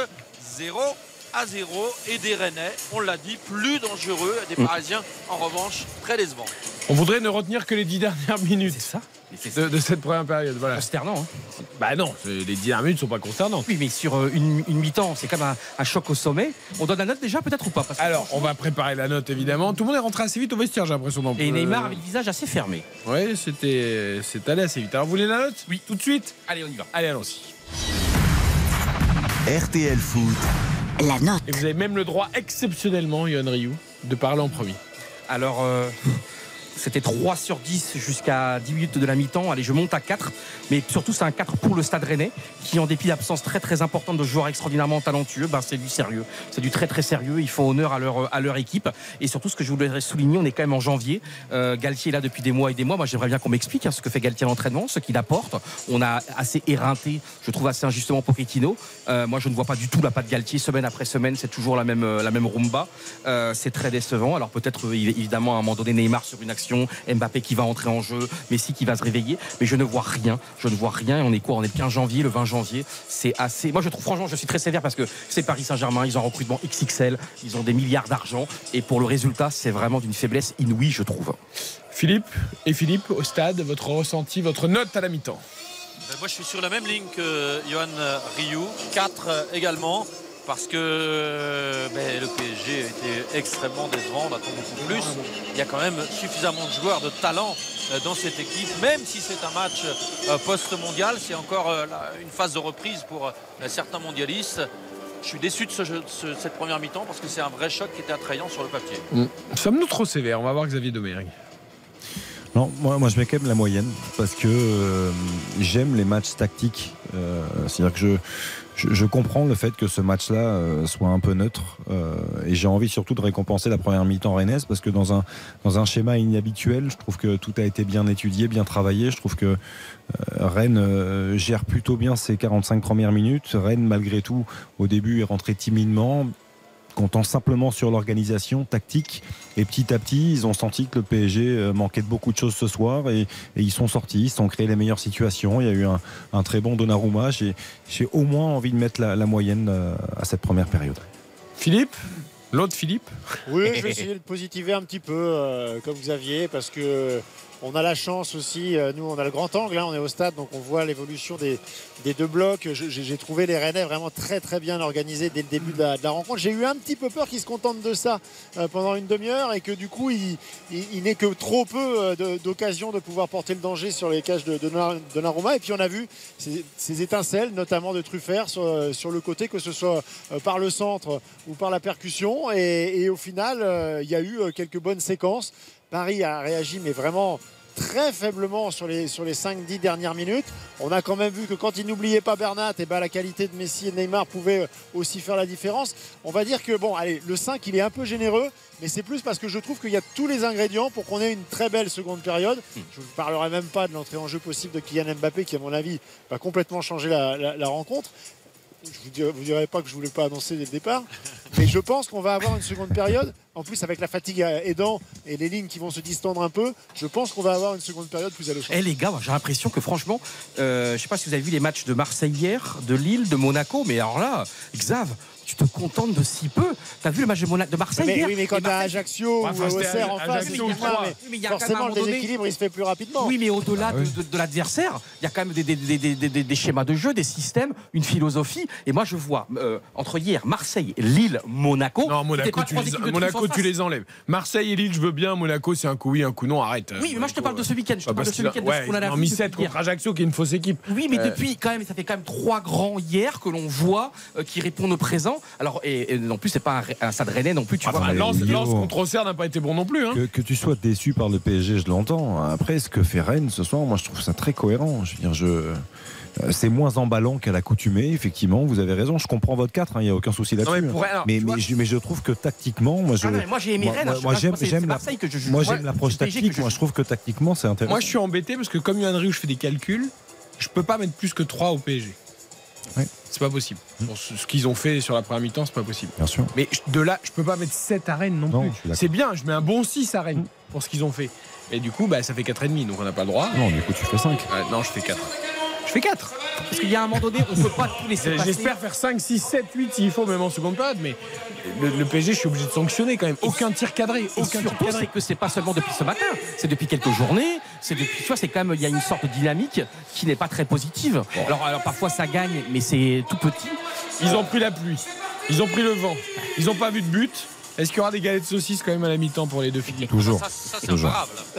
0 à 0 et des Rennais, on l'a dit, plus dangereux, des Mm. Parisiens en revanche très décevants. On voudrait ne retenir que les dix dernières minutes de, de cette première période. Voilà. Consternant. hein. Bah non, les dix dernières minutes sont pas consternantes. Oui, mais sur euh, une, une mi-temps, c'est quand même un, un choc au sommet. On donne la note déjà, peut-être ou pas Parce que Alors, on va préparer la note évidemment. Tout le monde est rentré assez vite au vestiaire, j'ai l'impression. Et euh, Neymar avait le visage assez fermé. Ouais, c'était, c'est allé assez vite. Alors, vous voulez la note? Oui. Tout de suite? Allez, on y va. Allez, allons-y. RTL Foot. La note. Et vous avez même le droit exceptionnellement, Yohan Ryu, de parler en premier. Alors, euh, c'était 3 sur 10 jusqu'à 10 minutes de la mi-temps. Allez, je monte à 4. Mais surtout, c'est un 4 pour le Stade Rennais, qui, en dépit d'absence très très importante de joueurs extraordinairement talentueux, ben, c'est du sérieux. C'est du très très sérieux. Ils font honneur à leur, à leur équipe. Et surtout, ce que je voudrais souligner, on est quand même en janvier. Euh, Galtier est là depuis des mois et des mois. Moi, j'aimerais bien qu'on m'explique hein, ce que fait Galtier à l'entraînement, ce qu'il apporte. On a assez éreinté, je trouve assez injustement Pochettino. Euh, moi, je ne vois pas du tout la patte Galtier semaine après semaine. C'est toujours la même, euh, la même rumba. Euh, c'est très décevant. Alors peut-être euh, évidemment à un moment donné Neymar sur une action, Mbappé qui va entrer en jeu, Messi qui va se réveiller. Mais je ne vois rien. Je ne vois rien. Et on est quoi On est le 15 janvier, le 20 janvier. C'est assez. Moi, je trouve franchement, je suis très sévère parce que c'est Paris Saint-Germain. Ils ont un recrutement XXL. Ils ont des milliards d'argent. Et pour le résultat, c'est vraiment d'une faiblesse inouïe, je trouve. Philippe et Philippe au stade, votre ressenti, votre note à la mi-temps? Ben, moi, je suis sur la même ligne que Johan Rioux, 4 également, parce que euh, ben, le PSG a été extrêmement décevant, on attend beaucoup plus. Il y a quand même suffisamment de joueurs de talent euh, dans cette équipe, même si c'est un match euh, post-mondial, c'est encore une phase de reprise pour certains mondialistes. Je suis déçu de ce jeu- de ce- cette première mi-temps parce que c'est un vrai choc qui était attrayant sur le papier. Sommes-nous trop sévères On va voir Xavier Domergue. Non, moi, moi je mets quand même la moyenne parce que euh, j'aime les matchs tactiques. Euh, C'est-à-dire que je, je, comprends le fait que ce match-là euh, soit un peu neutre euh, et j'ai envie surtout de récompenser la première mi-temps rennaise parce que dans un, dans un schéma inhabituel, je trouve que tout a été bien étudié, bien travaillé. Je trouve que euh, Rennes euh, gère plutôt bien ses 45 premières minutes. Rennes, malgré tout, au début est rentré timidement comptant simplement sur l'organisation tactique. Et petit à petit, ils ont senti que le PSG euh, manquait de beaucoup de choses ce soir et, et ils sont sortis, ils se sont créés les meilleures situations. Il y a eu un, un très bon Donnarumma. J'ai j'ai au moins envie de mettre la, la moyenne euh, à cette première période. Philippe? L'autre Philippe? Oui, je vais essayer de positiver un petit peu, euh, comme Xavier, parce que on a la chance aussi, euh, nous on a le grand angle, hein, on est au stade, donc on voit l'évolution des, deux blocs. J'ai trouvé les Rennais vraiment très très bien organisés dès le début de la, rencontre. J'ai eu un petit peu peur qu'ils se contentent de ça euh, pendant une demi-heure et que du coup il, il, que trop peu euh, d'occasions de pouvoir porter le danger sur les cages de, de. Et puis on a vu ces, étincelles, notamment de Truffert sur, le côté, que ce soit par le centre ou par la percussion. Et, au final, il y a eu quelques bonnes séquences. Paris a réagi, mais vraiment très faiblement sur les, sur les 5-10 dernières minutes. On a quand même vu que quand il n'oubliait pas Bernat, et ben la qualité de Messi et Neymar pouvait euh, aussi faire la différence. On va dire que, bon, allez, le 5, il est un peu généreux, mais c'est plus parce que je trouve qu'il y a tous les ingrédients pour qu'on ait une très belle seconde période. Je ne vous parlerai même pas de l'entrée en jeu possible de Kylian Mbappé, qui, à mon avis, va complètement changer la, la- la rencontre. Je vous dirai, vous direz pas que je voulais pas annoncer dès le départ, mais je pense qu'on va avoir une seconde période. En plus, avec la fatigue aidant et les lignes qui vont se distendre un peu, je pense qu'on va avoir une seconde période plus alléchante. Eh les gars, j'ai l'impression que franchement, euh, je sais pas si vous avez vu les matchs de Marseille hier, de Lille, de Monaco, mais alors là, Xav, tu te contentes de si peu. T'as vu le match de, Mona- de Marseille Mais hier oui, mais quand t'as Ajaccio ou Auxerre en face, forcément le déséquilibre il se fait plus rapidement. Oui, mais au-delà Ah oui. de, de- de l'adversaire, il y a quand même des, des- des- des- des- des schémas de jeu, des systèmes, une philosophie. Et moi, je vois euh, entre hier, Marseille, Lille, Monaco. Non, Monaco, tu les, Monaco, en tu enlèves. Marseille et Lille, je veux bien. Monaco, c'est un coup oui, un coup non. Arrête. Oui, mais moi je te parle de ce week-end. Je te Ah, parle de ce week-end de ouais, ce qu'on a ils la ont mis 7 contre Ajaccio, qui est une fausse équipe. Oui, mais Euh, depuis, quand même, ça fait quand même trois grands hier que l'on voit euh, qui répondent au présent. Alors, et, et non plus, c'est pas un, un stade rennais non plus, tu vois. Enfin, Lens. Lens contre Auxerre n'a pas été bon non plus. Hein. Que, que tu sois déçu par le PSG, je l'entends. Après, ce que fait Rennes ce soir, moi je trouve ça très cohérent. Je veux dire, je. euh, C'est moins emballant qu'à l'accoutumée, effectivement. Vous avez raison. Je comprends votre 4, il n'y a aucun souci là-dessus. mais alors, mais, mais vois- je, mais je trouve que tactiquement, moi je. Ah non, mais moi, j'ai aimé moi, Rennes, moi, je sais moi, pas, j'aime l'approche tactique. je Moi je trouve que tactiquement c'est intéressant. Moi, je suis embêté parce que comme Yohan Rioux, je fais des calculs. Je peux pas mettre plus que 3 au PSG. C'est pas possible. Pour ce ce qu'ils ont fait sur la première mi-temps, c'est pas possible. Bien sûr. Mais de là, je peux pas mettre 7 à Rennes non, plus. C'est bien, je mets un bon 6 à Rennes pour ce qu'ils ont fait. Et du coup, bah, ça fait 4,5, donc on n'a pas le droit. Non, du coup tu fais 5. Ouais, non, je fais 4. Je fais 4. Parce qu'il y a un moment donné, on peut pas tout laisser passer. J'espère faire 5, 6, 7, 8 s'il faut, même en seconde période. Mais le, le PSG, je suis obligé de sanctionner quand même. Aucun tir cadré. Aucun tir cadré. c'est que c'est pas seulement depuis ce matin, c'est depuis quelques journées, c'est depuis, tu vois, c'est quand même, il y a une sorte de dynamique qui n'est pas très positive. Alors, alors parfois ça gagne, mais c'est tout petit. Ils ont pris la pluie. Ils ont pris le vent. Ils n'ont pas vu de but. Est-ce qu'il y aura des galettes de saucisses quand même à la mi-temps pour les deux filles Toujours. Ça, ça, c'est Toujours.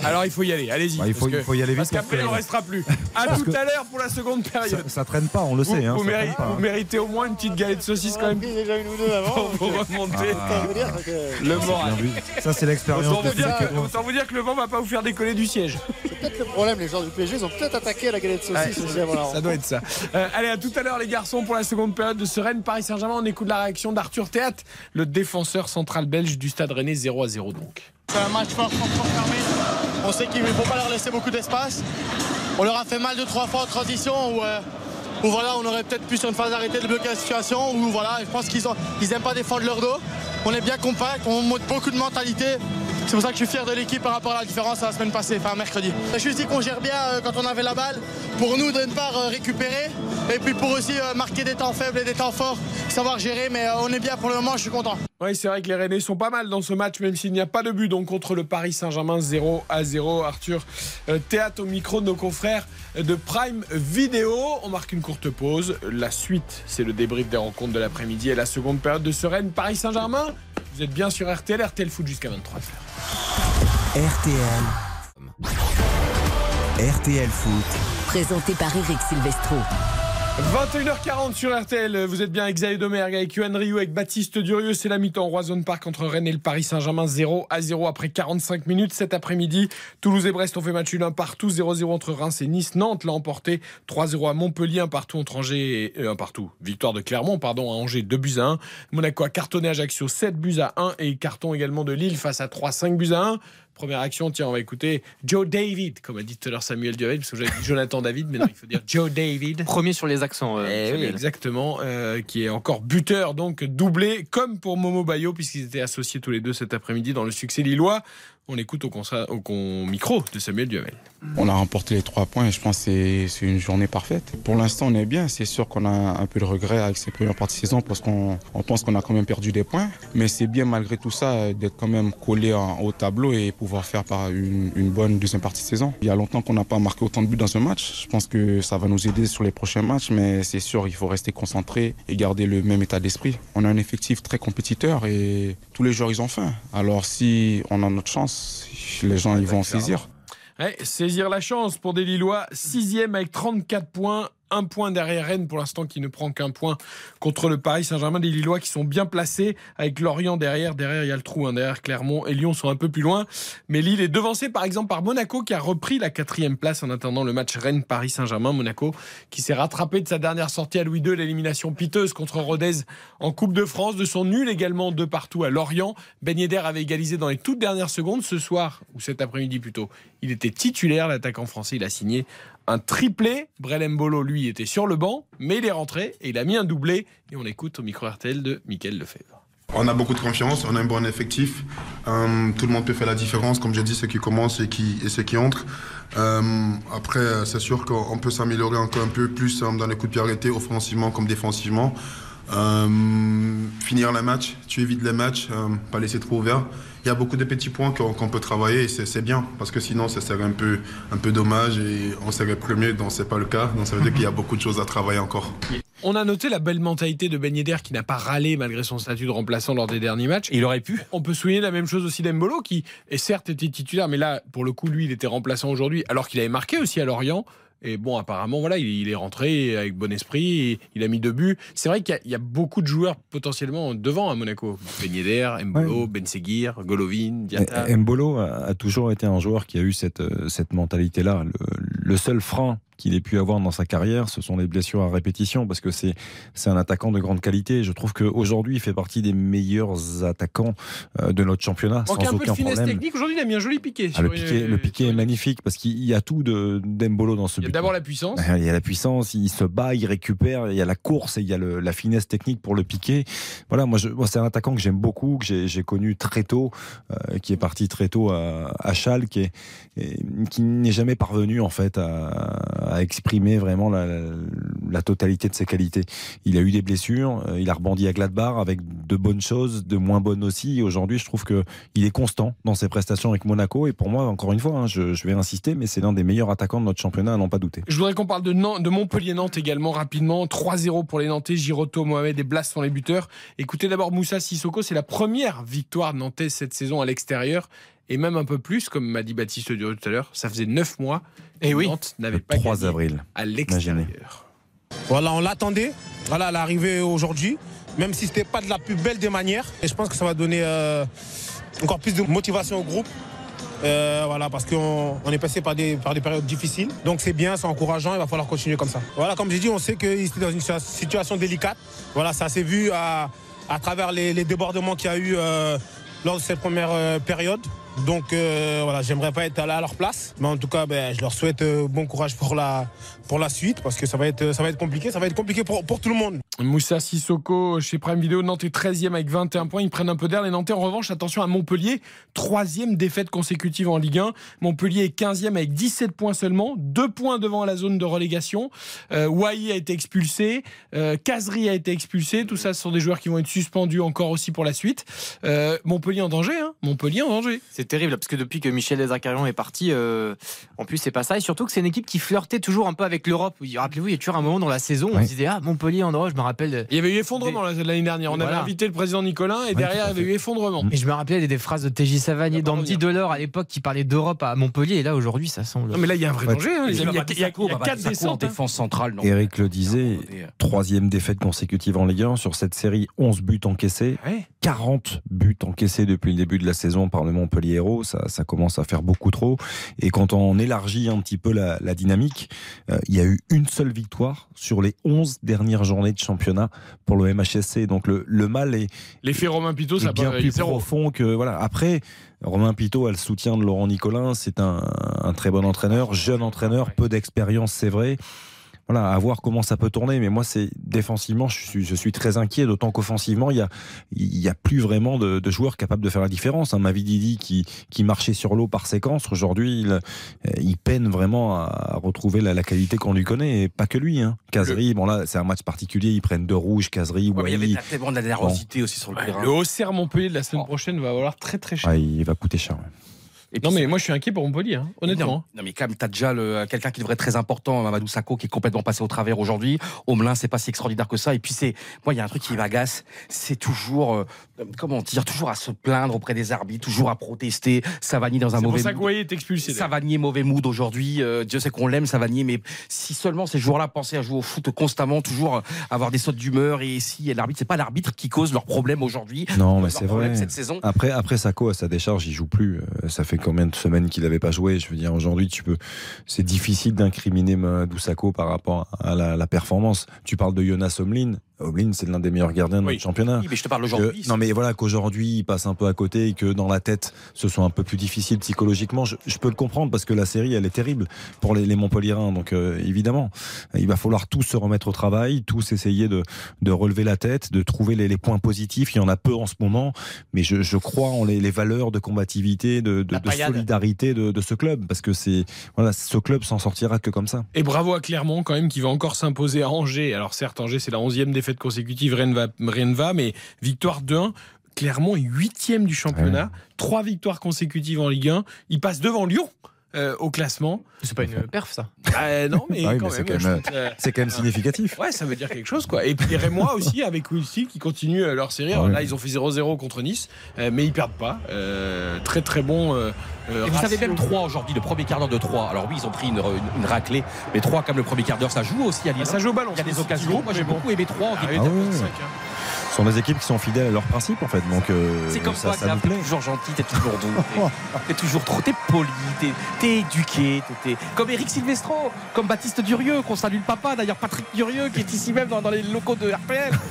Alors il faut y aller, allez-y. Ouais, il faut- parce que- il faut y aller vite Parce parce qu'après il n'en restera plus. À tout à l'heure pour la seconde période. Ça, ça traîne pas, on le Vous, sait. hein, vous ça méri- traîne pas, vous méritez au moins une petite galette de saucisse quand même déjà une ou deux avant. pour vous remonter Ah. Le Bien moral. vu. Ça, c'est l'expérience. Autant vous, dire que, Kedouin. autant vous dire que le vent va pas vous faire décoller du siège. c'est peut-être le problème. Les joueurs du PSG, ils ont peut-être attaqué à la galette de saucisse. Ça doit être ça. Euh, allez, à tout à l'heure les garçons pour la seconde période de ce Rennes Paris Saint-Germain. On écoute la réaction d'Arthur Théat, le défenseur central belge du Stade Rennais 0 à 0 donc. C'est un match fort, fort fermé. On sait qu'il ne faut pas leur laisser beaucoup d'espace. On leur a fait mal deux, trois fois en transition où, euh, voilà, on aurait peut-être pu sur une phase d'arrêter de bloquer la situation. Où voilà, je pense qu'ils n'aiment ils pas défendre leur dos. On est bien compact, on montre beaucoup de mentalité. C'est pour ça que je suis fier de l'équipe par rapport à la différence la semaine passée, enfin mercredi. Je suis dit qu'on gère bien euh, quand on avait la balle, pour nous d'une part euh, récupérer, et puis pour aussi euh, marquer des temps faibles et des temps forts, savoir gérer, mais on est bien pour le moment, je suis content. Oui, c'est vrai que les Rennais sont pas mal dans ce match, même s'il n'y a pas de but donc contre le Paris Saint-Germain 0 à 0. Arthur Théâtre au micro de nos confrères de Prime Vidéo. On marque une courte pause. La suite, c'est le débrief des rencontres de l'après-midi et la seconde période de ce Paris Saint-Germain. Vous êtes bien sur RTL, RTL Foot jusqu'à 23h. RTL. RTL Foot. Présenté par Eric Silvestro. 21h40 sur RTL, vous êtes bien avec Xavier Domergue, avec Yohan Ryu, avec Baptiste Durieux, c'est la mi-temps Roison Park entre Rennes et le Paris Saint-Germain 0 à 0 après 45 minutes cet après-midi. Toulouse et Brest ont fait match nul un partout, 0-0 entre Reims et Nice. Nantes l'a emporté 3-0 à Montpellier, un partout entre Angers et, euh. Victoire de Clermont, pardon, à Angers 2 buts à 1. Monaco a cartonné Ajaccio 7 buts à 1 et carton également de Lille face à 3 5 buts à 1. Première action, tiens, on va écouter Joe David, comme a dit tout à l'heure Samuel Duhamel, parce que j'avais dit Jonathan David, mais non, il faut dire Joe David. Premier sur les accents. euh, Eh oui, exactement, euh, qui est encore buteur, donc doublé, comme pour Momo Bayo, puisqu'ils étaient associés tous les deux cet après-midi dans le succès lillois. On écoute au, micro de Samuel Duhamel. On a remporté les trois points et je pense que c'est- une journée parfaite. Pour l'instant, on est bien. C'est sûr qu'on a un peu de regret avec ces premières parties de saison parce qu'on on pense qu'on a quand même perdu des points. Mais c'est bien malgré tout ça d'être quand même collé au tableau et pouvoir faire par une, bonne deuxième partie de saison. Il y a longtemps qu'on n'a pas marqué autant de buts dans ce match. Je pense que ça va nous aider sur les prochains matchs, mais c'est sûr, il faut rester concentré et garder le même état d'esprit. On a un effectif très compétiteur et tous les joueurs, ils ont faim. Alors si on a notre chance, les gens, ils vont saisir. Ouais, saisir la chance pour des Lillois, sixième avec 34 points. Un point derrière Rennes pour l'instant qui ne prend qu'un point contre le Paris Saint-Germain. Des Lillois qui sont bien placés avec Lorient derrière. Derrière, il y a le trou. hein. Derrière, Clermont et Lyon sont un peu plus loin. Mais Lille est devancé par exemple par Monaco qui a repris la quatrième place en attendant le match Rennes-Paris Saint-Germain. Monaco qui s'est rattrapé de sa dernière sortie à Louis II, l'élimination piteuse contre Rodez en Coupe de France, de son nul également de partout à Lorient. Ben avait égalisé dans les toutes dernières secondes ce soir, ou cet après-midi plutôt. Il était titulaire, l'attaquant français. Il a signé un triplé. Brel Mbolo, lui, était sur le banc, mais il est rentré et il a mis un doublé. Et on écoute au micro RTL de Mickaël Lefebvre. On a beaucoup de confiance, on a un bon effectif. Euh, tout le monde peut faire la différence, comme j'ai dit, ceux qui commencent et, qui, et ceux qui entrent. Euh, après, c'est sûr qu'on peut s'améliorer encore un peu plus euh, dans les coups de pied arrêtés, offensivement comme défensivement. Euh, finir les matchs, tuer vite les matchs, euh, pas laisser trop ouvert. Il y a beaucoup de petits points qu'on peut travailler et c'est c'est bien parce que sinon ça serait un peu, un peu dommage et on serait premier, donc c'est pas le cas. Donc ça veut dire qu'il y a beaucoup de choses à travailler encore. On a noté la belle mentalité de Ben Yedder qui n'a pas râlé malgré son statut de remplaçant lors des derniers matchs. Il aurait pu. On peut souligner la même chose aussi d'Embolo qui, est certes, était titulaire, mais là, pour le coup, lui, il était remplaçant aujourd'hui, alors qu'il avait marqué aussi à Lorient. Et bon, apparemment, voilà, il, il est rentré avec bon esprit, et il a mis deux buts. C'est vrai qu'il y a- il y, a beaucoup de joueurs potentiellement devant à Monaco. Ben Yedder, Mbolo, Ben Seguir, Golovin, Diatta. Et- Mbolo a, a toujours été un joueur qui a eu cette, euh, cette mentalité-là. Le, le seul frein qu'il ait pu avoir dans sa carrière, ce sont les blessures à répétition, parce que c'est c'est un attaquant de grande qualité. Je trouve qu'aujourd'hui, il fait partie des meilleurs attaquants euh, de notre championnat, sans un peu de aucun finesse problème. technique. Aujourd'hui, il a mis un joli piqué. Ah, le une- piqué, le piqué est magnifique parce qu'il y a tout de d'Embolo dans ce Il y a but. d'abord la puissance. Il y a la puissance, il se bat, il récupère, il y a la course et il y a le- la finesse technique pour le piquer. Voilà, moi, c'est un attaquant que j'aime beaucoup, que j'ai connu très tôt, euh, qui est parti très tôt à, à Schalke et, et qui n'est jamais parvenu en fait à, à exprimer vraiment la, la- la totalité de ses qualités. Il a eu des blessures, euh, il a rebondi à Gladbach avec de bonnes choses, de moins bonnes aussi. Aujourd'hui, je trouve que il est constant dans ses prestations avec Monaco. Et pour moi, encore une fois, hein, je, vais insister, mais c'est l'un des meilleurs attaquants de notre championnat, à n'en pas douter. Je voudrais qu'on parle de Montpellier-Nantes également rapidement. 3-0 pour les Nantais. Giroto, Mohamed et Blas sont les buteurs. Écoutez d'abord Moussa Sissoko. C'est la première victoire nantaise cette saison à l'extérieur. Et même un peu plus, comme m'a dit Baptiste Durieux tout à l'heure. Ça faisait 9 mois. Et oui. Nantes n'avait pas 3 gagné avril. à l'extérieur. Voilà, on l'attendait. Voilà, l'arrivée aujourd'hui, même si c'était pas de la plus belle des manières. Et je pense que ça va donner euh, encore plus de motivation au groupe. Euh, voilà, parce qu'on on est passé par des, par des périodes difficiles. Donc c'est bien, c'est encourageant, il va falloir continuer comme ça. Voilà, comme j'ai dit, on sait qu'il était dans une situa- situation délicate. Voilà, ça s'est vu à, à travers les, les débordements qu'il y a eu euh, lors de cette première euh, période. Donc euh, voilà, j'aimerais pas être à leur place. Mais en tout cas, ben, je leur souhaite euh, bon courage pour la, pour la suite, parce que ça va être, ça va être compliqué, ça va être compliqué pour, pour tout le monde. Moussa Sissoko chez Prime Video, Nantes est 13e avec 21 points. Ils prennent un peu d'air. Les Nantais, en revanche, attention à Montpellier, troisième défaite consécutive en Ligue 1. Montpellier est 15e avec 17 points seulement, deux points devant la zone de relégation. Euh, Wai a été expulsé, euh, Kazri a été expulsé. Tout ça, ce sont des joueurs qui vont être suspendus encore aussi pour la suite. Euh, Montpellier en danger, hein Montpellier en danger. C'est terrible parce que depuis que Michel Dezacarian est parti, euh, en plus c'est pas ça. Et surtout que c'est une équipe qui flirtait toujours un peu avec l'Europe. Rappelez-vous, il y a toujours un moment dans la saison où on Oui. se disait ah Montpellier en Europe, je me rappelle. de- Il y avait eu effondrement la- l'année dernière. On avait invité le président Nicolin et derrière, il y avait eu effondrement. Et je me rappelais des, des phrases de TJ Savanier, d'Andy Delors à l'époque qui parlait d'Europe à Montpellier. Et là aujourd'hui, ça semble. Non, mais là, il y a un vrai danger. hein. Il y a, il y a- il y a quatre descentes. hein. défense centrale. non. Eric le disait, troisième défaite consécutive en Ligue 1 sur cette série, 11 buts encaissés, 40 buts encaissés depuis le début de la saison par le Montpellier Hérault, ça, ça commence à faire beaucoup trop. Et quand on élargit un petit peu la, la dynamique, euh, il y a eu une seule victoire sur les 11 dernières journées de championnat pour le MHSC. Donc le, le mal est, L'effet Romain Pitot, est ça bien plus zéro. profond que voilà. Après, Romain Pitot a le soutien de Laurent Nicolin. C'est un, un très bon entraîneur, jeune entraîneur, peu d'expérience, c'est vrai. Voilà, à voir comment ça peut tourner. Mais moi, c'est défensivement, je suis, je suis très inquiet. D'autant qu'offensivement, il y a, il y a plus vraiment de, de joueurs capables de faire la différence. Un Mavididi qui, qui marchait sur l'eau par séquence. Aujourd'hui, il, euh, il peine vraiment à retrouver la, la qualité qu'on lui connaît. Et pas que lui. Hein. Casery, bon là, c'est un match particulier. Ils prennent deux rouges. Casery, Ouais, il y avait Wai. de la- tellement de la nervosité aussi sur le terrain. Le Auxerre Montpellier de la semaine prochaine va valoir très très cher. Ah, il va coûter cher. ouais. Non, mais moi je suis inquiet pour Montpellier, hein, honnêtement. Non, non, mais quand même, t'as déjà quelqu'un qui devrait être très important, Mamadou Sakho, qui est complètement passé au travers aujourd'hui. Omelin, c'est pas si extraordinaire que ça. Et puis, c'est, moi, il y a un truc qui m'agace, c'est toujours, euh, comment dire, toujours à se plaindre auprès des arbitres, toujours à protester. Savanier dans un pour mauvais ça mood. Wai est expulsé. Savanier, mauvais mood aujourd'hui. Euh, Dieu sait qu'on l'aime, Savanier, mais si seulement ces joueurs-là pensaient à jouer au foot constamment, toujours euh, avoir des sautes d'humeur, et si l'arbitre, c'est pas l'arbitre qui cause leurs problèmes aujourd'hui. Non, mais c'est vrai. Cette saison. Après, après Sako à sa décharge, il joue plus. Ça fait combien de semaines qu'il n'avait pas joué Je veux dire, aujourd'hui, tu peux. C'est difficile d'incriminer Mamadou Sakho par rapport à la, la performance. Tu parles de Jonas Omlin. Omlin, c'est l'un des meilleurs gardiens de notre championnat. Oui, mais je te parle aujourd'hui. Que- non, mais voilà qu'aujourd'hui, il passe un peu à côté et que dans la tête, ce soit un peu plus difficile psychologiquement. Je, je peux le comprendre parce que la série, elle est terrible pour les, les Montpelliérains. Donc, euh, évidemment, il va falloir tous se remettre au travail, tous essayer de, de relever la tête, de trouver les, les points positifs. Il y en a peu en ce moment, mais je, je crois en les, les valeurs de combativité, de, de, de solidarité de, de ce club parce que c'est voilà, ce club s'en sortira que comme ça. Et bravo à Clermont quand même qui va encore s'imposer à Angers. Alors certes, Angers c'est la 11e défaite consécutive, rien ne va, rien ne va mais victoire 2-1. Clermont est 8e du championnat, trois victoires consécutives en Ligue 1. Il passe devant Lyon euh, au classement. C'est pas une perf ça. Euh, non, mais Ah oui, quand mais c'est même. quand même, c'est quand même significatif. Ouais, ça veut dire quelque chose, quoi. Et puis les Rémois aussi, avec Wilsey, qui continuent euh, leur série. Alors Ah oui. là, ils ont fait 0-0 contre Nice, euh, mais ils perdent pas. Euh, très très bon. euh, euh, Et vous savez même 3 aujourd'hui, le premier quart d'heure de 3. Alors oui, ils ont pris une, une, une raclée, mais 3 comme le premier quart d'heure, ça joue aussi à Lille. Ah, ça joue au ballon, Il y a des occasions. Moi j'ai bon. beaucoup aimé 3 en Ah début oui, de c'est cinq, hein. Ce sont des équipes qui sont fidèles à leurs principes en fait. Donc, euh, C'est comme ça, ça, ça nous t'es plaît. toujours gentil, t'es toujours doux, t'es- toujours trop, t'es poli, t'es t'es éduqué, t'es- t'es comme Eric Silvestro, comme Baptiste Durieux, qu'on salue le papa, d'ailleurs Patrick Durieux, qui est ici même dans, dans les locaux de RPL.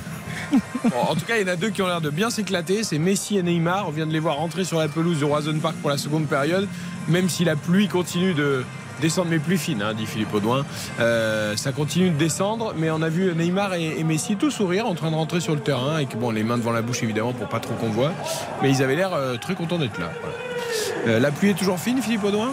Bon, en tout cas, il y en a deux qui ont l'air de bien s'éclater. C'est Messi et Neymar. On vient de les voir rentrer sur la pelouse du Roison Park pour la seconde période. Même si la pluie continue de descendre, mais plus fine, hein, dit Philippe Audouin. Euh, ça continue de descendre, mais on a vu Neymar et, et Messi tout sourire en train de rentrer sur le terrain. Et que, bon, les mains devant la bouche évidemment pour pas trop qu'on voit. Mais ils avaient l'air euh, très contents d'être là. Voilà. Euh, la pluie est toujours fine, Philippe Audouin?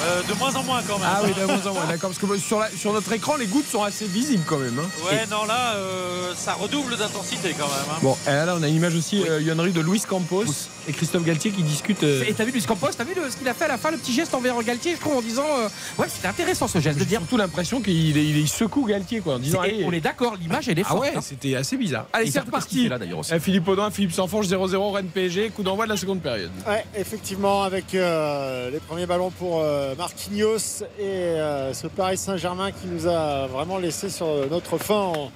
Euh, de moins en moins quand même. Ah oui, de moins en moins, d'accord. Parce que sur, la- sur notre écran, les gouttes sont assez visibles quand même. hein. Ouais, non, là, euh, ça redouble d'intensité quand même. hein. Bon, là, on a une image aussi, euh, Yonnery de Luis Campos et Christophe Galtier qui discutent. euh, Et t'as vu Luis Campos, t'as vu le- ce qu'il a fait à la fin, le petit geste envers Galtier, je trouve, en disant euh, Ouais, c'était intéressant ce geste de J'ai dire. surtout l'impression qu'il il- il secoue Galtier quoi, en disant allez. on est d'accord, l'image elle est Ah forte. ouais, hein. c'était assez bizarre. Allez, c'est reparti. là, aussi. Euh, Philippe Audin, Philippe Sanfonge 0-0, Rennes PSG, coup d'envoi de la seconde période. Ouais, effectivement, avec euh, les premiers ballons pour euh, Marquinhos et euh, ce Paris Saint-Germain qui nous a vraiment laissé sur notre fin en,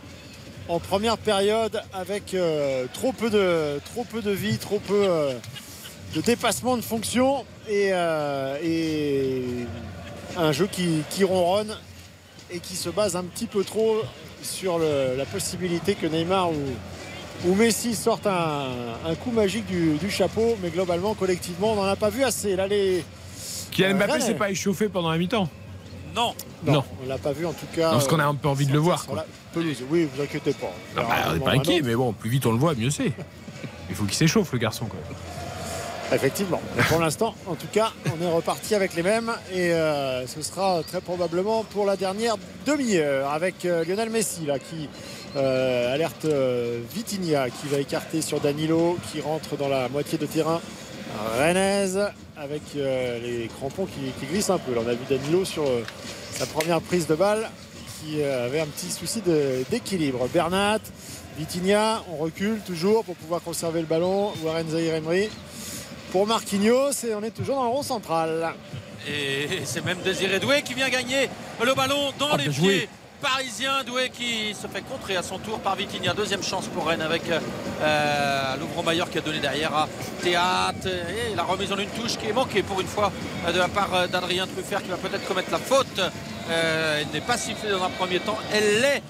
en première période avec euh, trop, peu de, trop peu de vie, trop peu euh, de dépassement de fonction et, euh, et un jeu qui, qui ronronne et qui se base un petit peu trop sur le- la possibilité que Neymar ou, ou Messi sortent un, un coup magique du, du chapeau, mais globalement, collectivement, on n'en a pas vu assez. Là, les, Kylian Mbappé s'est pas échauffé pendant la mi-temps. Non. non, Non. on l'a pas vu en tout cas. Non, parce qu'on a un peu envie de le voir. quoi. la pelouse. Oui, vous inquiétez pas. Non, bah, on n'est pas inquiet, mais bon, plus vite on le voit, mieux c'est. Il faut qu'il s'échauffe le garçon quoi. Effectivement. Mais pour l'instant, en tout cas, on est reparti avec les mêmes et euh, ce sera très probablement pour la dernière demi-heure avec euh, Lionel Messi là qui euh, alerte euh, Vitinha qui va écarter sur Danilo qui rentre dans la moitié de terrain rennaise avec euh, les crampons qui, qui glissent un peu. Là, on a vu Danilo sur euh, sa première prise de balle qui euh, avait un petit souci d'équilibre. Bernat, Vitinha, on recule toujours pour pouvoir conserver le ballon. Warren Zahir Emery pour Marquinhos et on est toujours dans le rond central. Et c'est même Désiré Doué qui vient gagner le ballon dans Ah, les pieds joué. Parisiens. Doué qui se fait contrer à son tour par Vitinha. Deuxième chance pour Rennes avec euh, qui a donné derrière à Théâtre. Et la remise en une touche qui est manquée pour une fois de la part d'Adrien Truffert qui va peut-être commettre la faute. Euh, elle n'est pas sifflée dans un premier temps. Elle l'est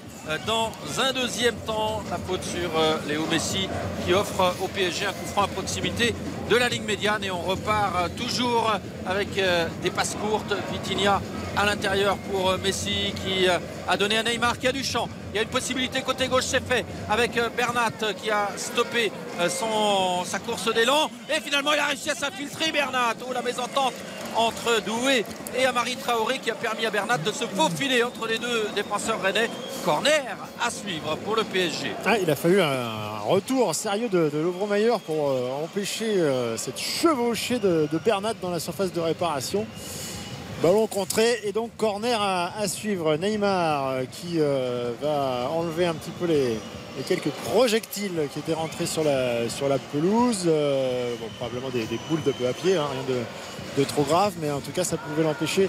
dans un deuxième temps. La faute sur euh, Léo Messi qui offre au PSG un coup franc à proximité de la ligne médiane et on repart toujours avec euh, des passes courtes. Vitinha à l'intérieur pour euh, Messi qui euh, a donné à Neymar qui a du champ. Il y a une possibilité côté gauche, c'est fait avec euh, Bernat qui a stoppé son, sa course d'élan et finalement il a réussi à s'infiltrer Bernat. Oh la mésentente entre Doué et Amari Traoré qui a permis à Bernat de se faufiler entre les deux défenseurs rennais. Corner à suivre pour le PSG. Ah, il a fallu un retour sérieux de, de Lovro-Maillard pour empêcher cette chevauchée de, de Bernat dans la surface de réparation. Ballon contré et donc corner à, suivre. Neymar euh, qui euh, va enlever un petit peu les, quelques projectiles qui étaient rentrés sur la, pelouse. Euh, probablement des, des boules de peu à pied, hein, rien de, trop grave, mais en tout cas ça pouvait l'empêcher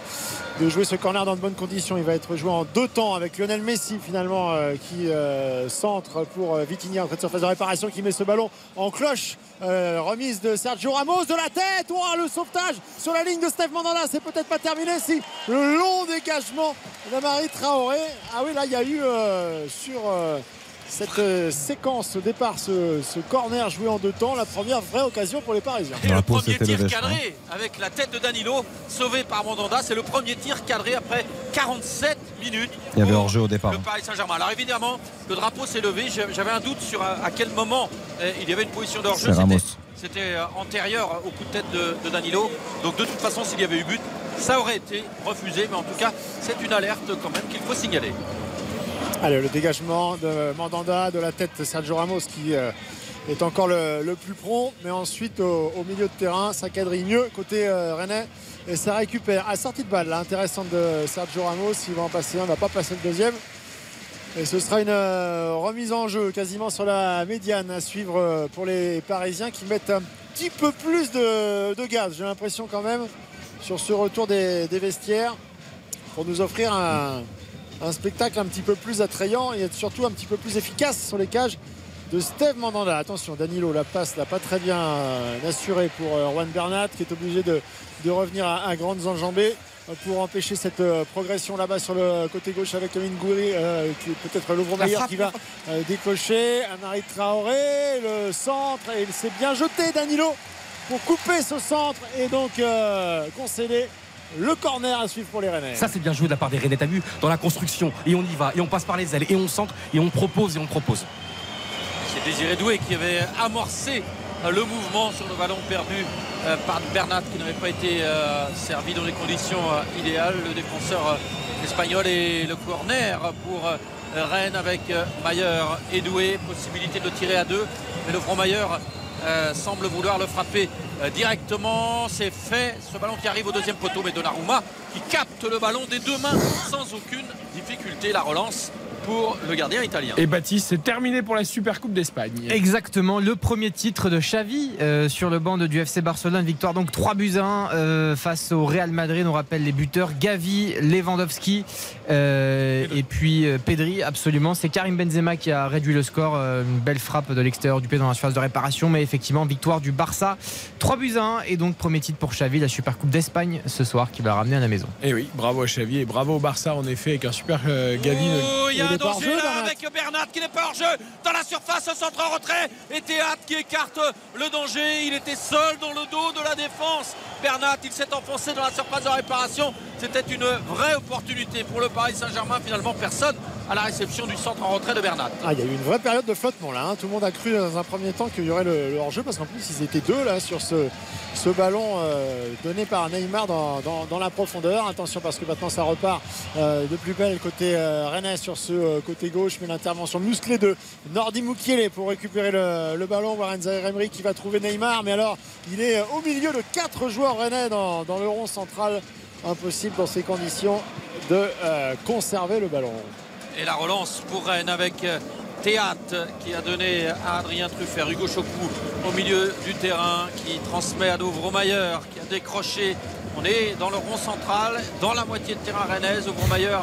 de jouer ce corner dans de bonnes conditions. Il va être joué en deux temps avec Lionel Messi finalement qui centre pour Vitinha en train de surface de réparation qui met ce ballon en cloche. Remise de Sergio Ramos de la tête. Oh, le sauvetage sur la ligne de Steve Mandanda. C'est peut-être pas terminé si le long dégagement d'Amari Traoré. Ah oui, là il y a eu euh, sur euh, cette euh, séquence au départ ce, ce corner joué en deux temps. La première vraie occasion pour les Parisiens. Et le premier tir cadré avec la tête de Danilo, sauvé par Mandanda. C'est le premier tir cadré après 47 minutes. Il y avait hors-jeu au départ. Le Paris Saint-Germain. Alors évidemment, le drapeau s'est levé. J'avais un doute sur à, quel moment il y avait une position de hors-jeu. C'est Ramos. C'était- antérieur au coup de tête de, de Danilo. Donc de toute façon, s'il y avait eu but, ça aurait été refusé. Mais en tout cas, c'est une alerte quand même qu'il faut signaler. Allez, le dégagement de Mandanda, de la tête de Sergio Ramos qui euh, est encore le, plus prompt. Mais ensuite, au, milieu de terrain, ça quadrille mieux côté euh, Rennais. Et ça récupère. À sortie de balle, là, intéressante de Sergio Ramos. Il va en passer un, il va pas passer le deuxième. Et ce sera une euh, remise en jeu quasiment sur la médiane à suivre euh, pour les Parisiens qui mettent un petit peu plus de gaz, j'ai l'impression quand même, sur ce retour des, des vestiaires pour nous offrir un, un spectacle un petit peu plus attrayant et être surtout un petit peu plus efficace sur les cages de Steve Mandanda. Attention, Danilo, la passe n'a pas très bien euh, assurée pour euh, Juan Bernat qui est obligé de, de revenir à, à grandes enjambées euh, pour empêcher cette progression là-bas sur le côté gauche avec Amin Gouiri, euh, qui est peut-être frappe. qui va euh, décocher. Amari Traoré, le centre, et il s'est bien jeté Danilo pour couper ce centre et donc euh, concéder le corner à suivre pour les Rennais. Ça, c'est bien joué de la part des Rennais. T'as vu dans la construction. Et on y va. Et on passe par les ailes. Et on centre. Et on propose. Et on propose. C'est Désiré Doué qui avait amorcé euh, le mouvement sur le ballon perdu euh, par Bernat qui n'avait pas été servi dans les conditions idéales. Le défenseur espagnol et le corner pour Rennes avec Mayer et Doué. Possibilité de le tirer à deux. Mais le front Mayer euh, semble vouloir le frapper euh, directement. C'est fait. Ce ballon qui arrive au deuxième poteau, mais Donnarumma qui capte le ballon des deux mains sans aucune difficulté. La relance pour le gardien italien. Et Baptiste, c'est terminé pour la Super Coupe d'Espagne. Exactement, le premier titre de Xavi euh, sur le banc de, du FC Barcelone. Victoire donc 3 buts à 1 euh, face au Real Madrid. On rappelle les buteurs Gavi, Lewandowski euh, et puis euh, Pedri. Absolument, c'est Karim Benzema qui a réduit le score. Euh, une belle frappe de l'extérieur du pied dans la surface de réparation. Mais effectivement, victoire du Barça. 3 buts à 1 et donc premier titre pour Xavi, la Super Coupe d'Espagne ce soir qui va ramener à la maison. Et oui, bravo à Xavi et bravo au Barça en effet avec un super euh, Gavi. Oh, il là Bernat. avec Bernat qui n'est pas hors jeu dans la surface, centre en retrait et Théâtre qui écarte le danger. Il était seul dans le dos de la défense. Bernat, il s'est enfoncé dans la surface de réparation. C'était une vraie opportunité pour le Paris Saint-Germain. Finalement, personne à la réception du centre en retrait de Bernat. Ah, il y a eu une vraie période de flottement là. hein. Tout le monde a cru dans un premier temps qu'il y aurait le, le hors-jeu parce qu'en plus ils étaient deux là sur ce, ce ballon euh, donné par Neymar dans, dans- dans la profondeur. Attention parce que maintenant ça repart euh, de plus belle côté euh, Rennais sur ce euh, côté gauche. Mais l'intervention musclée de Nordi Mukiele pour récupérer le, ballon. Warren Zaïre-Emery qui va trouver Neymar. Mais alors il est au milieu de quatre joueurs Rennais dans, le rond central. Impossible dans ces conditions de euh, conserver le ballon. Et la relance pour Rennes avec euh, Théâtre qui a donné à Adrien Truffert, Hugo Chocou au milieu du terrain qui transmet à Ouvromayer qui a décroché. On est dans le rond central, dans la moitié de terrain rennaise. Ouvromayer euh,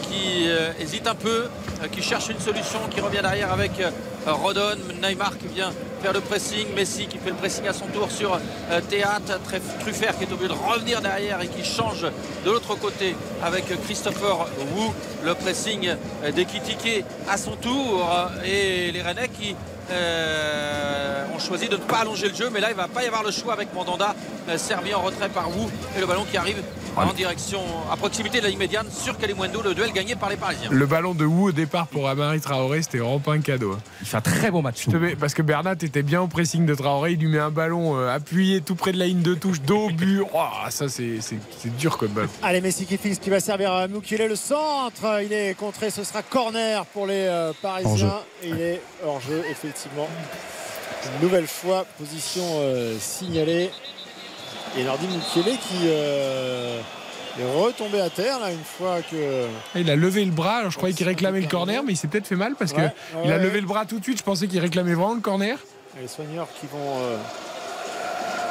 qui euh, hésite un peu, euh, qui cherche une solution, qui revient derrière avec euh, Rodon, Neymar qui vient faire le pressing, Messi qui fait le pressing à son tour sur euh, Théâtre, Truffert qui est obligé de revenir derrière et qui change de l'autre côté avec Christopher Wu, le pressing euh, d'Ekitike à son tour. Euh, et les Rennais qui euh, ont choisi de ne pas allonger le jeu mais là il va pas y avoir le choix avec Mandanda euh, servi en retrait par Wu et le ballon qui arrive en direction à proximité de la ligne médiane sur Kalimundo le duel gagné par les Parisiens Le ballon de Wu au départ pour Amari Traoré, c'était vraiment pas un cadeau. hein. Il fait un très bon match. Je te mets- parce que Bernat était bien au pressing de Traoré, il lui met un ballon euh, appuyé tout près de la ligne de touche, dos au but. Oh, ça c'est dur comme ballon. Allez, Messi qui fixe, qui va servir à Mukele le centre. Il est contré, ce sera corner pour les euh, Parisiens. Et il est hors jeu, effectivement. Une nouvelle fois, position euh, signalée. Et Nardi Mukele qui euh, est retombé à terre là une fois que. Il a levé le bras, alors je croyais qu'il réclamait le corner, mais il s'est peut-être fait mal parce que Ouais, il a levé ouais. le bras tout de suite. Je pensais qu'il réclamait vraiment le corner. Les soigneurs qui vont, euh,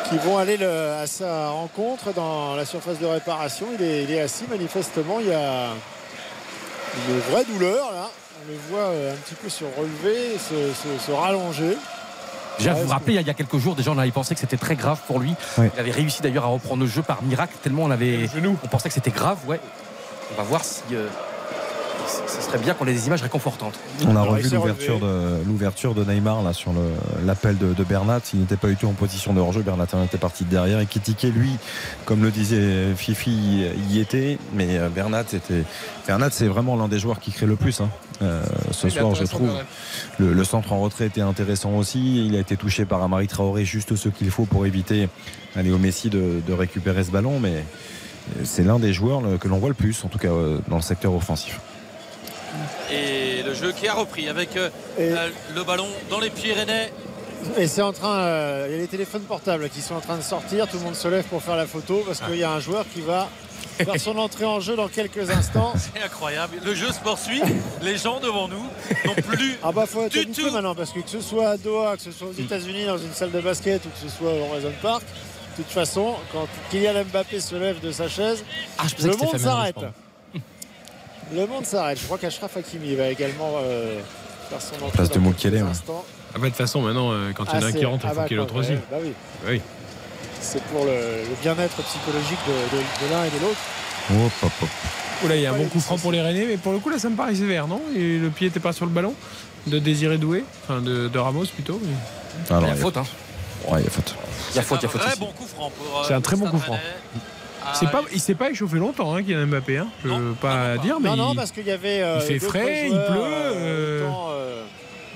qui vont aller le- à sa rencontre dans la surface de réparation. Il est, il est assis, manifestement. Il y a une vraie douleur là. On le voit euh, un petit peu se relever, se, se- se rallonger. Déjà, vous vous rappelez, il y a- quelques jours, déjà, on avait pensé que c'était très grave pour lui. Ouais. Il avait réussi d'ailleurs à reprendre le jeu par miracle, tellement on avait. On pensait que c'était grave, ouais. On va voir si. euh, ce serait bien qu'on ait des images réconfortantes. On a revu l'ouverture de, l'ouverture de Neymar là, sur le- l'appel de, de Bernat. Il n'était pas du tout en position de hors-jeu. Bernat en était parti de derrière. Et Kitike, lui, comme le disait Fifi, y était. Mais euh, Bernat, était... Bernat c'est vraiment l'un des joueurs qui crée le plus. hein. Euh, ce soir, je trouve. Le, le centre en retrait était intéressant aussi. Il a été touché par Amari Traoré, juste ce qu'il faut pour éviter à Léo Messi de, de récupérer ce ballon. Mais c'est l'un des joueurs que l'on voit le plus, en tout cas euh, dans le secteur offensif. et le jeu qui a repris avec euh, euh, le ballon dans les pieds rennais Et c'est en train, euh, il y a les téléphones portables qui sont en train de sortir. Tout le monde se lève pour faire la photo parce qu'il y a un joueur qui va faire son entrée en jeu dans quelques instants. c'est incroyable le jeu se poursuit les gens devant nous n'ont plus Ah bah faut être Du tout. maintenant parce que que ce soit à Doha, que ce soit aux États-Unis dans une salle de basket ou que ce soit au Horizon Park, de toute façon, quand Kylian Mbappé se lève de sa chaise, Ah, je le monde s'arrête. Le monde s'arrête. Je crois qu'Ashraf Hakimi va également euh, faire son entrée. Place de dans Mukele, quelques ouais. instants. Ah bah, de toute façon, maintenant, euh, quand il y en Ah, a un c'est- qui rentre, il ah faut bah, qu'il y ait l'autre aussi. ouais, bah oui. Oui. C'est pour le, le bien-être psychologique de, de- de l'un et de l'autre. Hop, hop, hop. Oula, il y a un bon coup franc pour les Rennais, mais pour le coup, là, ça me paraît sévère, non? Et le pied n'était pas sur le ballon de Désiré Doué, enfin de, de Ramos plutôt. mais- Alors, Il y a faute, hein. Ouais, il y a faute. Il y a faute, il y a faute. très ici. bon coup franc pour euh, C'est un très bon coup franc. Ah, C'est pas, il s'est pas échauffé longtemps, hein, Kylian Mbappé. Hein. Je veux pas dire, mais non, non, il- parce qu'il y avait. euh, il fait frais, il pleut, euh, euh, euh,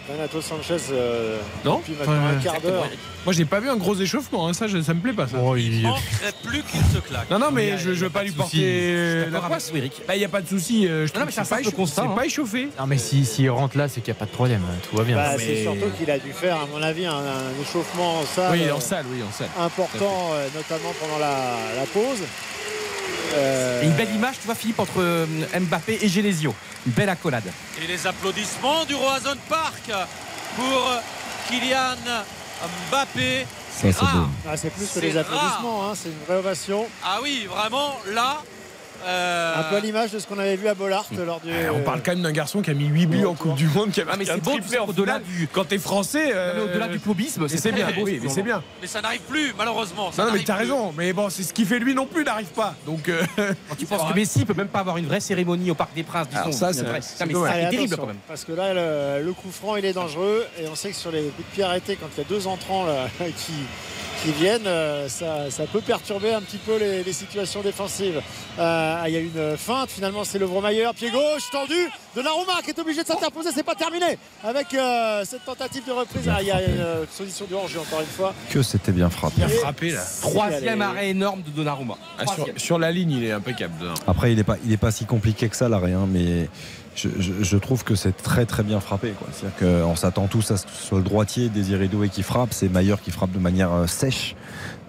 Renato Sanchez euh, Non depuis maintenant un quart d'heure. Moi, j'ai pas vu un gros échauffement. hein, Ça, je- ça me plaît pas. Ça. Il manquerait plus qu'il se claque. Non, non, mais Il y a- je, il y je veux pas lui porter euh, la Eric. Bah, il y a pas de souci. euh, Je Non, trouve mais que c'est un c'est pas, constat, C'est hein. pas échauffé. Non, mais s'il si, rentre là, c'est qu'il n'y a pas de problème. Tout va bien. Bah, mais- C'est surtout qu'il a dû faire, à mon avis, un, un échauffement en salle, Oui, euh, en salle, oui, en salle. important, euh, notamment pendant la, la pause. Euh, une belle image, tu vois, Philippe, entre euh, Mbappé et Genesio. Une belle accolade. Et les applaudissements du Roazhon Park pour Kylian Mbappé. Ça, c'est rare. ah, c'est plus que les applaudissements, hein, c'est une vraie ovation. Ah oui, vraiment, là. Euh, Un peu à l'image de ce qu'on avait vu à Bollard lors du. Eh, On parle quand même d'un garçon qui a mis 8 buts en Coupe du Monde, qui a Ah, mais un c'est beau, triplé en au-delà finale. du- Quand t'es français, euh, au-delà du clubisme, mais c'est bien. beau, Oui, ce mais c'est bien. Mais ça n'arrive plus, malheureusement. Ça Non, non, mais t'as raison. Mais bon, c'est ce qui fait lui non plus n'arrive pas. Donc, euh, Quand tu penses que Messi peut même pas avoir une vraie cérémonie au Parc des Princes, disons. Alors ça, c'est vrai. C'est terrible quand même. Parce que là, le, le coup franc, il est dangereux. Et on sait que sur les coups de pied arrêtés, quand il y a deux entrants là, qui, qui viennent, euh, ça, ça peut perturber un petit peu les, les situations défensives. Euh, il y a une feinte, finalement, c'est le Maillard, pied gauche, tendu. Donnarumma qui est obligé de s'interposer, c'est pas terminé. Avec euh, cette tentative de reprise. Ah, il y a une solution du hors-jeu, encore une fois. Que c'était bien frappé. a frappé là. Troisième arrêt énorme de Donnarumma. Ah, sur, la ligne, il est impeccable. Après, il n'est pas, il est pas si compliqué que ça, l'arrêt, hein, mais je, je- je trouve que c'est très très bien frappé. quoi. C'est-à-dire qu'on s'attend tous à ce que ce soit le droitier Désiré Doué qui frappe. C'est Maillard qui frappe de manière euh, sèche,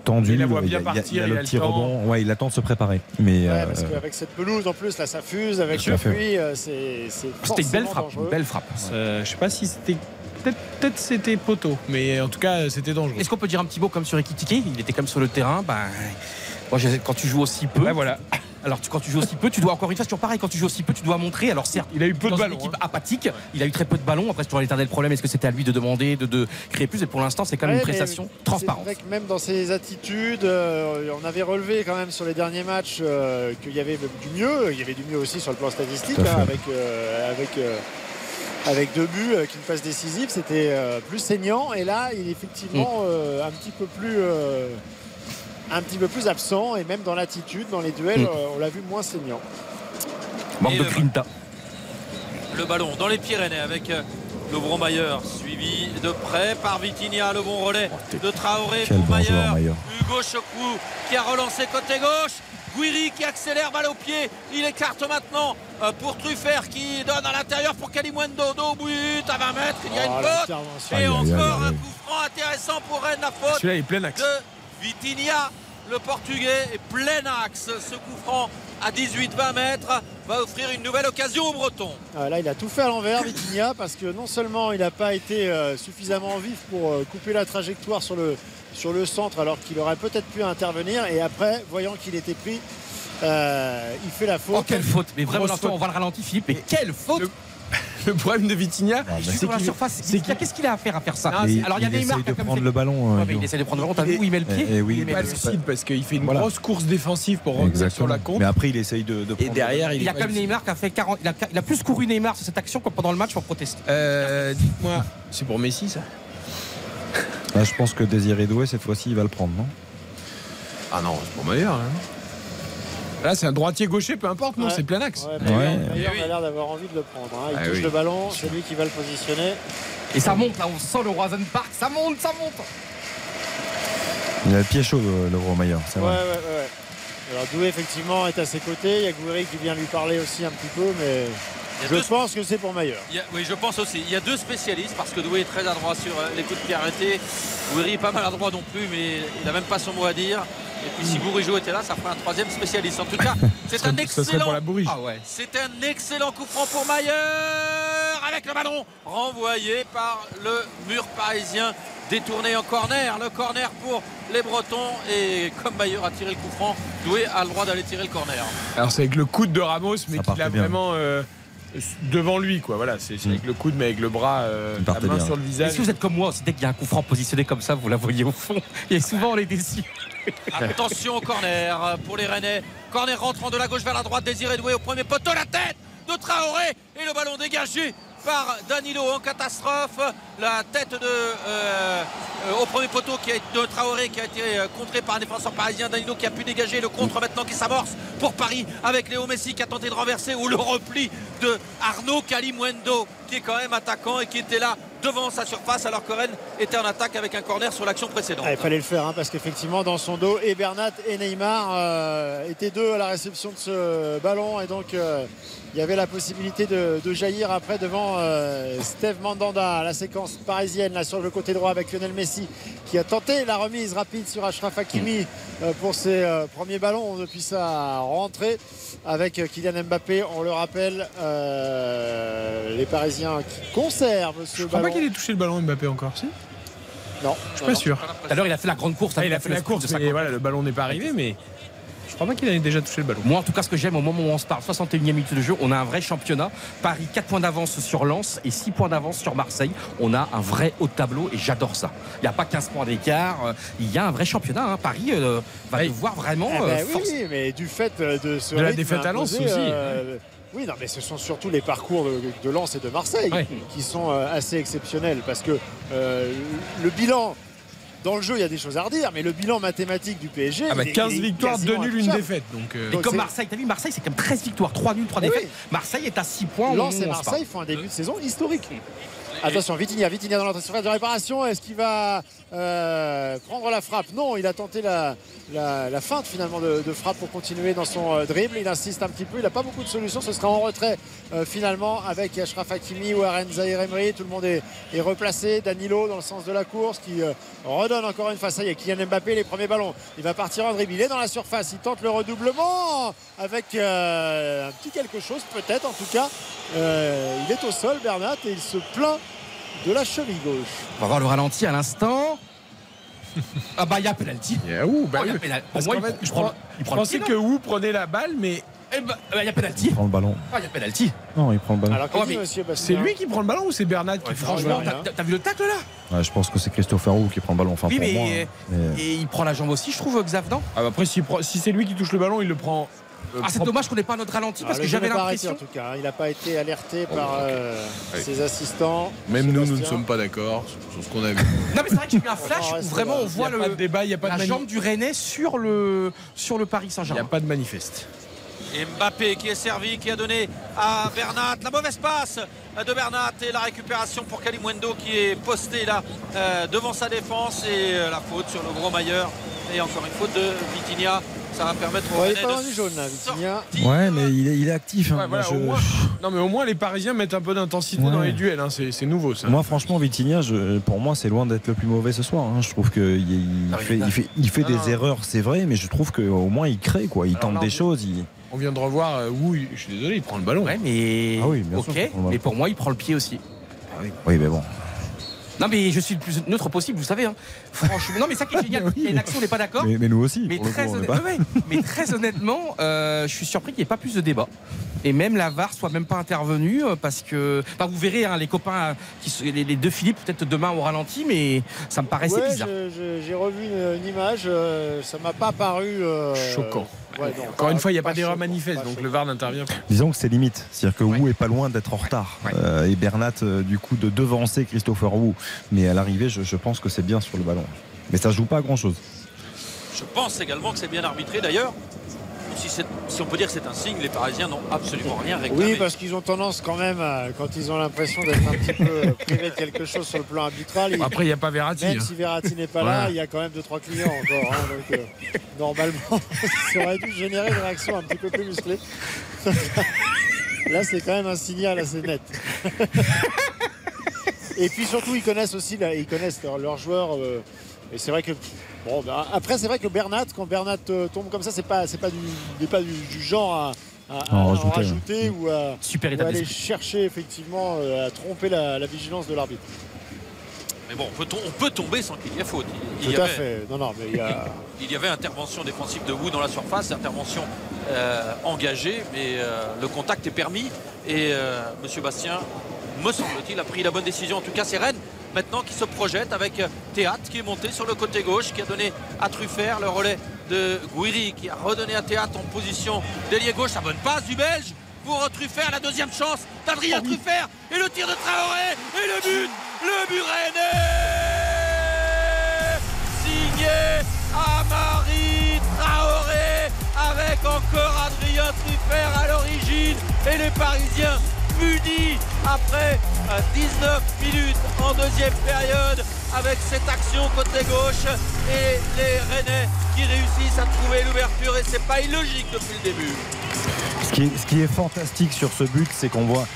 tendue. Il la voit bien a- il a- partir, il y a il a le petit rebond. Ouais, il attend de se préparer. Mais Ouais, euh, parce qu'avec cette pelouse en plus, là, ça fuse. Avec le pluie, euh, c'est C'était une belle frappe. Une belle frappe. Euh, je sais pas si c'était. Peut-être peut c'était poteau, mais en tout cas, c'était dangereux. Est-ce qu'on peut dire un petit mot comme sur Ekitike? Il était comme sur le terrain. Ben, moi, je- quand tu joues aussi peu. Ouais, voilà. Alors tu- quand tu joues aussi peu, tu dois encore une fois, c'est toujours pareil. Quand tu joues aussi peu, tu dois montrer. Alors certes, Il a eu peu de dans une ballons. équipe hein. apathique, il a eu très peu de ballons. Après, c'est toujours l'éternel problème. Est-ce que c'était à lui de demander, de, de créer plus? Et pour l'instant, c'est quand même Ouais, une prestation transparente. vrai que même dans ses attitudes, euh, on avait relevé quand même sur les derniers matchs euh, qu'il y avait du mieux. Il y avait du mieux aussi sur le plan statistique, hein, avec, euh, avec, euh, avec deux buts, avec une passe décisive. C'était euh, plus saignant. Et là, il est effectivement euh, un petit peu plus. euh, un petit peu plus absent et même dans l'attitude, dans les duels, Mm. euh, on l'a vu moins saignant. Manque Et de le- grinta. le ballon dans les Pyrénées avec euh, le Maillard suivi de près par Vitinha le bon relais de Traoré Quel pour bon Maillard. Hugo Chocou qui a relancé côté gauche Guiri qui accélère balle au pied il écarte maintenant euh, pour Truffert qui donne à l'intérieur pour Kalimwendo dos au but à 20 mètres il y a Oh, une faute et encore un coup franc intéressant pour Rennes la faute Celui-là, il est plein axe. de Vitinha. Le Portugais est plein axe. Ce coup franc à 18-20 mètres va offrir une nouvelle occasion aux Bretons. Ah, là, il a tout fait à l'envers, Vitinha, parce que non seulement il n'a pas été euh, suffisamment vif pour euh, couper la trajectoire sur le, sur le centre, alors qu'il aurait peut-être pu intervenir, et après, voyant qu'il était pris, euh, il fait la faute. Oh, quelle faute Mais vraiment, on va le ralentir, Philippe. Mais quelle faute Le- Le problème de Vitinha, bah, joue c'est la qu'il surface. c'est qu'il- Qu'est-ce qu'il a à faire à faire ça Alors il y a Neymar essaye qui prendre le ballon. euh, il essaie de prendre le ballon. T'as vu où il met le pied Eh, eh Il met pas lucide parce qu'il fait une grosse course défensive pour sur la contre. Mais après, il essaye de, Et prendre derrière, il Il y est a comme. Neymar qui a fait 40. Il a, plus couru Neymar sur cette action que pendant le match pour protester. Euh, Dites-moi, c'est pour Messi ça? Là, je pense que Désiré Doué, cette fois-ci, il va le prendre, non? Ah non, c'est pour Maillard. hein. Là, c'est un droitier gaucher, peu importe, non, Ouais. c'est plein axe. Ouais, Ouais. Eh a l'air d'avoir envie de le prendre. hein. Il Ah touche oui. le ballon, c'est lui qui va le positionner. Et ça monte là, on sent le Roison Park. Ça monte, ça monte. Il a le pied chaud, le, le Maillard, c'est Ouais, vrai. ouais, ouais, ouais. Alors Doué effectivement est à ses côtés. Il y a Gouiri qui vient lui parler aussi un petit peu, mais je deux- pense que c'est pour Maillard. oui, je pense aussi. Il y a deux spécialistes parce que Doué est très adroit sur euh, les coups de pied arrêtés. Gouiri est pas maladroit non plus, mais il n'a même pas son mot à dire. Et puis si Bourigeau était là, ça ferait un troisième spécialiste. En tout cas, c'est un pour excellent la. Ah ouais. C'est un excellent coup franc pour Maillard avec le ballon renvoyé par le mur parisien détourné en corner. Le corner pour les Bretons et comme Maillard a tiré le coup franc, Doué a le droit d'aller tirer le corner. Alors c'est avec le coude de Ramos, mais qu'il a bien. vraiment euh, devant lui, quoi. Voilà, c'est c'est avec le coude, mais avec le bras, euh, la main bien. sur le visage. si vous êtes comme moi aussi, dès qu'il y a un coup franc positionné comme ça, vous la voyez au fond. Et souvent on est déçus. Attention au corner pour les Rennais. Corner rentrant de la gauche vers la droite, Désiré Doué au premier poteau, la tête de Traoré et le ballon dégagé par Danilo en catastrophe. La tête de, euh, euh, au premier poteau qui a, de Traoré qui a été euh, contré par un défenseur parisien. Danilo qui a pu dégager le contre maintenant qui s'amorce pour Paris avec Léo Messi qui a tenté de renverser ou le repli de Arnaud Kalimwendo qui est quand même attaquant et qui était là devant sa surface alors que Rennes était en attaque avec un corner sur l'action précédente. Ah, il fallait le faire hein, parce qu'effectivement dans son dos et Bernat et Neymar étaient deux à la réception de ce ballon et donc il y avait la possibilité de, de jaillir après devant euh, Steve Mandanda la séquence parisienne là sur le côté droit avec Lionel Messi qui a tenté la remise rapide sur Achraf Hakimi euh, pour ses euh, premiers ballons depuis sa rentrée avec Kylian Mbappé on le rappelle euh, les Parisiens qui conservent ce Je crois ballon pas qu'il ait touché le ballon Mbappé encore, si? Non Je suis pas sûr. Tout à l'heure, il a fait la grande course. Ah, il a fait la course, mais voilà, le ballon n'est pas arrivé, mais crois pas qu'il ait déjà touché le ballon. Moi, en tout cas, ce que j'aime au moment où on se parle, 61e minute de jeu, on a un vrai championnat. Paris, 4 points d'avance sur Lens et 6 points d'avance sur Marseille. On a un vrai haut de tableau et j'adore ça. Il n'y a pas 15 points d'écart. euh, Il y a un vrai championnat. hein. Paris euh, va devoir vraiment Ah bah euh, oui, forcer. oui, mais du fait de ce De la défaite à Lens aussi. euh, oui, non, mais ce sont surtout les parcours de, de Lens et de Marseille Ouais. qui sont assez exceptionnels parce que euh, le bilan. Dans le jeu, il y a des choses à redire, mais le bilan mathématique du PSG. Ah bah il est- 15 il est victoires, 2 quasiment nuls, une intouchable. défaite. Donc, euh, Et comme Marseille, t'as vu, Marseille, c'est quand même 13 victoires, 3 nuls, 3 Oui, défaites. oui. Marseille est à 6 points. Lens et. Marseille font un début de saison historique. Attention, Vitinha, Vitinha dans l'entrée surface de réparation. Est-ce qu'il va euh, prendre la frappe Non, il a tenté la, feinte finalement de, frappe pour continuer dans son euh, dribble. Il insiste un petit peu. Il n'a pas beaucoup de solutions. Ce sera en retrait euh, finalement avec Ashraf Hakimi ou Aren Zahir. Tout le monde est, replacé. Danilo dans le sens de la course qui redonne encore une fois. Ça y est, Kylian Mbappé, les premiers ballons. Il va partir en dribble. Il est dans la surface. Il tente le redoublement avec un petit quelque chose peut-être en tout cas. Il est au sol, Bernat, et il se plaint de la cheville gauche. On va voir le ralenti à l'instant. Ah bah il y a penalty. Il y a où? Bah, Oh, il y a oui. pénal- Pour moi, il je, pensais que Wu prenait la balle, mais Eh bah, bah, il y a penalty. Il prend le ballon. Ah, il y a penalty. Non, il prend le ballon. Alors, Ouais, monsieur c'est lui qui prend le ballon ou c'est Bernat qui prend Franchement, t'as- vu le tacle là? Ouais, je pense que c'est Christopher Roux qui prend le ballon. Enfin, Oui, pour mais, moi. hein. Mais- Et il prend la jambe aussi, je trouve, Xav, non? Ah bah Après, si c'est lui qui touche le ballon, il le prend. Euh, Ah, c'est dommage qu'on n'ait pas notre ralenti parce le que j'avais l'impression. en tout cas. hein. Il n'a pas été alerté Oh, par euh, ses assistants. Même nous, nous ne sommes pas d'accord sur- ce qu'on a vu. Non, mais c'est vrai que j'ai eu un flash où vraiment on voit y a le, débat, il y a pas de la jambe du Rennais sur le, sur le Paris Il n'y a Saint-Germain. pas de manifeste. Et Mbappé qui est servi, qui a donné à Bernat la mauvaise passe de Bernat et la récupération pour Kalimwendo qui est posté là euh, devant sa défense et euh, la faute sur le gros mailleur et encore une faute de Vitinha. Ça va permettre au Ouais, il est Rennais pas de loin du jaune, là, Vitinha. Ouais, mais il est, il est actif. hein. Ouais, voilà, Moi, je- au moins- Non, mais au moins, les Parisiens mettent un peu d'intensité Ouais. dans les duels. hein. C'est c'est nouveau, ça. Moi, franchement, Vitinha, je- pour moi, c'est loin d'être le plus mauvais ce soir. hein. Je trouve qu'il il Ah, fait, il fait, il fait Non, des non. erreurs, c'est vrai, mais je trouve qu'au moins il crée, quoi. Il Alors tente des choses. il- On vient de revoir euh, Wu, je suis désolé, il prend le ballon. Ouais, mais. Ah oui, bien ok, sûr, mais pour moi, il prend le pied aussi. Oui, mais bon. Non, mais je suis le plus neutre possible, vous savez. hein. Franchement, non, mais ça qui est génial, il y a une action, on n'est pas d'accord. Mais, mais nous aussi. Très, coup, ouais. mais très honnêtement, euh, je suis surpris qu'il n'y ait pas plus de débat. Et même la VAR soit même pas intervenue euh, parce que. Enfin, vous verrez, hein, les copains, euh, qui, les, les deux Philippe, peut-être demain au ralenti, mais ça me paraissait Ouais, bizarre. J'ai revu une, une image, euh, ça m'a pas paru euh, Choquant. ouais, non, Encore une fois, il n'y a pas, d'erreur manifeste, donc le VAR n'intervient pas. Disons que c'est limite. C'est-à-dire que Wu est pas loin d'être en retard. Euh, et Bernat, euh, du coup, de devancer Christopher Wu. Mais à l'arrivée, je, je pense que c'est bien sur le ballon. Mais ça joue pas à grand-chose. Je pense également que c'est bien arbitré d'ailleurs. Si, on peut dire que c'est un signe, les Parisiens n'ont absolument rien réclamé. Oui, parce qu'ils ont tendance quand même, à- quand ils ont l'impression d'être un petit peu euh, privés de quelque chose sur le plan arbitral. ils- Après, il n'y a pas Verratti. Même hein. si Verratti n'est pas là, il y a quand même 2-3 clients encore. hein, donc, euh, normalement, ça aurait dû générer une réaction un petit peu plus musclée. Là, c'est quand même un signal assez net. Et puis surtout, ils connaissent aussi, la- ils connaissent leurs leurs joueurs. euh, et c'est vrai que. Bon, bah, après, c'est vrai que Bernat, quand Bernat euh, tombe comme ça, c'est pas, c'est pas, du, il n'est pas du, du genre à, à- à En en rajouter, rajouter ou à, Super ou état à aller chercher effectivement euh, à tromper la, la vigilance de l'arbitre. Mais bon, on peut, tom- on peut tomber sans qu'il y ait faute. Il, il y Tout à avait- fait. Non, non, mais il y a. Il y avait intervention défensive de Wu dans la surface, intervention euh, engagée, mais euh, le contact est permis. Et euh, Monsieur Bastien, me semble-t-il, a pris la bonne décision. En tout cas, c'est Rennes maintenant qui se projette avec euh, Théâtre qui est monté sur le côté gauche, qui a donné à Truffert le relais de Guiri, qui a redonné à Théâtre en position d'ailier gauche. La bonne passe du Belge pour Truffert, la deuxième chance d'Adrien Truffert et le tir de Traoré et le but, le but rennais signé Amari Traoré avec encore Adrien Truffert à l'origine et les Parisiens munis après à 19 minutes en deuxième période avec cette action côté gauche et les Rennais qui réussissent à trouver l'ouverture et c'est pas illogique depuis le début. Ce qui est fantastique sur ce but, c'est qu'on voit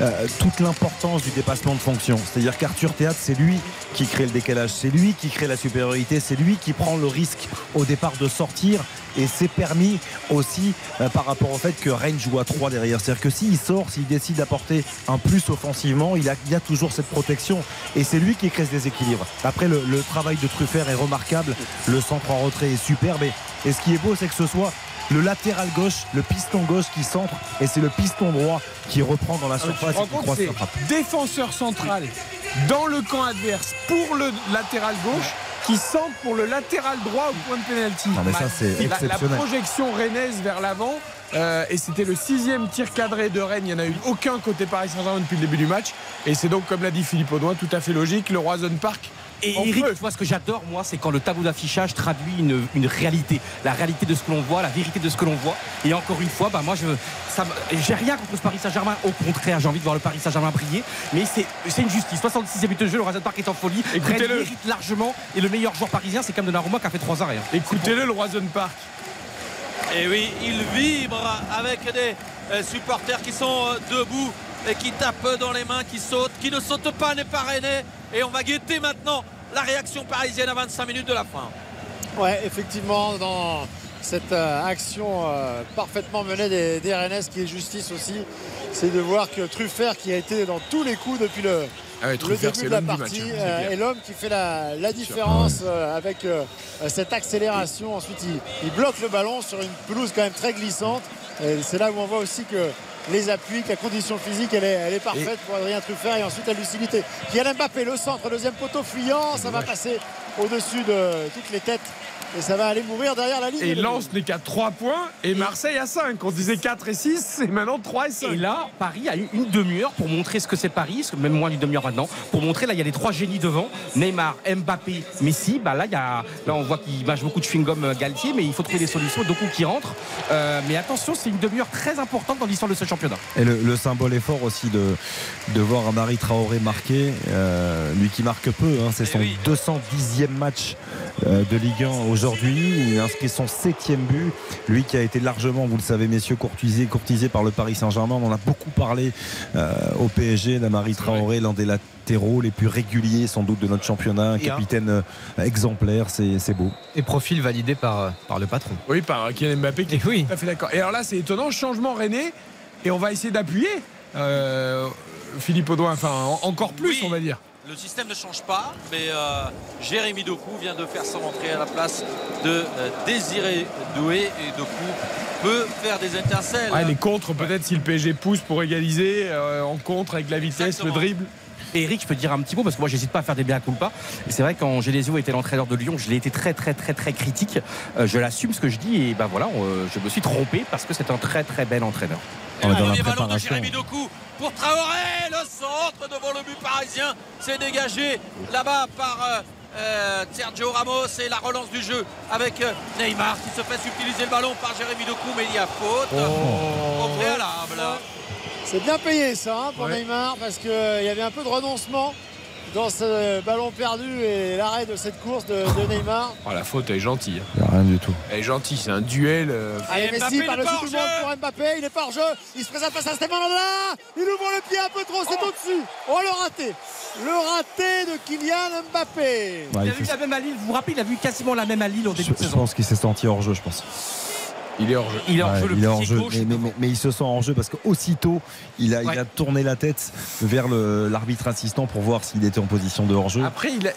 euh, toute l'importance du dépassement de fonction. C'est-à-dire qu'Arthur Théâtre, c'est lui qui crée le décalage, c'est lui qui crée la supériorité, c'est lui qui prend le risque au départ de sortir. Et c'est permis aussi euh, par rapport au fait que Rennes joue à 3 derrière. C'est-à-dire que s'il sort, s'il décide d'apporter un plus offensivement, il y a toujours cette protection. Et c'est lui qui crée ce déséquilibre. Après, le, travail de Truffert est remarquable. Le centre en retrait est superbe. Et ce qui est beau, c'est que ce soit le latéral gauche, le piston gauche qui centre et c'est le piston droit qui reprend dans la Ah, surface et qui croise frappe. défenseur central dans le camp adverse pour le latéral gauche qui centre pour le latéral droit au point de pénalty. La- La, projection rennaise vers l'avant euh, et c'était le sixième tir cadré de Rennes. Il n'y en a eu aucun côté Paris Saint-Germain depuis le début du match et c'est donc comme l'a dit Philippe Audouin tout à fait logique. Le Roison Park Et en Eric, tu vois, ce que j'adore, moi, c'est quand le tableau d'affichage traduit une, une réalité. La réalité de ce que l'on voit, la vérité de ce que l'on voit. Et encore une fois, bah, moi, je, j'ai rien contre ce Paris Saint-Germain. Au contraire, j'ai envie de voir le Paris Saint-Germain briller. Mais c'est, c'est une justice. 66e but de jeu, le Roison Park est en folie. Écoutez-le. Rennes mérite largement. Et le meilleur joueur parisien, c'est quand même Donnarumma qui a fait 3 arrêts. hein. Écoutez-le, le Roison Park. Et oui, il vibre avec des euh, supporters qui sont euh, debout et qui tapent dans les mains, qui sautent, qui ne sautent pas, n'est pas. Et on va guetter maintenant la réaction parisienne à 25 minutes de la fin. Ouais, effectivement, dans cette euh, action euh, parfaitement menée des, des Rennes, ce qui est justice aussi, c'est de voir que Truffert, qui a été dans tous les coups depuis le, Ah ouais, le Truffert, début de la partie, match, hein, euh, est l'homme qui fait la, la différence euh, avec cette accélération. Ensuite, il, il bloque le ballon sur une pelouse quand même très glissante. Et C'est là où on voit aussi que les appuis, que la condition physique, elle est, elle est parfaite pour Adrien Truffert et ensuite la lucidité. Kylian Mbappé, le centre, deuxième poteau fuyant, ça va passer au-dessus de toutes les têtes et ça va aller mourir derrière la ligne. Et Lens n'est qu'à 3 points et Marseille à 5. On disait 4 et 6, c'est maintenant 3 et 5. Et là, Paris a eu une demi-heure pour montrer ce que c'est Paris, même moins d'une demi-heure maintenant, pour montrer là il y a les trois génies devant, Neymar, Mbappé, Messi. Bah là il y a, là on voit qu'il mâche beaucoup de chewing-gum euh, Galtier, mais il faut trouver des solutions. Doku qui rentre. Euh, mais attention, c'est une demi-heure très importante dans l'histoire de ce championnat. Et le, le symbole est fort aussi de, de voir un Marie Traoré marquer, euh, lui qui marque peu, hein, c'est son 210e match euh, de Ligue 1 aujourd'hui. Il a inscrit son septième but. Lui qui a été largement, vous le savez messieurs, courtisé, courtisé par le Paris Saint-Germain. On en a beaucoup parlé euh, au PSG, la Marie Traoré, l'un des latéraux les plus réguliers sans doute de notre championnat, un capitaine euh, exemplaire, c'est beau. Et profil validé par, euh, par le patron. Oui, par Kylian Mbappé qui est oui. tout à fait d'accord. Et alors là, c'est étonnant, changement René, et on va essayer d'appuyer euh, Philippe Audouin, enfin en- encore plus, on va dire. Le système ne change pas, mais euh, Jérémy Doku vient de faire son entrée à la place de euh, Désiré Doué. Et Doku peut faire des étincelles. Ouais, les contres, peut-être si le PSG pousse pour égaliser, euh, en contre avec la vitesse, Exactement. le dribble. Et Eric, je peux te dire un petit mot parce que moi, j'hésite pas à faire des bien culpa. C'est vrai quand Genesio était l'entraîneur de Lyon, je l'ai été très, très, très, très critique. Euh, je l'assume ce que je dis et ben voilà, euh, je me suis trompé parce que c'est un très, très bel entraîneur. Et le premier ballon de Jérémy Doku pour Traoré, le centre devant le but parisien. C'est dégagé là-bas par euh, euh, Sergio Ramos et la relance du jeu avec Neymar qui se fait subtiliser le ballon par Jérémy Doku, mais il y a faute au préalable. C'est bien payé ça hein, pour Ouais. Neymar parce qu'il y avait un peu de renoncement dans ce ballon perdu et l'arrêt de cette course de, de Neymar. Oh, la faute, elle est gentille. hein. Il y a rien du tout. Elle est gentille, c'est un duel. euh, Allez, Mbappé, Messi par-dessus pas tout le monde pour Mbappé, il est pas hors jeu, il se présente face à Stéphane Landela, il ouvre le pied un peu trop, c'est au-dessus. Oh le raté, le raté de Kylian Mbappé. Ouais, il il a vu fait- la même à Lille, vous vous rappelez, il a vu quasiment la même à Lille au Je, début de je pense qu'il s'est senti hors jeu, je pense. Il est hors jeu. Il est hors Ouais, jeu, le il est hors pied jeu, gauche. mais, mais- mais- mais il se sent hors jeu parce qu'aussitôt il a, il a tourné la tête vers l'arbitre assistant pour voir s'il était en position de hors jeu. Après, il a-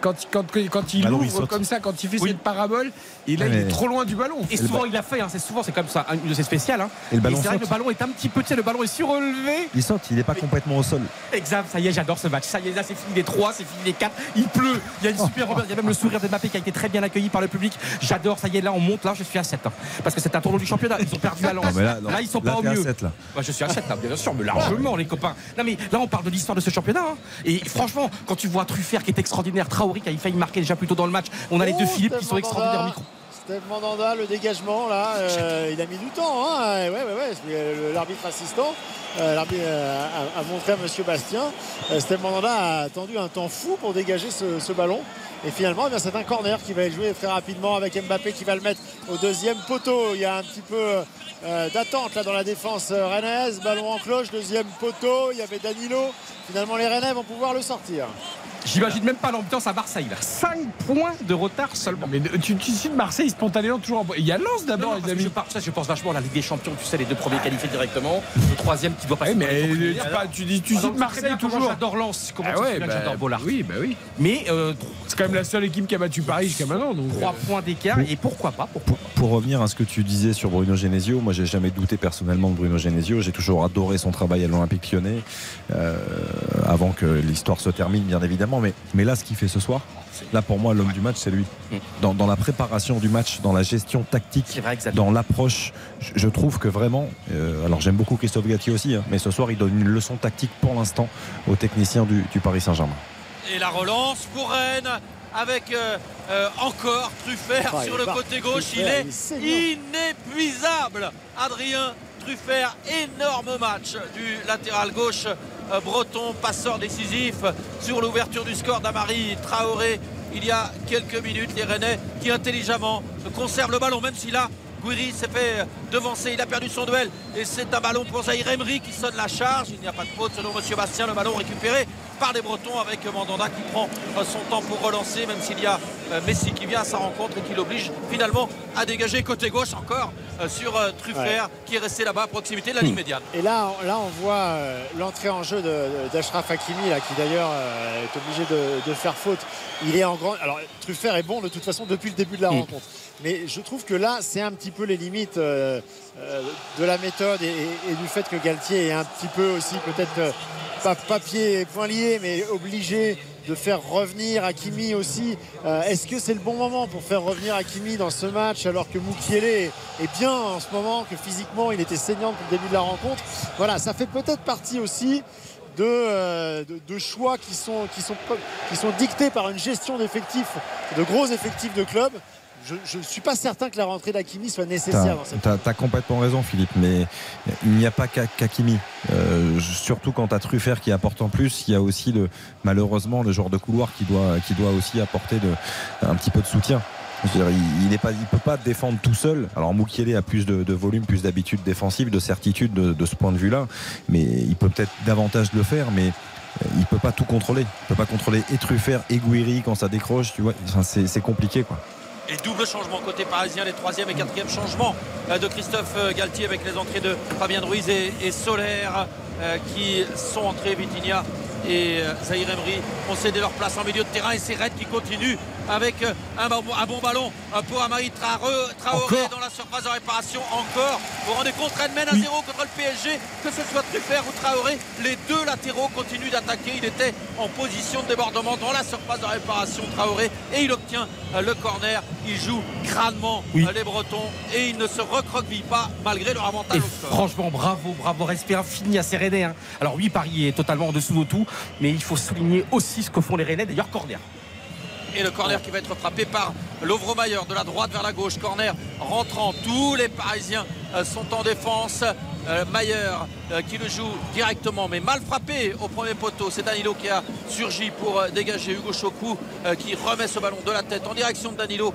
quand, quand, quand il Ballon, il ouvre comme ça, quand il fait Oui. cette parabole, et là, Ouais, il est trop loin du ballon. Et souvent il l'a fait, hein, c'est souvent c'est comme ça, une de ses spéciales. Hein. Et le ballon c'est vrai que le ballon est un petit peu, le ballon est surélevé. Il saute, il n'est pas complètement au sol. Exact, ça y est, j'adore ce match. Ça y est, là c'est fini les 3, c'est fini les 4. Il pleut, il y a une super ambiance, il y a même le sourire de Mbappé qui a été très bien accueilli par le public. J'adore, ça y est, là on monte, là je suis à 7. hein. Parce que c'est un tournoi du championnat, ils ont perdu à Lens. Non, mais là, non. Là, ils sont Là, pas au mieux. 7, là. Moi, je suis à 7, là, bien sûr, mais largement, les copains. Non, mais là, on parle de l'histoire de ce championnat. hein. Et franchement, quand tu vois Truffert qui est extraordinaire, Traoré qui a failli marquer déjà plus tôt dans le match, on a les deux Oh, Philippe qui sont extraordinaires au Mandanda. micro. Steve Mandanda, le dégagement là, euh, il a mis du temps. Hein. Ouais, ouais, ouais. c'est, euh, L'arbitre assistant euh, l'arbitre, euh, a, a montré à Monsieur Bastien. Euh, Steve Mandanda a attendu un temps fou pour dégager ce, ce ballon. Et finalement, eh c'est un corner qui va être joué très rapidement avec Mbappé qui va le mettre au deuxième poteau. Il y a un petit peu euh, d'attente dans la défense euh, rennaise. Ballon en cloche, deuxième poteau. Il y avait Danilo. Finalement, les Rennais vont pouvoir le sortir. J'imagine même pas l'ambiance à Marseille. Là. 5 points de retard seulement. Mais tu, tu cites Marseille spontanément toujours en... Il y a Lens d'abord, Non, les amis. je, je pense vachement à la Ligue des Champions, tu sais, les deux premiers qualifiés directement, le troisième qui doit passer. mais c'est pas- tu dis- tu Ah, cites Marseille bien, toujours. J'adore Lens, comment Ah tu ouais, bah, j'adore Bollard. Oui, bah oui. Mais euh, C'est quand même la seule équipe qui a battu Paris jusqu'à maintenant. Donc, 3 euh, points d'écart, et pourquoi pas pourquoi Pour revenir à ce que tu disais sur Bruno Genesio, moi j'ai jamais douté personnellement de Bruno Genesio. J'ai toujours adoré son travail à l'Olympique lyonnais, euh, avant que l'histoire se termine bien évidemment. Mais, mais là, ce qu'il fait ce soir, là pour moi, l'homme du match, c'est lui. Dans, dans la préparation du match, dans la gestion tactique, dans l'approche, je, je trouve que vraiment, euh, alors j'aime beaucoup Christophe Galtier aussi, hein, mais ce soir il donne une leçon tactique pour l'instant aux techniciens du, du Paris Saint-Germain. Et la relance pour Rennes avec euh, euh, encore Truffert Ah, sur le parti, côté gauche. Truffert, il est est saignant. inépuisable. Adrien Truffert, énorme match du latéral gauche breton, passeur décisif sur l'ouverture du score d'Amari Traoré. Il y a quelques minutes, les Rennais qui intelligemment conservent le ballon, même si là, Gouiri s'est fait devancer, il a perdu son duel et c'est un ballon pour Zahir Emery qui sonne la charge. Il n'y a pas de faute selon Monsieur Bastien, le ballon récupéré par les Bretons avec Mandanda qui prend son temps pour relancer, même s'il y a euh, Messi qui vient à sa rencontre et qui l'oblige finalement à dégager côté gauche encore euh, sur euh, Truffert qui est resté là-bas à proximité de la ligne médiane. Et là, on- là on voit l'entrée en jeu d'Ashraf Hakimi, là, qui d'ailleurs est obligé de, de faire faute. Il est en grand. Alors, Truffert est bon de toute façon depuis le début de la Mm. rencontre. Mais je trouve que là, c'est un petit peu les limites euh, euh, de la méthode et, du fait que Galtier est un petit peu aussi peut-être euh, pas papier et point lié, mais obligé de faire revenir Hakimi aussi. Est-ce que c'est le bon moment pour faire revenir Hakimi dans ce match alors que Moukiele est, bien en ce moment, que physiquement il était saignant depuis le début de la rencontre? Voilà, ça fait peut-être partie aussi de, choix qui sont, qui, sont, qui sont dictés par une gestion d'effectifs, de gros effectifs de club. Je ne suis pas certain que la rentrée d'Hakimi soit nécessaire T'as as complètement raison, Philippe, mais il n'y a pas qu'Hakimi. Euh, surtout quand t'as Truffert qui apporte en plus, il y a aussi le, malheureusement le joueur de couloir qui doit, qui doit aussi apporter de, un petit peu de soutien. Dire, il, il peut pas défendre tout seul. Alors Moukielé a plus de, de volume, plus d'habitude défensive, de certitude de, de ce point de vue-là, mais il peut peut-être davantage le faire, mais euh, il peut pas tout contrôler. Il peut pas contrôler et Truffert et Guiri quand ça décroche, tu vois. C'est compliqué, quoi. Et double changement côté parisien, les troisième et quatrième changements euh, de Christophe euh, Galtier avec les entrées de Fabien Ruiz et, et Solaire euh, qui sont entrés Vitinha et Zahir Emery ont cédé leur place en milieu de terrain et c'est Red qui continue avec euh, un, bon, un bon ballon pour Amari Traoré, dans la surface de réparation encore. Vous vous rendez compte, Rennes mène à 0 contre le PSG, que ce soit Truffert ou Traoré, les deux latéraux continuent d'attaquer. Il était en position de débordement dans la surface de réparation Traoré et il obtient euh, le corner. Il joue crânement euh, les Bretons et il ne se recroqueville pas malgré leur avantage au franchement, bravo, bravo, respect infini à ces Rennais. hein. Alors oui, Paris est totalement en dessous de tout, mais il faut souligner aussi ce que font les Rennais, d'ailleurs corner. Et le corner qui va être frappé par Lovromayer de la droite vers la gauche. Corner rentrant. Tous les Parisiens euh, sont en défense. Euh, Mayer euh, qui le joue directement mais mal frappé au premier poteau. C'est Danilo qui a surgi pour dégager Hugo Chokou euh, qui remet ce ballon de la tête en direction de Danilo.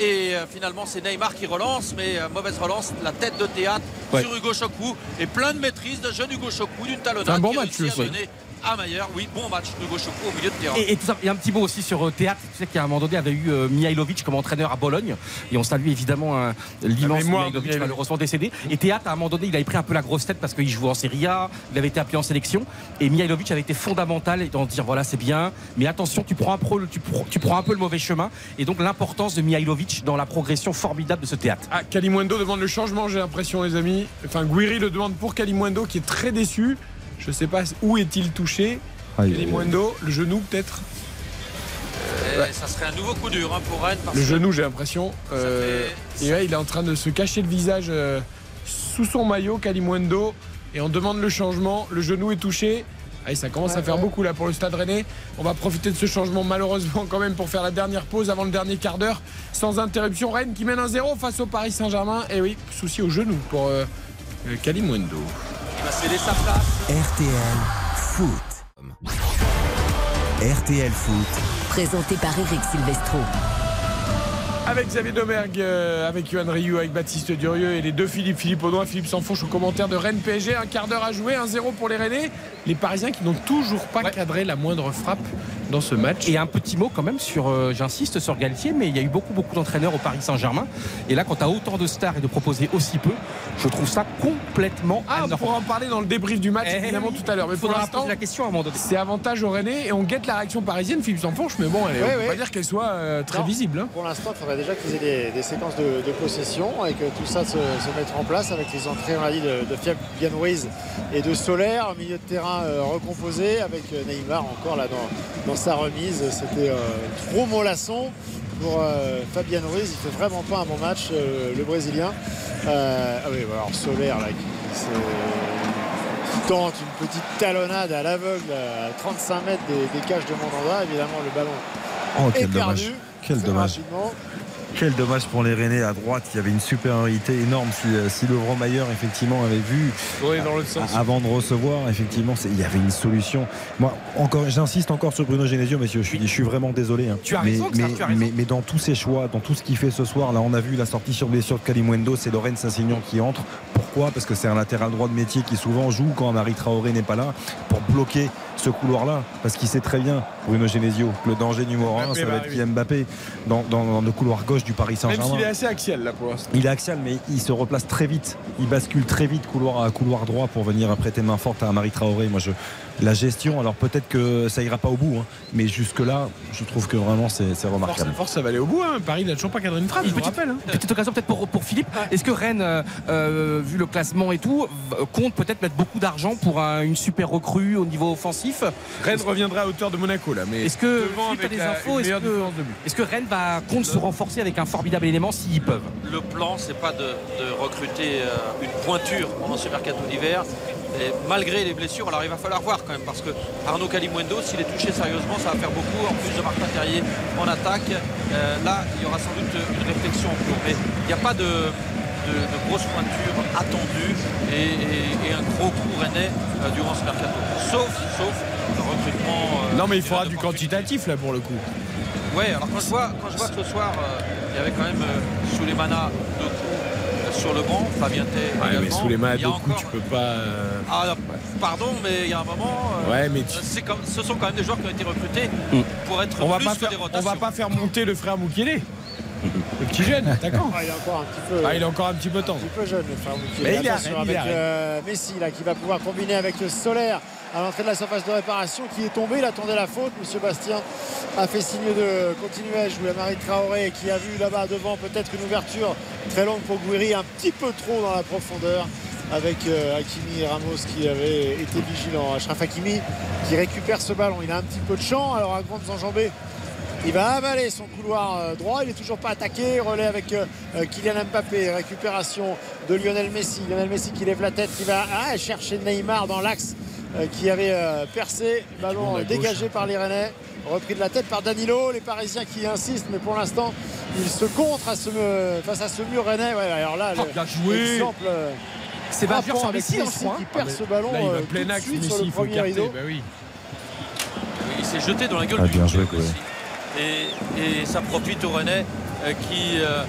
Et finalement c'est Neymar qui relance mais mauvaise relance. La tête de théâtre Ouais. sur Hugo Chokou et plein de maîtrise de jeune Hugo Chokou d'une talonnade un bon qui match, réussit à Mayer. Oui, bon match d'Hugo Chokou au milieu de terrain. Et, et tout ça, et un petit mot aussi sur euh, Théâtre. Tu sais qu'à un moment donné, avait eu euh, Mihailovic comme entraîneur à Bologne. Et on salue évidemment euh, l'immense de Mihailovic, malheureusement décédé. Et Théâtre, à un moment donné, il avait pris un peu la grosse tête parce qu'il jouait en Serie A. Il avait été appelé en sélection. Et Mihailovic avait été fondamental dans dire voilà, c'est bien. Mais attention, tu prends, un pro, tu, prends- tu prends un peu le mauvais chemin. Et donc l'importance de Mihailovic dans la progression formidable de ce Théâtre. Ah, Kalimundo demande le changement, j'ai l'impression, les amis. Enfin, Guiri le demande pour Kalimundo, qui est très déçu. Je sais pas où est-il touché. Kalimundo, le genou peut-être Ça serait un nouveau coup dur hein, pour Rennes. parce Le genou, j'ai l'impression. Euh, fait- Et ouais, il est en train de se cacher le visage euh, sous son maillot, Kalimundo. Et on demande le changement. Le genou est touché. Allez, ça commence à faire beaucoup là pour le stade rennais. On va profiter de ce changement malheureusement quand même pour faire la dernière pause avant le dernier quart d'heure. Sans interruption, Rennes qui mène 1-0 face au Paris Saint-Germain. Et oui, souci au genou pour euh, euh, Kalimundo. Il va céder sa place. RTL Foot. RTL Foot. Présenté par Eric Silvestro. Avec Xavier Domergue, euh, avec Yohan Ryu, avec Baptiste Durieux et les deux Philippe, Philippe Audouin, Philippe Sanfourche au commentaire de Rennes PSG. Un quart d'heure à jouer, 1-0 pour les Rennais. Les Parisiens qui n'ont toujours pas cadré la moindre frappe dans ce match. Et un petit mot quand même sur, euh, j'insiste sur Galtier, mais il y a eu beaucoup beaucoup d'entraîneurs au Paris Saint-Germain. Et là, quand tu as autant de stars et de proposer aussi peu, je trouve ça complètement Ah, on pourra en parler dans le débrief du match Eh évidemment tout à l'heure. Mais pour l'instant, la question à un moment donné. c'est avantage aux Rennais et on guette la réaction parisienne, Philippe Sanfourche. Mais bon, elle est- Ouais, on peut ouais. pas dire qu'elle soit euh, très Non. visible. hein. Pour l'instant, il faudrait déjà qu'ils aient des, des séquences de, de possession et que tout ça se, se mette en place avec les entrées, on a dit, de, de Fabian et de Solaire, au milieu de terrain euh, recomposé avec Neymar encore là dans, dans sa remise. C'était euh, trop mollasson pour euh, Fabian Ruiz. Il fait vraiment pas un bon match, euh, le Brésilien. Euh, ah oui, bah alors Solaire là qui, tente une petite talonnade à l'aveugle à 35 mètres des, des cages de Mandanda. Évidemment, le ballon Oh, est quel dommage. perdu. Quel très dommage. rapidement. Quel dommage pour les Rennais à droite. Il y avait une supériorité énorme. Si, euh, si Laurent Mayer, effectivement, avait vu Oui, dans l'autre sens. avant de recevoir, effectivement, il y avait une solution. Moi, encore, j'insiste encore sur Bruno Genesio, messieurs. Je suis, je suis vraiment désolé. hein. Tu as mais, raison, mais, tu as raison. mais- mais dans tous ses choix, dans tout ce qu'il fait ce soir, là, on a vu la sortie sur blessure de Kalimwendo. C'est Lorraine Saint-Signon qui entre. Pourquoi? Parce que c'est un latéral droit de métier qui souvent joue quand Marie Traoré n'est pas là pour bloquer ce couloir-là. Parce qu'il sait très bien, Bruno Genesio, que le danger numéro un, Mbappé ça va va être. Kylian Mbappé dans, dans- dans le couloir gauche du Paris Même Saint-Germain. s'il est assez axial là pour l'instant. Il est axial, mais il se replace très vite. Il bascule très vite couloir à couloir droit pour venir prêter main forte à Marie Traoré. Moi, je, la gestion, alors peut-être que ça ira pas au bout, hein, mais jusque-là, je trouve que vraiment c'est c'est Force, remarquable. force, ça va aller au bout. hein. Paris n'a toujours pas cadré une frappe. Une je petite, rappelle. hein. petite occasion peut-être pour, pour Philippe. Est-ce que Rennes, euh, euh, vu le classement et tout, compte peut-être mettre beaucoup d'argent pour un- une super recrue au niveau offensif? Rennes reviendra à hauteur de Monaco là. Mais Est-ce que Philippe, des la- infos Est-ce que, est-ce Rennes va compte se renforcer avec un formidable élément s'ils peuvent? Le plan, c'est pas de, de recruter euh, une pointure pendant ce mercato d'hiver. Et malgré les blessures, alors il va falloir voir quand même parce que Arnaud Calimuendo, s'il est touché sérieusement, ça va faire beaucoup. En plus de Martin Terrier en attaque, euh, là il y aura sans doute une réflexion en cours. Mais il n'y a pas de, de, de grosse pointure attendue et, et- et un gros coup rennais euh, durant ce mercato. Sauf, sauf le recrutement. euh, Non mais il faudra du quantitatif là pour le coup. Ouais, alors quand je vois, quand je vois que ce soir, il y avait quand même euh, Souleymana de coups euh, sur le banc, Fabien Tay Ouais, mais également. sous les mains à Il deux coups, encore- tu peux pas. euh, Ah, non, pardon, mais il y a un moment. euh, Ouais, mais tu- c'est comme, ce sont quand même des joueurs qui ont été recrutés pour être On va pas que faire, des on rotations. va pas faire monter le frère Moukele. Le petit jeune, attaquant. Ah, il est encore un petit peu. Ah, il est encore un petit peu temps. un petit peu jeune le frère Moukiel. Mais il est il avec Rennes. euh, Messi là, qui va pouvoir combiner avec le Solaire à l'entrée de la surface de réparation qui est tombé. Il attendait la faute. Monsieur Bastien a fait signe de continuer à jouer à Marie Traoré qui a vu là-bas devant peut-être une ouverture très longue pour Gouiri, un petit peu trop dans la profondeur avec euh, Hakimi et Ramos qui avaient été vigilants. Achraf Hakimi qui récupère ce ballon. Il a un petit peu de champ. Alors à grandes enjambées. Il va avaler son couloir euh, droit. Il n'est toujours pas attaqué. Relais avec euh, Kylian Mbappé. Récupération de Lionel Messi. Lionel Messi qui lève la tête, qui va ah, chercher Neymar dans l'axe qui avait euh, percé. Ballon euh, dégagé par les Rennais. Repris de la tête par Danilo. Les Parisiens qui insistent, mais pour l'instant, ils se contre à ce, me- face à ce mur Rennais. Ouais, alors là, Oh, le- bien joué. exemple, euh, C'est pas frappant sur Messi, hein, je Messi crois. qui perd Ah, ce ballon Là, il va euh, plein tout de axe, suite sur le il premier rideau. Bah oui. Il s'est jeté dans la gueule Ah, du bien joué. Et, et ça profite au Rennais euh, qui euh,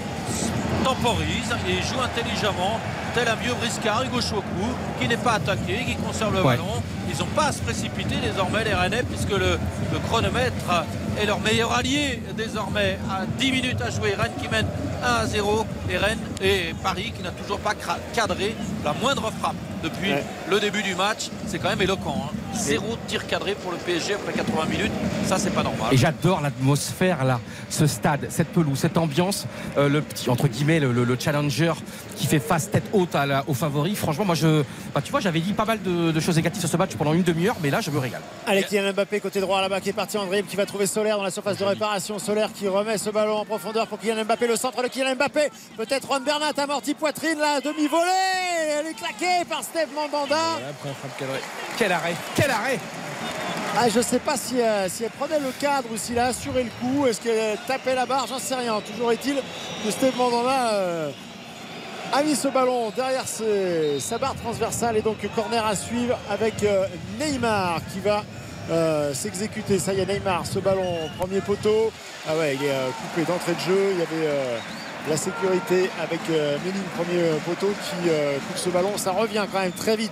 temporise et joue intelligemment, tel un vieux briscard, Hugo Choukou, qui n'est pas attaqué, qui conserve le Ouais. ballon. Ils n'ont pas à se précipiter désormais les Rennais puisque le, le chronomètre est leur meilleur allié désormais. À 10 minutes à jouer, Rennes qui mène 1 à 0 et Rennes et Paris qui n'a toujours pas cadré la moindre frappe depuis Ouais. le début du match. C'est quand même éloquent. hein. Zéro tir cadré pour le PSG après 80 minutes. Ça, c'est pas normal. Et j'adore l'atmosphère là, ce stade, cette pelouse, cette ambiance, euh, le petit entre guillemets le, le- le challenger qui fait face tête haute à la- aux favoris. Franchement, moi je, bah, tu vois, j'avais dit pas mal de, de choses négatives sur ce match pendant une demi-heure, mais là je me régale. Allez, Kylian Mbappé côté droit là-bas qui est parti en dribble, qui va trouver Solaire dans la surface de réparation. Solaire qui remet ce ballon en profondeur pour Kylian Mbappé. Le centre de Kylian Mbappé. Peut-être Juan Bernat amorti poitrine là, demi-volée. Elle est claquée par Steve Mandanda. Voilà, après un frappe cadré. Quel arrêt, quel Ah, je sais pas si, euh, si elle prenait le cadre ou s'il a assuré le coup. Est-ce qu'elle tapait la barre J'en sais rien. Toujours est-il que Steve Mandanda euh, a mis ce ballon derrière sa barre transversale et donc corner à suivre avec euh, Neymar qui va euh, s'exécuter. Ça y est, Neymar, ce ballon, premier poteau. Ah ouais, il est coupé d'entrée de jeu. Il y avait la sécurité avec Méline, premier poteau qui coupe ce ballon. Ça revient quand même très vite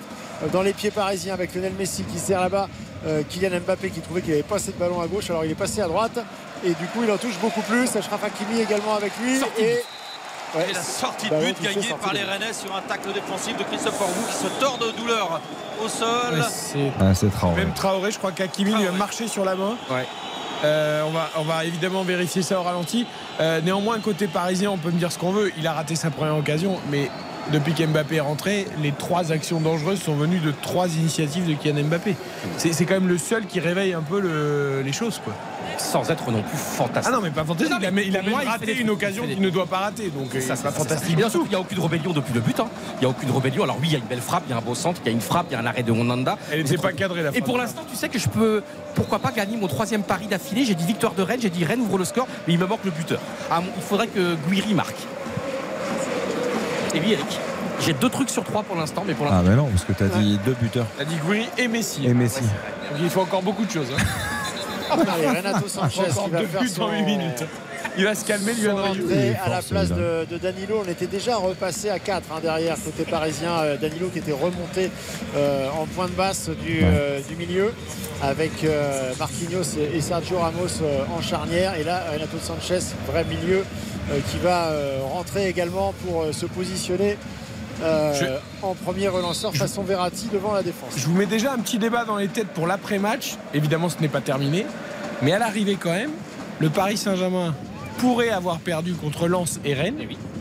dans les pieds parisiens avec Lionel Messi qui sert là-bas. Euh, Kylian Mbappé qui trouvait qu'il avait pas assez de ballon à gauche, alors il est passé à droite et du coup il en touche beaucoup plus. Achraf Hakimi également avec lui. et Ouais, Et la sortie de ballon but gagnée par les. Rennais sur un tacle défensif de Christophe Orvou qui se tord de douleur au sol. Ah, c'est Traoré. Même Traoré, je crois qu'Akimi lui a marché sur la main. Euh, on, va, on va évidemment vérifier ça au ralenti. Euh, néanmoins, côté parisien, on peut me dire ce qu'on veut. Il a raté sa première occasion, mais depuis qu'Mbappé est rentré, les trois actions dangereuses sont venues de trois initiatives de Kylian Mbappé. C'est quand même le seul qui réveille un peu le- les choses. Quoi. Sans être non plus fantastique. Ah non, mais pas fantastique. Non, Il a, mais il a pour même moi, il raté une occasion il qu'il ne doit pas rater. Donc, Et euh, ça, c'est ça, fantastique. bien, surtout qu'il n'y a aucune rébellion depuis le but. hein. Il n'y a aucune rébellion. Alors oui, il y a une belle frappe, il y a un beau centre, il y a une frappe, il y a un arrêt de Honanda. Elle n'était pas cadrée, la Et frappe. pour l'instant, tu sais que je peux, pourquoi pas gagner mon troisième pari d'affilée. J'ai dit victoire de Rennes, j'ai dit Rennes ouvre le score, mais il me manque le buteur. Ah, il faudrait que Guiri marque. Et oui, Eric. J'ai deux trucs sur trois pour l'instant, mais pour Ah, l'instant. mais non, parce que tu as dit deux buteurs. T'as dit Gouiri et Messi. Et Messi. Donc il faut encore beaucoup de choses. hein. Allez, Renato Sanchez Encore deux faire buts son- en 8 minutes. Il va se calmer, lui, André. à la place de, de Danilo. On était déjà repassé à 4 derrière côté parisien. Euh, Danilo qui était remonté euh, en point de basse du, euh, du milieu avec euh, Marquinhos et, Sergio Ramos euh, en charnière. Et là, Renato Sanchez, vrai milieu, qui va euh, rentrer également pour euh, se positionner euh, Je- en premier relanceur façon Verratti devant la défense. Je vous mets déjà un petit débat dans les têtes pour l'après-match. Évidemment, ce n'est pas terminé. Mais à l'arrivée, quand même, le Paris Saint-Germain pourrait avoir perdu contre Lens et Rennes.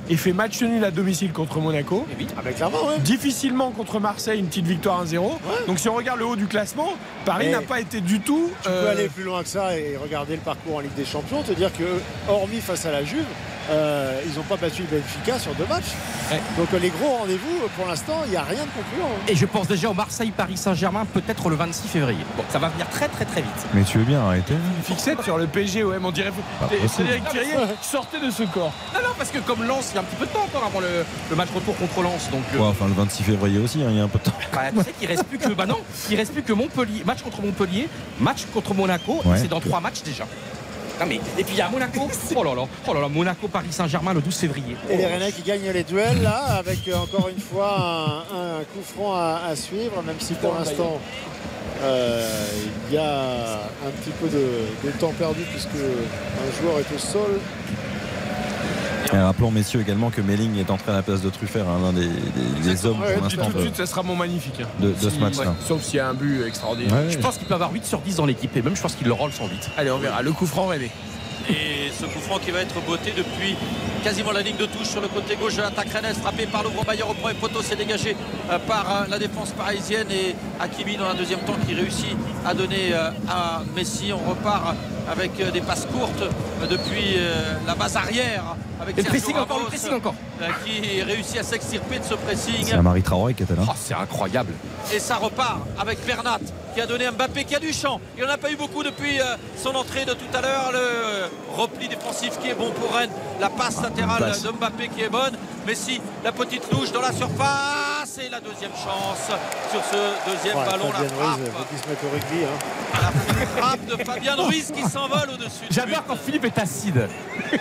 Et fait match nul à domicile contre Monaco. Ah bah clairement, ouais. Difficilement contre Marseille, une petite victoire 1-0. Donc si on regarde le haut du classement, Paris Et n'a pas été du tout. Tu peux euh, aller plus loin que ça et regarder le parcours en Ligue des Champions, te dire que hormis face à la Juve, euh, ils n'ont pas battu le Benfica sur deux matchs. Donc euh, les gros rendez-vous, pour l'instant, il n'y a rien de concluant. hein. Et je pense déjà au Marseille-Paris Saint-Germain, peut-être le 26 février. Bon, ça va venir très très très vite. Mais tu veux bien arrêter Une fixette sur le PSG, ouais, on dirait. Frédéric Thirier sortait de ce corps. Non, non, parce que comme Lens, il y a un petit peu de temps encore avant le, le match retour contre Lens. Donc, euh, Ouais, enfin, le 26 février aussi, hein, il y a un peu de temps. bah, tu sais qu'il reste plus que. Bah non, il reste plus que Montpellier. Match contre Montpellier, match contre Monaco. Ouais. C'est dans trois matchs déjà. Non, mais, et puis il y a Monaco. Oh là là, oh là là, Monaco, Paris Saint-Germain le 12 février. Et les Rennais qui gagnent les duels là, avec euh, encore une fois un, un coup franc à, à suivre, même si pour l'instant euh, il y a un petit peu de, de temps perdu puisque un joueur est au sol. Et rappelons, messieurs, également que Melling est entré à la place de Truffert, hein, l'un des, des- des hommes Ouais, pour l'instant de de, suite, ça sera mon magnifique. hein. de- de ce match-là. ouais, Sauf s'il y a un but extraordinaire. Ouais, Je pense qu'il peut avoir 8 sur 10 dans l'équipe. Et même, je pense qu'il le rôle sans 8. Allez, on verra. Le coup franc rêvé. Et ce coup franc qui va être botté depuis quasiment la ligne de touche sur le côté gauche de l'attaque Rennes, frappé par Louvre Bayer au premier poteau, c'est dégagé euh, par euh, la défense parisienne et Hakimi dans un deuxième temps qui réussit à donner euh, à Messi. On repart avec euh, des passes courtes euh, depuis euh, la base arrière avec le pressing encore, le Ramos, pressing encore. qui réussit à s'extirper de ce pressing. C'est un Marie Traoré qui était là. Oh, c'est incroyable. Et ça repart avec Bernat qui a donné un Mbappé qui a du champ. Il n'en a pas eu beaucoup depuis son entrée de tout à l'heure. Le repli défensif qui est bon pour Rennes. La passe latérale passe. de Mbappé qui est bonne. Messi, la petite louche dans la surface. Et la deuxième chance sur ce deuxième Ouais, ballon. Fabien la Ruiz, frappe, faut qu'il se mette au rugby. hein. la frappe de Fabien Ruiz qui s'envole au-dessus. du J'adore quand Philippe est acide.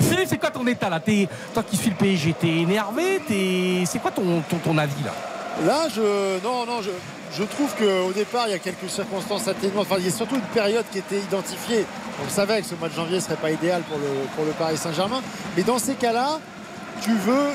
Philippe, c'est quoi ton état là? T'es- Toi qui suis le PSG, t'es énervé? T'es- C'est quoi ton, ton, ton avis là? Là, je, non, non, je, je trouve qu'au départ, il y a quelques circonstances atténuantes. Enfin, il y a surtout une période qui était identifiée. On savait que ce mois de janvier ne serait pas idéal pour le, pour le Paris Saint-Germain. Mais dans ces cas-là, tu veux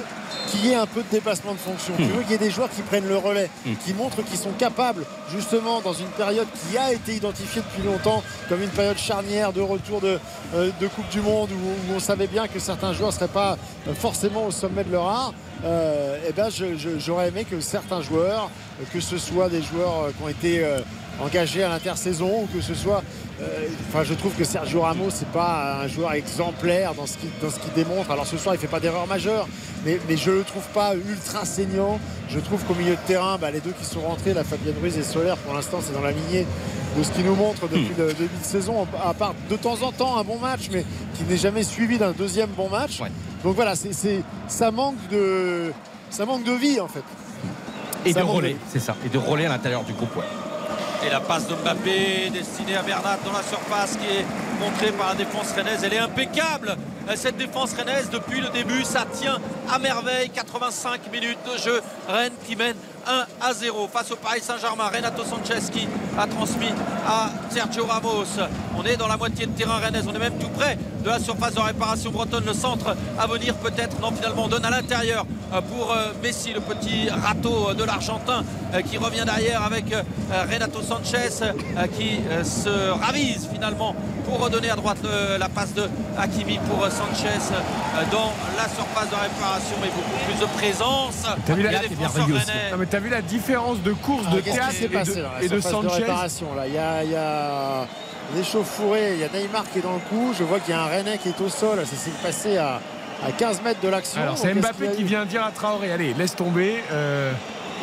qu'il y ait un peu de dépassement de fonction. Tu veux qu'il y ait des joueurs qui prennent le relais, qui montrent qu'ils sont capables, justement, dans une période qui a été identifiée depuis longtemps comme une période charnière de retour de, euh, de Coupe du Monde où, où on savait bien que certains joueurs ne seraient pas euh, forcément au sommet de leur art. Euh, eh ben, j'aurais aimé que certains joueurs, que ce soit des joueurs qui ont été engagé à l'intersaison ou que ce soit. euh, Enfin, je trouve que Sergio Ramos c'est pas un joueur exemplaire dans ce qu'il dans ce qu'il démontre. Alors ce soir, il fait pas d'erreur majeure, mais, mais je le trouve pas ultra saignant. Je trouve qu'au milieu de terrain, bah, les deux qui sont rentrés, la Fabien Ruiz et Solaire, pour l'instant, c'est dans la lignée de ce qu'il nous montre depuis le début de saison, à part de temps en temps un bon match, mais qui n'est jamais suivi d'un deuxième bon match. Donc voilà, c'est ça manque de ça manque de vie en fait. Et Ça de relais, c'est ça. Et de relais à l'intérieur du groupe, ouais. Et la passe de Mbappé destinée à Bernat dans la surface qui est montrée par la défense rennaise. Elle est impeccable. Euh, Cette défense rennaise depuis le début, ça tient à merveille. 85 minutes de jeu. Rennes qui mène 1 à 0 face au Paris Saint-Germain. Renato Sanchez qui a transmis à Sergio Ramos. On est dans la moitié de terrain rennaise. On est même tout près de la surface de réparation bretonne. Le centre à venir peut-être. Non, finalement, on donne à l'intérieur euh, pour euh, Messi, le petit râteau euh, de l'Argentin qui revient derrière avec Renato Sanchez qui se ravise finalement pour redonner à droite la passe de Hakimi pour Sanchez dans la surface de réparation mais beaucoup plus de présence. T'as vu, la... vu la différence de course Ah, de théâtre et de, et de Sanchez réparation là? Il y a, il y a l'échauffourée, il y a Neymar qui est dans le coup. Je vois qu'il y a un Rennais qui est au sol. Ça s'est passé à, à 15 mètres de l'action. Alors c'est Mbappé qui vient dire à Traoré, allez, laisse tomber. euh,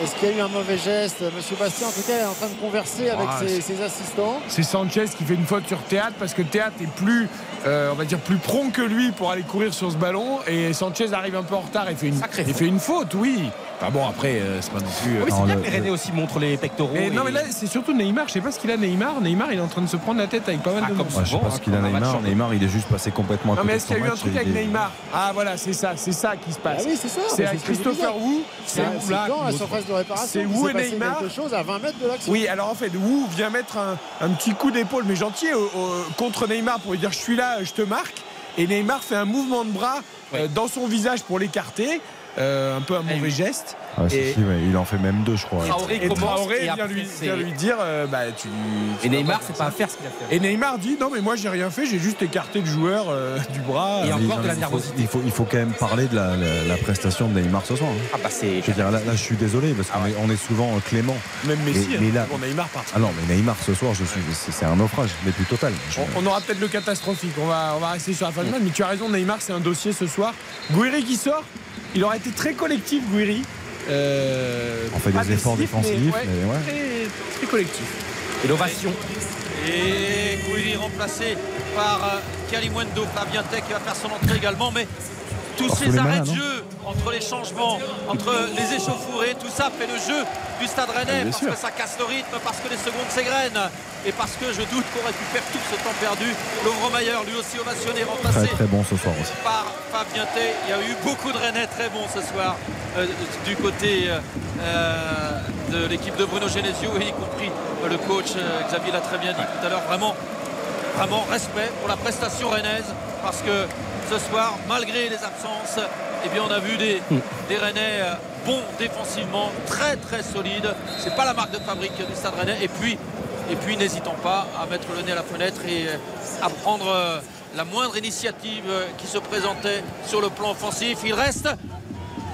Est-ce qu'il y a eu un mauvais geste? Monsieur Bastien, en tout cas, est en train de converser avec Ah, ses, assistants. C'est Sanchez qui fait une faute sur Théâtre parce que Théâtre est plus, euh, on va dire, plus prompt que lui pour aller courir sur ce ballon et Sanchez arrive un peu en retard et fait une, il fait une faute, oui. Enfin bon, après, euh, c'est pas non plus. euh, Oui, c'est bien le- que les Rennais aussi montrent les pectoraux. Et et- non mais là c'est surtout Neymar, je sais pas ce qu'il a Neymar. Neymar il est en train de se prendre la tête avec pas mal de monde. Ouais, je sais pas ce qu'il a Neymar. Neymar, il est juste passé complètement à Non mais est-ce qu'il y a eu un truc avec est- Neymar? Ah voilà c'est ça, c'est ça qui se passe. Ah oui, c'est ça. C'est Christopher. Wu, C'est c'est là. dans la surface de réparation. C'est Wu et Neymar. quelque chose à 20 mètres de l'action. Oui, alors en fait, Wu vient mettre un, un petit coup d'épaule, mais gentil, contre Neymar pour lui dire je suis là, je te marque. Et Neymar fait un mouvement de bras euh, dans son visage pour l'écarter. Euh, un peu un mauvais geste. Ah, et, si, ouais, il en fait même deux, je crois. Traoré et commence Traoré et vient lui, c'est- vient lui dire euh, bah, tu, tu Et Neymar, c'est pas à faire ce qu'il a fait. Et Neymar dit non mais moi j'ai rien fait, j'ai juste écarté le joueur euh, du bras. Et Euh, encore de la il faut, nervosité. il, faut, il faut quand même parler de la, la- la prestation de Neymar ce soir. hein. Ah bah c'est. Je veux dire, là, là, je suis désolé parce qu'on est, on est souvent euh, clément. Même Messi, mais, mais là, bon, Neymar part. ah non, mais Neymar ce soir, je suis, c'est, c'est un naufrage, mais plus total. Je- On, on aura peut-être le catastrophique. On va, on va rester sur la fin de match. Mais tu as raison, Neymar, c'est un dossier ce soir. Gouiri qui sort. Il aura été très collectif, Gouiri. Euh, On fait des efforts défensifs, ouais, mais ouais. Très, très collectif. Et l'ovation. Et Gouiri remplacé par euh, Kalimwendo, Fabien Tech qui va faire son entrée également. Mais tous ces les arrêts de non jeu, entre les changements, entre les échauffourées, tout ça fait le jeu du stade rennais parce sûr. que ça casse le rythme, parce que les secondes s'égrènent et parce que je doute qu'on récupère tout ce temps perdu. Lovromayer, lui aussi ovationné, Très remplacé très bon ce soir aussi. par Fabien Tay. Il y a eu beaucoup de Rennais très bons ce soir euh, du côté euh, euh, de l'équipe de Bruno Genesio et y compris le coach euh, Xavier l'a très bien dit tout à l'heure. Vraiment, vraiment respect pour la prestation rennaise parce que ce soir, malgré les absences, eh on a vu des, des Rennais euh, bons défensivement, très très solides. C'est pas la marque de fabrique du Stade Rennais. Et puis, et puis n'hésitons pas à mettre le nez à la fenêtre et euh, à prendre euh, la moindre initiative qui se présentait sur le plan offensif. Il reste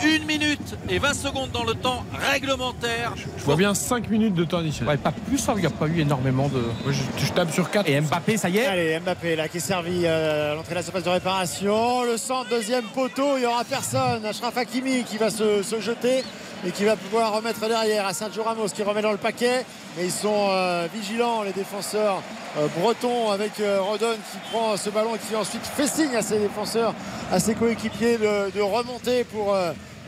une minute et 20 secondes dans le temps réglementaire. Je vois bien 5 minutes de temps additionnel. Ouais, pas plus, il n'y a pas eu énormément de. Moi, je, je tape sur 4. Et Mbappé, ça y est. Allez, Mbappé là qui est servi euh, à l'entrée de la surface de réparation. Le centre, deuxième poteau, il n'y aura personne. Ashraf Hakimi qui va se, se jeter et qui va pouvoir remettre derrière à Sergio Ramos qui remet dans le paquet. Mais ils sont euh, vigilants, les défenseurs euh, bretons, avec euh, Rodon qui prend ce ballon et qui ensuite fait signe à ses défenseurs, à ses coéquipiers de, de remonter pour.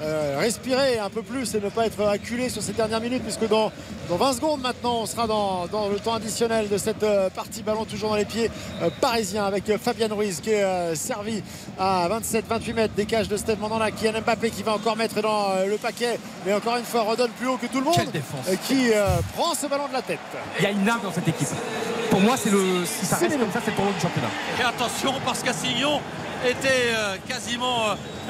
Euh, respirer un peu plus et ne pas être acculé sur ces dernières minutes puisque dans, dans 20 secondes maintenant on sera dans, dans le temps additionnel de cette euh, partie ballon toujours dans les pieds euh, parisiens avec euh, Fabien Ruiz qui est euh, servi à 27-28 mètres des cages de Steve Mandanda Kylian Mbappé qui va encore mettre dans euh, le paquet mais encore une fois redonne plus haut que tout le monde Quelle défense. euh, qui euh, prend ce ballon de la tête Il y a une âme dans cette équipe. Pour moi, c'est le. Si ça C'est reste comme ça, c'est le tournoi du championnat. Et attention parce qu'Assignon était euh, quasiment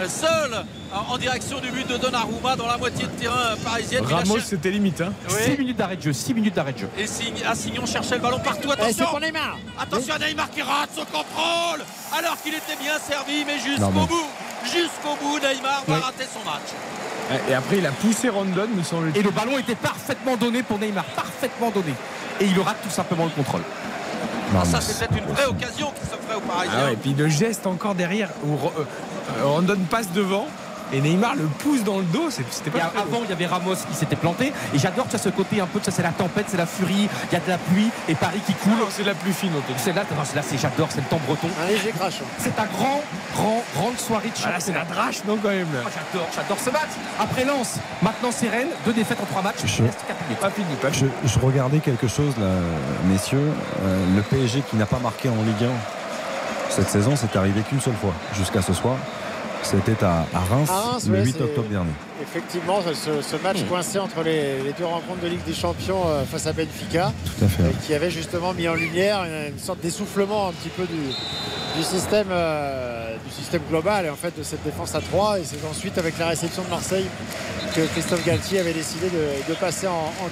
euh, seul en, en direction du but de Donnarumma dans la moitié de terrain euh, parisienne. Ramos, c'était limite. Hein. Oui. 6 minutes d'arrêt de jeu, 6 minutes d'arrêt de jeu. Et Sig- Assignon cherchait le ballon partout. Eh, Attention pour Neymar Attention à Neymar qui rate son contrôle alors qu'il était bien servi, mais jusqu'au mais- bout. Jusqu'au bout, Neymar va rater son match. Et après, il a poussé Rondon, me semble Et le ballon était parfaitement donné pour Neymar, parfaitement donné. et il aura tout simplement le contrôle. Ah, ça, c'est peut-être une vraie occasion qui s'offrait aux Parisiens. Ah ouais, et puis le geste encore derrière où euh, euh, Rondon passe devant et Neymar le pousse dans le dos. C'était pas avant, il y avait Ramos qui s'était planté. Et j'adore tu sais, ce côté un peu, ça c'est la tempête, c'est la furie. Il y a de la pluie et Paris qui coule. c'est la pluie fine. C'est là, non, c'est là, c'est j'adore, c'est le temps breton. Un léger crash. C'est un grand, grand, grande soirée de Ah là, c'est la drache, non, quand même. là. Moi, j'adore, j'adore ce match. Après Lens, maintenant c'est Rennes, deux défaites en trois matchs. Je- Il reste quatre minutes. Pas fini, pas fini. Je, je regardais quelque chose là, messieurs. Euh, le PSG qui n'a pas marqué en Ligue 1 cette saison, c'est arrivé qu'une seule fois jusqu'à ce soir. C'était à, à Reims, À Reims, le ouais, 8 c'est- octobre dernier. Effectivement, ce, ce match Hmm. coincé entre les, les deux rencontres de Ligue des Champions euh, face à Benfica, Tout à fait. qui avait justement mis en lumière une, une sorte d'essoufflement un petit peu du, du système, euh, du système global et en fait de cette défense à 3. Et c'est ensuite avec la réception de Marseille que Christophe Galtier avait décidé de, de passer en, en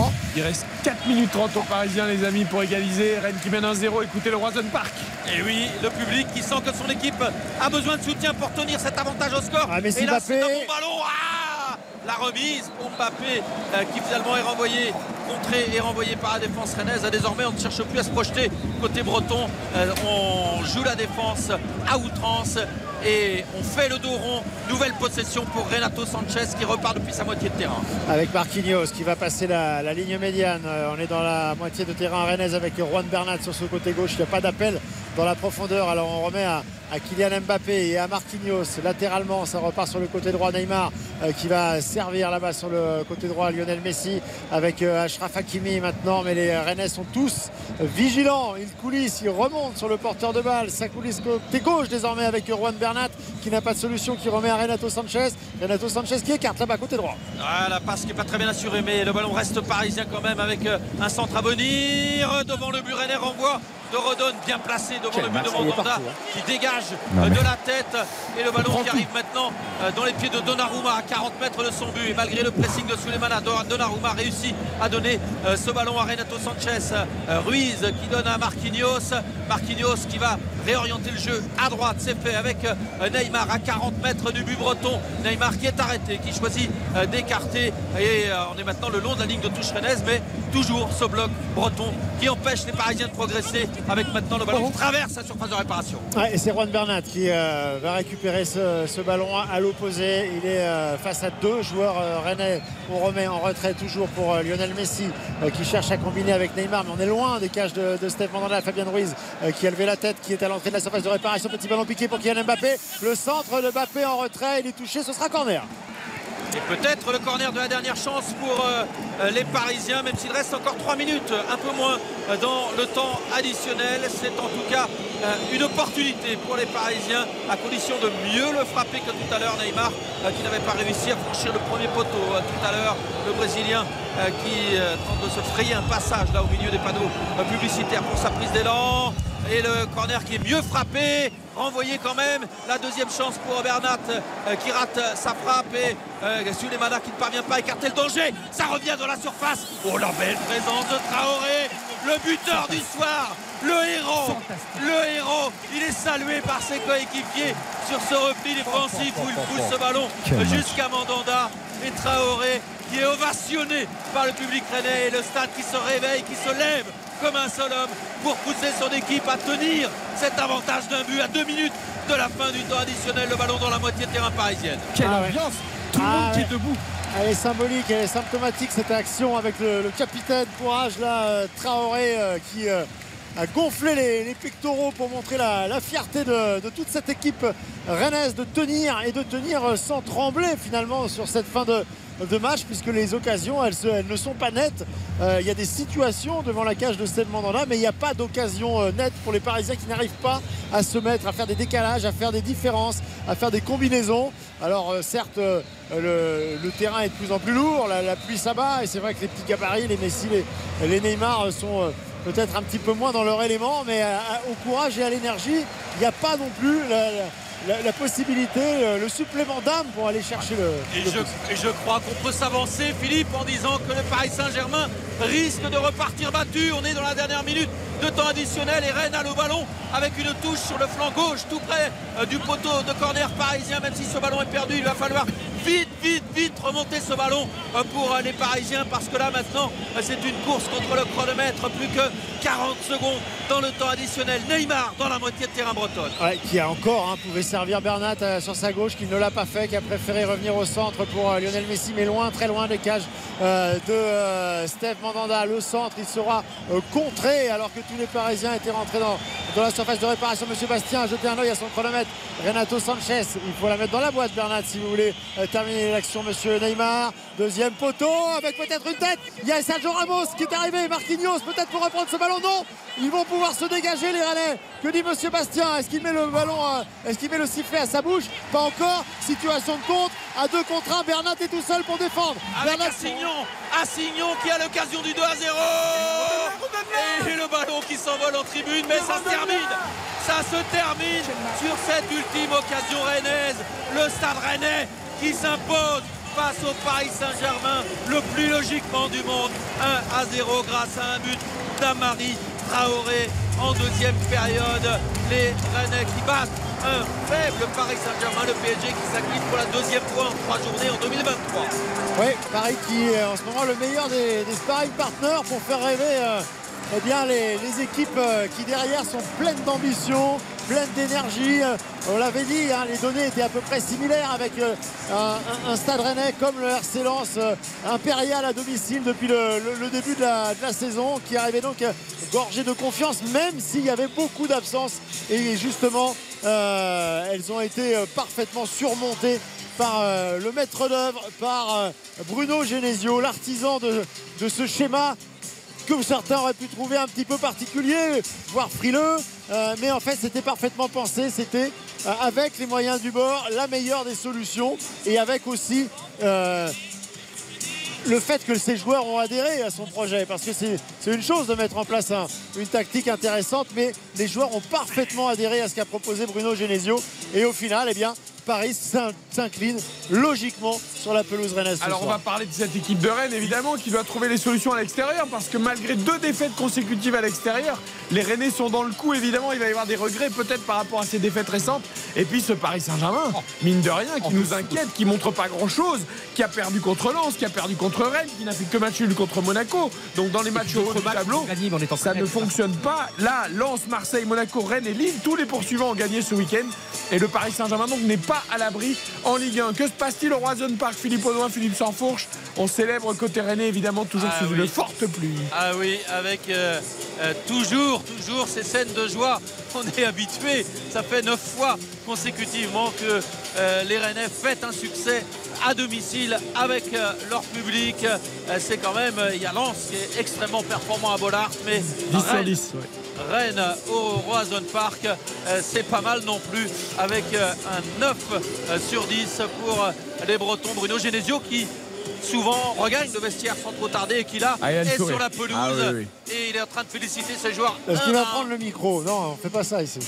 4-3-3. Il reste 4 minutes 30 aux Parisiens, les amis, pour égaliser. Rennes qui mène 1-0. Écoutez le Roison Park. Et oui, le public qui sent que son équipe a besoin de soutien pour tenir cet avantage au score. Ah, Messi Et là, Mbappé. c'est un bon ballon. Ah la remise pour Mbappé euh, qui finalement est renvoyé, contré et renvoyé par la défense rennaise. Désormais, on ne cherche plus à se projeter côté breton. Euh, on joue la défense à outrance et on fait le dos rond. Nouvelle possession pour Renato Sanchez qui repart depuis sa moitié de terrain. Avec Marquinhos qui va passer la, ligne médiane. Euh, on est dans la moitié de terrain rennaise avec Juan Bernat sur ce côté gauche. Il n'y a pas d'appel dans la profondeur. Alors on remet à, à Kylian Mbappé et à Marquinhos latéralement. Ça repart sur le côté droit Neymar euh, qui va servir là-bas sur le côté droit Lionel Messi avec euh, Achraf Hakimi maintenant. Mais les Rennais sont tous vigilants. Ils coulissent, ils remontent sur le porteur de balle. Ça coulisse côté gauche désormais avec Juan Bernat qui n'a pas de solution, qui remet à Renato Sanchez. Renato Sanchez qui écarte là-bas côté droit. Ah, la passe qui n'est pas très bien assurée, mais le ballon reste parisien quand même avec euh, un centre à venir devant le but Rennais renvoi de Redon bien placé devant Quel le but de Mandanda partout, hein. qui dégage mais- de la tête et le ballon qui arrive maintenant euh, dans les pieds de Donnarumma à 40 mètres de son but. Et malgré le pressing de Souleymana Don- Donnarumma réussit à donner euh, ce ballon à Renato Sanchez Euh, Ruiz qui donne à Marquinhos. Marquinhos qui va réorienter le jeu à droite c'est fait avec Neymar à 40 mètres du but breton. Neymar qui est arrêté qui choisit d'écarter. Et on est maintenant le long de la ligne de touche rennaise mais toujours ce bloc breton qui empêche les Parisiens de progresser avec maintenant le ballon qui traverse la surface de réparation et c'est Juan Bernat qui euh, va récupérer ce, ballon à l'opposé. Il est euh, face à deux joueurs euh, rennais. On remet en retrait toujours pour Lionel Messi qui cherche à combiner avec Neymar. Mais on est loin des cages de, de Steph Mandanda. Fabien Ruiz qui a levé la tête, qui est à l'entrée de la surface de réparation. Petit ballon piqué pour Kylian Mbappé. Le centre de Mbappé en retrait. Il est touché. Ce sera corner. Et peut-être le corner de la dernière chance pour euh, euh, les Parisiens, même s'il reste encore 3 minutes, un peu moins euh, dans le temps additionnel. C'est en tout cas euh, une opportunité pour les Parisiens, à condition de mieux le frapper que tout à l'heure Neymar, euh, qui n'avait pas réussi à franchir le premier poteau euh, tout à l'heure. Le Brésilien euh, qui euh, tente de se frayer un passage là au milieu des panneaux euh, publicitaires pour sa prise d'élan. Et le corner qui est mieux frappé, renvoyé quand même. La deuxième chance pour Bernat euh, qui rate euh, sa frappe et euh, Sulemana qui ne parvient pas à écarter le danger. Ça revient dans la surface. Oh la belle présence de Traoré, le buteur du soir, le héros, le héros. Il est salué par ses coéquipiers sur ce repli défensif où il pousse ce ballon jusqu'à Mandanda et Traoré qui est ovationné par le public rennais et le stade qui se réveille, qui se lève comme un seul homme pour pousser son équipe à tenir cet avantage d'un but à deux minutes de la fin du temps additionnel. Le ballon dans la moitié de terrain parisienne. Quelle Ah ouais. ambiance Tout le Ah monde qui est debout. Elle est symbolique, elle est symptomatique cette action avec le, le capitaine courage là, euh, Traoré euh, qui euh, a gonflé les, les pectoraux pour montrer la, la fierté de, de toute cette équipe rennaise de tenir et de tenir sans trembler finalement sur cette fin de, de match puisque les occasions elles, ne sont pas nettes. Euh, Il y a des situations devant la cage de Stade Mandanda mais il n'y a pas d'occasion euh, nette pour les Parisiens qui n'arrivent pas à se mettre, à faire des décalages, à faire des différences, à faire des combinaisons. Alors euh, certes le, terrain est de plus en plus lourd, la, pluie s'abat et c'est vrai que les petits gabarits, les Messi, les, Neymar sont peut-être un petit peu moins dans leur élément mais au courage et à l'énergie, il n'y a pas non plus la- la- la possibilité, euh, le supplément d'âme pour aller chercher le. Et le je, et je crois qu'on peut s'avancer, Philippe, en disant que le Paris Saint-Germain risque de repartir battu. On est dans la dernière minute de temps additionnel et Rennes a le ballon avec une touche sur le flanc gauche, tout près euh, du poteau de corner parisien. Même si ce ballon est perdu, il va falloir vite, vite, vite remonter ce ballon euh, pour euh, les Parisiens parce que là maintenant euh, c'est une course contre le chronomètre. Plus que 40 secondes dans le temps additionnel. Neymar dans la moitié de terrain bretonne. Ouais, qui a encore hein, pouvait servir Bernat euh, sur sa gauche, qui ne l'a pas fait, qui a préféré revenir au centre pour Lionel Messi, mais loin, très loin des cages de Steve Mandanda. Le centre, il sera contré alors que tous les Parisiens étaient rentrés dans, dans la surface de réparation. Monsieur Bastien a jeté un œil à son chronomètre. Renato Sanchez, il faut la mettre dans la boîte, Bernat, si vous voulez euh, terminer l'action. Monsieur Neymar, deuxième poteau avec peut-être une tête. Il y a Sergio Ramos qui est arrivé. Marquinhos peut-être pour reprendre ce ballon. Non, ils vont pouvoir se dégager les Rennais. Que dit Monsieur Bastien? Est-ce qu'il met le ballon, euh, est-ce qu'il met le sifflet à sa bouche? Pas encore. Situation de contre. À deux contre un, Bernat est tout seul pour défendre. Avec Bernat Assignon, Assignon qui a l'occasion du 2 à 0 Et le ballon qui s'envole en tribune, mais ça se termine Ça se termine sur cette ultime occasion rennaise. Le stade rennais qui s'impose face au Paris Saint-Germain, le plus logiquement du monde. 1 à 0 grâce à un but d'Amari Traoré en deuxième période. Les Rennais qui battent un faible Paris Saint-Germain, le PSG qui s'incline pour la deuxième fois en trois journées en 2023. Oui, Paris qui est en ce moment le meilleur des, des sparring partners pour faire rêver euh, eh bien, les, les équipes euh, qui derrière sont pleines d'ambition, pleines d'énergie. Euh, On l'avait dit, hein, les données étaient à peu près similaires avec euh, un, stade rennais comme le RC Lens euh, impérial à domicile depuis le, début de la, saison qui arrivait donc gorgé de confiance même s'il y avait beaucoup d'absences et justement elles ont été parfaitement surmontées par le maître d'œuvre, par Bruno Genesio, l'artisan de ce schéma que certains auraient pu trouver un petit peu particulier, voire frileux. Euh, mais en fait, c'était parfaitement pensé. C'était euh, avec les moyens du bord la meilleure des solutions et avec aussi euh, le fait que ces joueurs ont adhéré à son projet. Parce que c'est une chose de mettre en place un- une tactique intéressante, mais les joueurs ont parfaitement adhéré à ce qu'a proposé Bruno Genesio. Et au final, eh bien, Paris s'in- s'incline logiquement sur la pelouse rennaise. Alors on va parler de cette équipe de Rennes évidemment qui doit trouver les solutions à l'extérieur parce que malgré deux défaites consécutives à l'extérieur, les Rennais sont dans le coup évidemment, il va y avoir des regrets peut-être par rapport à ces défaites récentes et puis ce Paris Saint-Germain, mine de rien, qui nous inquiète, qui montre pas grand-chose, qui a perdu contre Lens, qui a perdu contre Rennes, qui n'a fait que match nul contre Monaco. Donc dans les matchs au du tableau, ça ne fonctionne pas. Là, Lens, Marseille, Monaco, Rennes et Lille, tous les poursuivants ont gagné ce week-end et le Paris Saint-Germain donc n'est pas à l'abri en Ligue 1. Que se passe-t-il au Roison Park Philippe Audouin, Philippe Sansfourche? On célèbre côté Rennais évidemment toujours Ah sous oui. une forte pluie. Ah oui, avec euh, euh, toujours, toujours ces scènes de joie. On est habitué. Ça fait neuf fois consécutivement que euh, les Rennais fêtent un succès à domicile avec leur public. C'est quand même, il y a Lens qui est extrêmement performant à Bollard, mais 10 sur Rennes, 10. ouais. Rennes au Roison Park, euh, c'est pas mal non plus avec euh, un 9 euh, sur 10 pour les Bretons. Bruno Genesio qui souvent regagne le vestiaire sans trop tarder et qui là Ah, est sur la pelouse Ah, oui, oui. et il est en train de féliciter ses joueurs. Est-ce qu'il va prendre le micro? Non, on fait pas ça ici.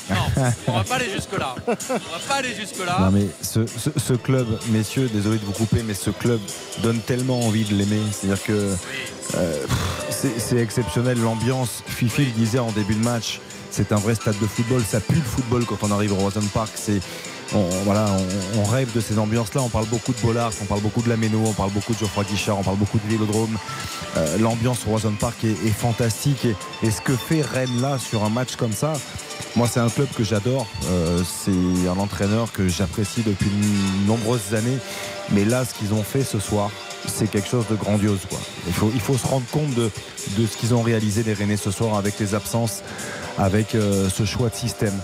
On va pas aller jusque là. On va pas aller jusque là. Non mais ce, ce- ce club, messieurs, désolé de vous couper, mais ce club donne tellement envie de l'aimer. C'est-à-dire que euh, c'est exceptionnel. L'ambiance, Fifi disait en début de match, c'est un vrai stade de football. Ça pue le football quand on arrive au Roison Park. C'est on, voilà, on, rêve de ces ambiances-là. On parle beaucoup de Bollard, on parle beaucoup de la Méno, on parle beaucoup de Geoffroy Guichard, on parle beaucoup de Vélodrome. Euh, L'ambiance au Roison Park est, fantastique. Et, et ce que fait Rennes là sur un match comme ça, moi, c'est un club que j'adore. Euh, c'est un entraîneur que j'apprécie depuis de nombreuses années. Mais là, ce qu'ils ont fait ce soir, c'est quelque chose de grandiose. Quoi. Il, faut, il faut se rendre compte de, de ce qu'ils ont réalisé, les Rennais, ce soir, avec les absences, avec euh, ce choix de système,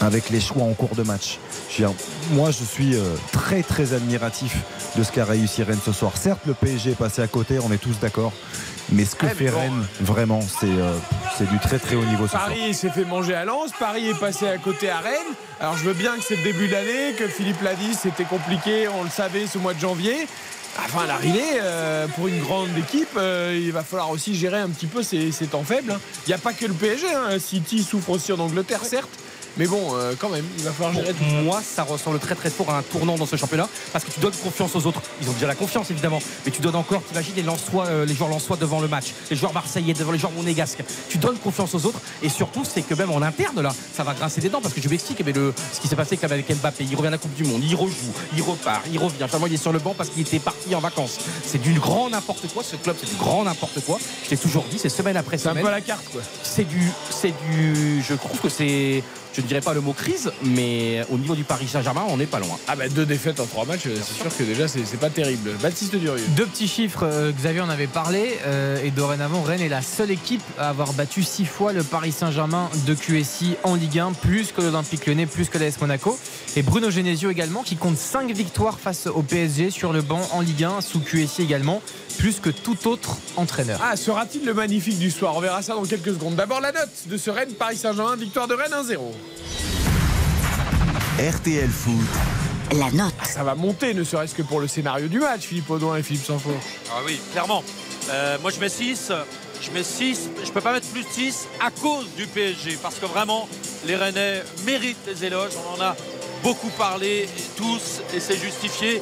avec les choix en cours de match. Je veux dire, moi, je suis euh, très, très admiratif de ce qu'a réussi Rennes ce soir. Certes, le PSG est passé à côté, on est tous d'accord. Mais ce que fait Rennes, vraiment, c'est euh, c'est du très, très haut niveau ce soir. Paris s'est fait manger à Lens, Paris est passé à côté à Rennes. Alors je veux bien que c'est le début de l'année, que Philippe l'a dit, c'était compliqué, on le savait ce mois de janvier. Enfin, l'arrivée, euh, pour une grande équipe, euh, il va falloir aussi gérer un petit peu ces, ces temps faibles. hein. Il n'y a pas que le PSG. hein. City souffre aussi en Angleterre, certes. Mais bon, euh, quand même, il va falloir gérer tout moi, ça ressemble très très fort à un tournant dans ce championnat parce que tu donnes confiance aux autres. Ils ont déjà la confiance évidemment, mais tu donnes encore, t'imagines les Lensois, euh, les joueurs Lensois devant le match, les joueurs marseillais devant les joueurs monégasques. Tu donnes confiance aux autres et surtout, c'est que même en interne là, ça va grincer des dents parce que je vous explique mais le, ce qui s'est passé avec Mbappé. Il revient à la Coupe du Monde, il rejoue, il repart, il revient. Finalement, il est sur le banc parce qu'il était parti en vacances. C'est du grand n'importe quoi. Ce club, c'est du grand n'importe quoi. Je t'ai toujours dit, c'est semaine après C'est un semaine. peu la carte, quoi. C'est du, c'est du. Je trouve que c'est. Je ne dirais pas le mot crise, mais au niveau du Paris Saint-Germain, on n'est pas loin. Ah bah deux défaites en trois matchs, c'est sûr que déjà c'est c'est pas terrible. Baptiste Durieux. Deux petits chiffres, euh, Xavier en avait parlé, euh, et dorénavant Rennes est la seule équipe à avoir battu six fois le Paris Saint-Germain de QSI en Ligue 1, plus que l'Olympique Lyonnais, plus que l'AS Monaco. Et Bruno Genesio également, qui compte cinq victoires face au PSG sur le banc en Ligue 1, sous QSI également, plus que tout autre entraîneur. Ah, sera-t-il le magnifique du soir? On verra ça dans quelques secondes. D'abord la note de ce Rennes Paris Saint-Germain, victoire de Rennes 1-0. RTL Foot. La note. Ah, ça va monter, ne serait-ce que pour le scénario du match, Philippe Audouin et Philippe Sanfort. Ah oui, clairement. Euh, moi, je mets 6. Je mets 6. Je peux pas mettre plus de 6 à cause du PSG. Parce que vraiment, les Rennais méritent les éloges. On en a beaucoup parlé, tous, et c'est justifié.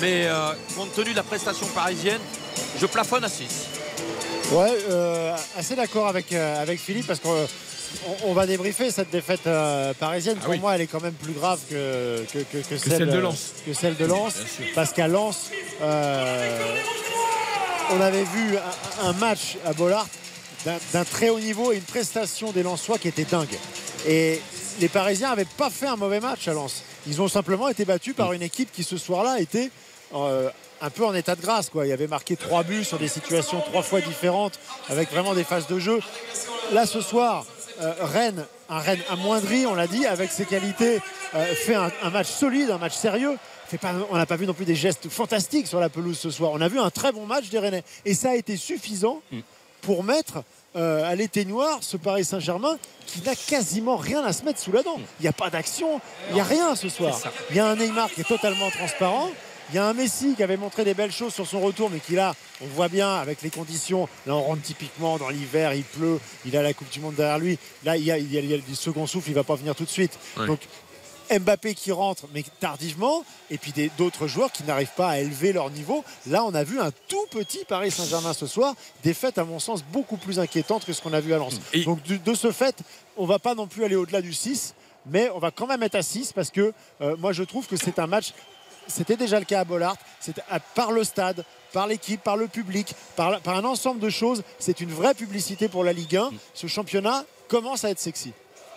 Mais euh, compte tenu de la prestation parisienne, je plafonne à 6. Ouais, euh, assez d'accord avec, euh, avec Philippe parce qu'on on va débriefer cette défaite euh, parisienne. Pour moi, elle est quand même plus grave que, que, que- que celle, celle de Lens. que celle de Lens. parce qu'à Lens, euh, on avait vu un, un match à Bollard d'un- d'un très haut niveau et une prestation des Lensois qui était dingue. Et les Parisiens n'avaient pas fait un mauvais match à Lens. Ils ont simplement été battus par une équipe qui ce soir-là était euh, un peu en état de grâce. Quoi. Il avait marqué trois buts sur des situations trois fois différentes avec vraiment des phases de jeu. Là ce soir, euh, Rennes, un Rennes amoindri, on l'a dit, avec ses qualités, euh, fait un, un match solide, un match sérieux. Fait pas- on n'a pas vu non plus des gestes fantastiques sur la pelouse ce soir. On a vu un très bon match des Rennais. Et ça a été suffisant pour mettre euh, à l'éteignoir ce Paris Saint-Germain qui n'a quasiment rien à se mettre sous la dent. Il n'y a pas d'action, il n'y a rien ce soir. Il y a un Neymar qui est totalement transparent. Il y a un Messi qui avait montré des belles choses sur son retour, mais qui là, on voit bien avec les conditions. Là, on rentre typiquement dans l'hiver, il pleut, il a la Coupe du Monde derrière lui. Là, il y a, il y a- il y a du second souffle, il va pas venir tout de suite. Donc, Mbappé qui rentre, mais tardivement, et puis des- d'autres joueurs qui n'arrivent pas à élever leur niveau. Là, on a vu un tout petit Paris Saint-Germain ce soir, défaite à mon sens beaucoup plus inquiétante que ce qu'on a vu à Lens. Donc de, de ce fait, on va pas non plus aller au-delà du 6, mais on va quand même être à 6 parce que euh, moi je trouve que c'est un match, c'était déjà le cas à Bollard, c'est à- par le stade, par l'équipe, par le public, par, un ensemble de choses, c'est une vraie publicité pour la Ligue 1. Ce championnat commence à être sexy.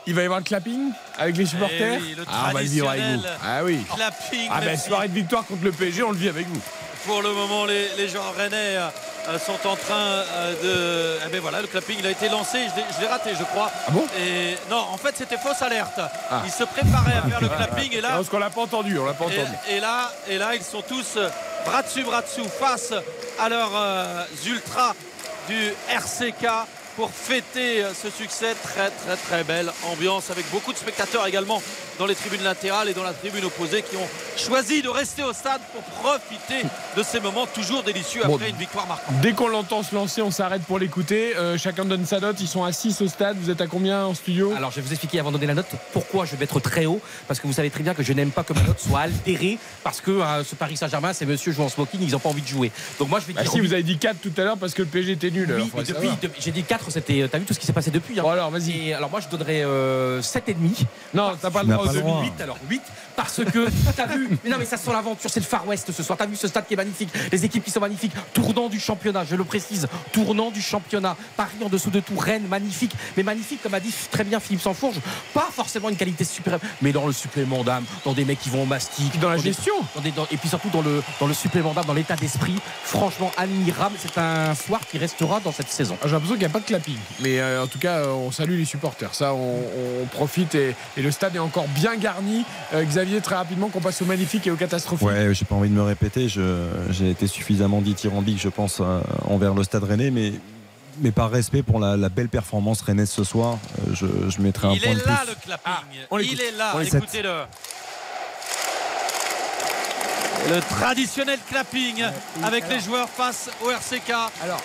Il va y avoir le clapping avec les supporters. Eh oui, le ah, on va le vivre avec vous. Ah oui. clapping, Ah ben soirée de victoire contre le PSG, on le vit avec vous. Pour le moment, les, les gens rennais euh, sont en train euh, de. Eh ben voilà, le clapping il a été lancé. Je l'ai- raté, je crois. Ah bon? Et non, en fait, c'était fausse alerte. Ah. Ils se préparaient à faire le clapping et là. Parce qu'on l'a pas entendu, on l'a pas entendu. Et, et là, et là, ils sont tous euh, bras dessus, bras dessous, face à leurs euh, ultras du RCK pour fêter euh, ce succès. Très, très, très belle ambiance avec beaucoup de spectateurs également dans les tribunes latérales et dans la tribune opposée qui ont choisi de rester au stade pour profiter de ces moments toujours délicieux Bon, après une victoire marquante. Dès qu'on l'entend se lancer, on s'arrête pour l'écouter. Euh, chacun donne sa note. Ils sont à 6 au stade. Vous êtes à combien en studio? Alors je vais vous expliquer avant de donner la note pourquoi je vais mettre très haut parce que vous savez très bien que je n'aime pas que ma note soit altérée parce que euh, ce Paris Saint-Germain c'est monsieur joue en smoking ils n'ont pas envie de jouer donc moi je vais Bah dire si, vous avez dit 4 tout à l'heure parce que le PSG était nul. Oui, depuis, depuis- j'ai dit 4, c'était. euh, T'as vu tout ce qui s'est passé depuis hein. Bon, alors, vas-y. Alors moi je donnerais euh, 7,5. Non, t'as pas le droit pas aux le demi. droit. 8 alors 8 parce que t'as vu mais non mais ça sent l'aventure c'est le Far West ce soir t'as vu ce stade qui est magnifique les équipes qui sont magnifiques tournant du championnat je le précise tournant du championnat Paris en dessous de tout Rennes magnifique mais magnifique comme a dit très bien Philippe Sansfourge pas forcément une qualité suprême mais dans le supplément d'âme dans des mecs qui vont au mastic Dans la des- gestion. dans des- dans- et puis surtout dans le, dans le supplément d'âme dans l'état d'esprit franchement admirable c'est un soir qui restera dans cette saison Ah, J'ai l'impression qu'il n'y a pas de clapping. Mais euh, en tout cas, euh, on salue les supporters. Ça, on, on profite et, et le stade est encore bien garni. Euh, Xavier, très rapidement, qu'on passe au magnifique et au catastrophique. Ouais, j'ai pas envie de me répéter. J'ai été suffisamment dithyrambique, je pense, euh, envers le Stade Rennais, mais mais par respect pour la, la belle performance rennaise ce soir, euh, je, je mettrai un Il point est de là plus. le clapping. on l'écoute. Il est là, écoutez-le. Le traditionnel clapping avec les joueurs face au RCK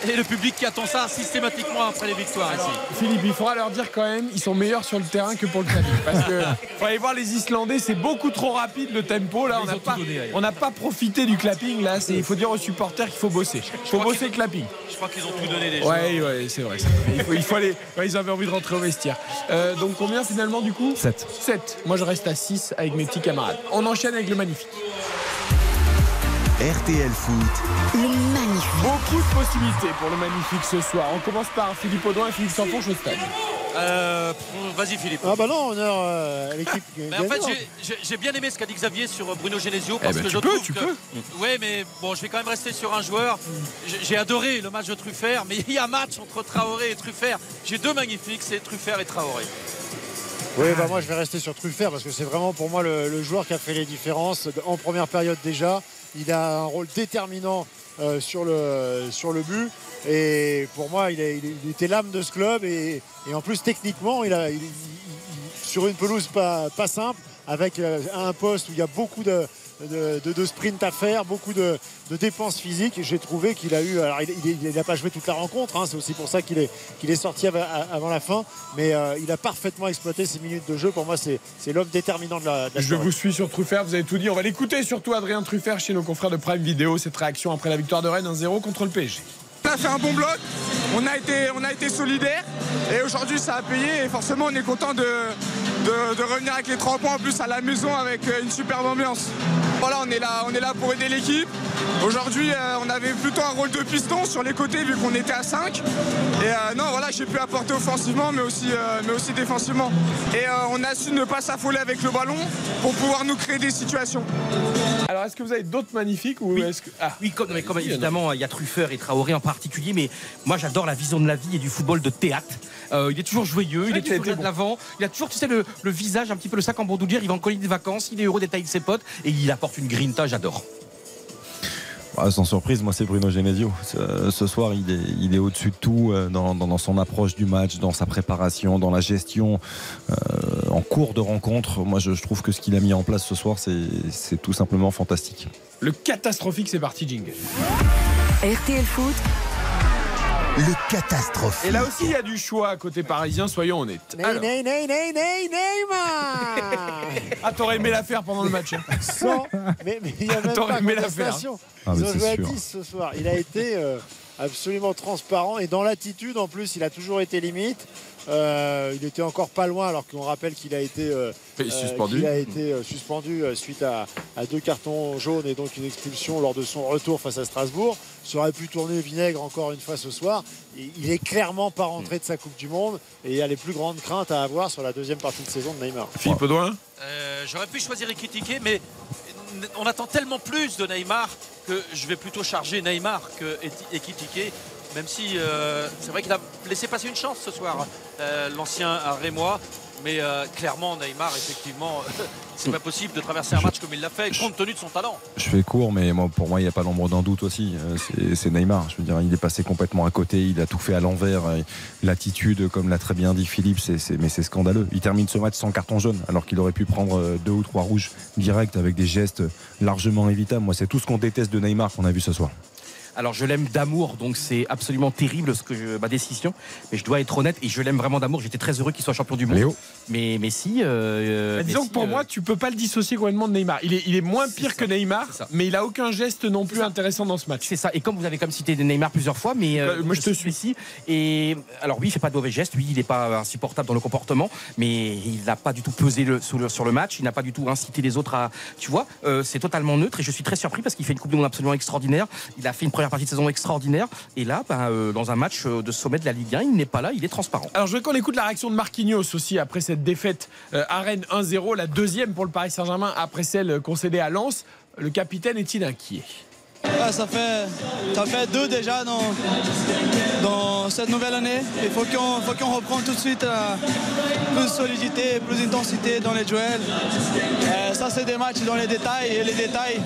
et le public qui attend ça systématiquement après les victoires ici. Philippe, il faudra leur dire quand même, ils sont meilleurs sur le terrain que pour le clavier. Parce que faut aller voir les Islandais, c'est beaucoup trop rapide le tempo. Là, on n'a pas, profité du clapping. Là, il faut dire aux supporters qu'il faut bosser. Il faut bosser le clapping. Je crois qu'ils ont tout donné les joueurs. Ouais, ouais, c'est vrai. c'est vrai. Il faut, il faut aller. ouais, ils avaient envie de rentrer au vestiaire. Euh, donc combien finalement du coup? 7. 7. Moi, je reste à 6 avec mes petits camarades. On enchaîne avec le magnifique. RTL Foot, Le magnifique. Beaucoup de possibilités pour le magnifique ce soir. On commence par Philippe Audouin et Philippe Sanfonche au stade. Euh, Vas-y Philippe. Ah bah non, honneur euh, à l'équipe. Mais en fait, j'ai- bien aimé ce qu'a dit Xavier sur Bruno Genesio parce ben, que tu je peux, trouve tu que. peux. Ouais, mais bon, je vais quand même rester sur un joueur. J'ai- J'ai adoré le match de Truffert, mais il y a un match entre Traoré et Truffert. J'ai deux magnifiques, c'est Truffert et Traoré. Oui, bah moi je vais rester sur Truffert parce que c'est vraiment pour moi le, joueur qui a fait les différences en première période déjà. Il a un rôle déterminant euh, sur, le, sur le but et pour moi il, était l'âme de ce club et, en plus techniquement il a, sur une pelouse pas, pas simple avec euh, un poste où il y a beaucoup de, de, de- de sprint à faire, beaucoup de, de dépenses physiques. J'ai trouvé qu'il a eu. Alors, il n'a pas joué toute la rencontre, hein, c'est aussi pour ça qu'il est, qu'il est sorti av- avant la fin, mais euh, il a parfaitement exploité ses minutes de jeu. Pour moi, c'est l'homme déterminant de la, de la Je soirée. vous suis sur Truffert, vous avez tout dit. On va l'écouter surtout Adrien Truffert chez nos confrères de Prime Vidéo. Cette réaction après la victoire de Rennes 1-0 contre le PSG. On a fait un bon bloc, on a été, on a été solidaire et aujourd'hui ça a payé et forcément on est content de, de, de revenir avec les trois points en plus à la maison avec euh, une superbe ambiance. Voilà, on est là, on est là pour aider l'équipe. Aujourd'hui, euh, on avait plutôt un rôle de piston sur les côtés vu qu'on était à 5. Et euh, non, voilà, j'ai pu apporter offensivement mais aussi, euh, mais aussi défensivement. Et euh, on a su ne pas s'affoler avec le ballon pour pouvoir nous créer des situations. Alors, est-ce que vous avez d'autres magnifiques ou est-ce que. Ah, Oui, comme, mais évidemment, il y a Truffert et Traoré en particulier, mais moi j'adore la vision de la vie et du football de théâtre. Euh, il est toujours joyeux, il est toujours là de l'avant, il a toujours, tu sais, le, le visage, un petit peu le sac en bandoulière, il va en colonie de vacances, il est heureux d'être avec ses potes et il apporte une grinta, j'adore. Ah, sans surprise, moi c'est Bruno Genesio. Ce, ce soir, il est, il est au-dessus de tout euh, dans, dans- dans son approche du match, dans sa préparation, dans la gestion euh, en cours de rencontre. Moi, je, je trouve que ce qu'il a mis en place ce soir, c'est c'est tout simplement fantastique. Le catastrophique, c'est parti, jingle. RTL Foot, le catastrophe. Et là aussi, il y a du choix côté parisien, soyons honnêtes. Ney, Alors- ney, ney, ney, ney, Neymar Ah, t'aurais aimé la faire pendant le match. hein. Sans- mais, il n'y a même T'aurais pas aimé la contestation. Ah, Ils mais ont joué à sûr. 10 ce soir. Il a été euh, absolument transparent et dans l'attitude en plus, il a toujours été limite. Euh, il était encore pas loin alors qu'on rappelle qu'il a été, euh, Et euh, suspendu. qu'il a été euh, suspendu euh, suite à, à deux cartons jaunes et donc une expulsion lors de son retour face à Strasbourg. Ça aurait pu tourner vinaigre encore une fois ce soir. Et il est clairement pas rentré de sa Coupe du Monde et il y a les plus grandes craintes à avoir sur la deuxième partie de saison de Neymar. Philippe Audouin Euh, J'aurais pu choisir Ekitike, mais on attend tellement plus de Neymar je vais plutôt charger Neymar que. Même si euh, c'est vrai qu'il a laissé passer une chance ce soir, euh, l'ancien Rémois. Mais euh, clairement, Neymar, effectivement, c'est pas possible de traverser un match comme il l'a fait, compte tenu de son talent. Je fais court, mais moi, pour moi, il n'y a pas l'ombre d'un doute aussi. Euh, c'est- Neymar. Je veux dire, il est passé complètement à côté. Il a tout fait à l'envers. Et L'attitude, comme l'a très bien dit Philippe, mais c'est scandaleux. Il termine ce match sans carton jaune, alors qu'il aurait pu prendre euh, deux ou trois rouges directs avec des gestes largement évitables. Moi, c'est tout ce qu'on déteste de Neymar qu'on a vu ce soir. Alors je l'aime d'amour, donc c'est absolument terrible ce que je- ma décision. Mais je dois être honnête et je l'aime vraiment d'amour. J'étais très heureux qu'il soit champion du monde. Léo. Mais mais si. euh, Bah, mais disons si, que pour euh, moi, tu peux pas le dissocier complètement de Neymar. Il est, il est moins pire que Neymar, mais il a aucun geste non plus intéressant dans ce match. C'est ça. Et comme vous avez comme cité Neymar plusieurs fois, mais euh, moi, je te suis ici. Et alors oui, il fait pas de mauvais gestes. Oui, il n'est pas insupportable dans le comportement, mais il n'a pas du tout pesé le, sur, le, sur le match. Il n'a pas du tout incité les autres à. Tu vois, euh, c'est totalement neutre. Et je suis très surpris parce qu'il fait une Coupe du Monde absolument extraordinaire. Il a fait une première partie de saison extraordinaire. Et là, ben, euh, dans un match euh, de sommet de la Ligue 1, il n'est pas là. Il est transparent. Alors je veux qu'on écoute la réaction de Marquinhos aussi après cette défaite euh, à Rennes 1-0, la deuxième pour le Paris Saint-Germain après celle concédée à Lens. Le capitaine est-il inquiet? Ouais, ça, fait, ça fait deux déjà dans, dans cette nouvelle année. Il faut qu'on faut qu'on reprenne tout de suite euh, plus de solidité, plus d'intensité dans les duels. Ça, c'est des matchs dans les détails et les détails,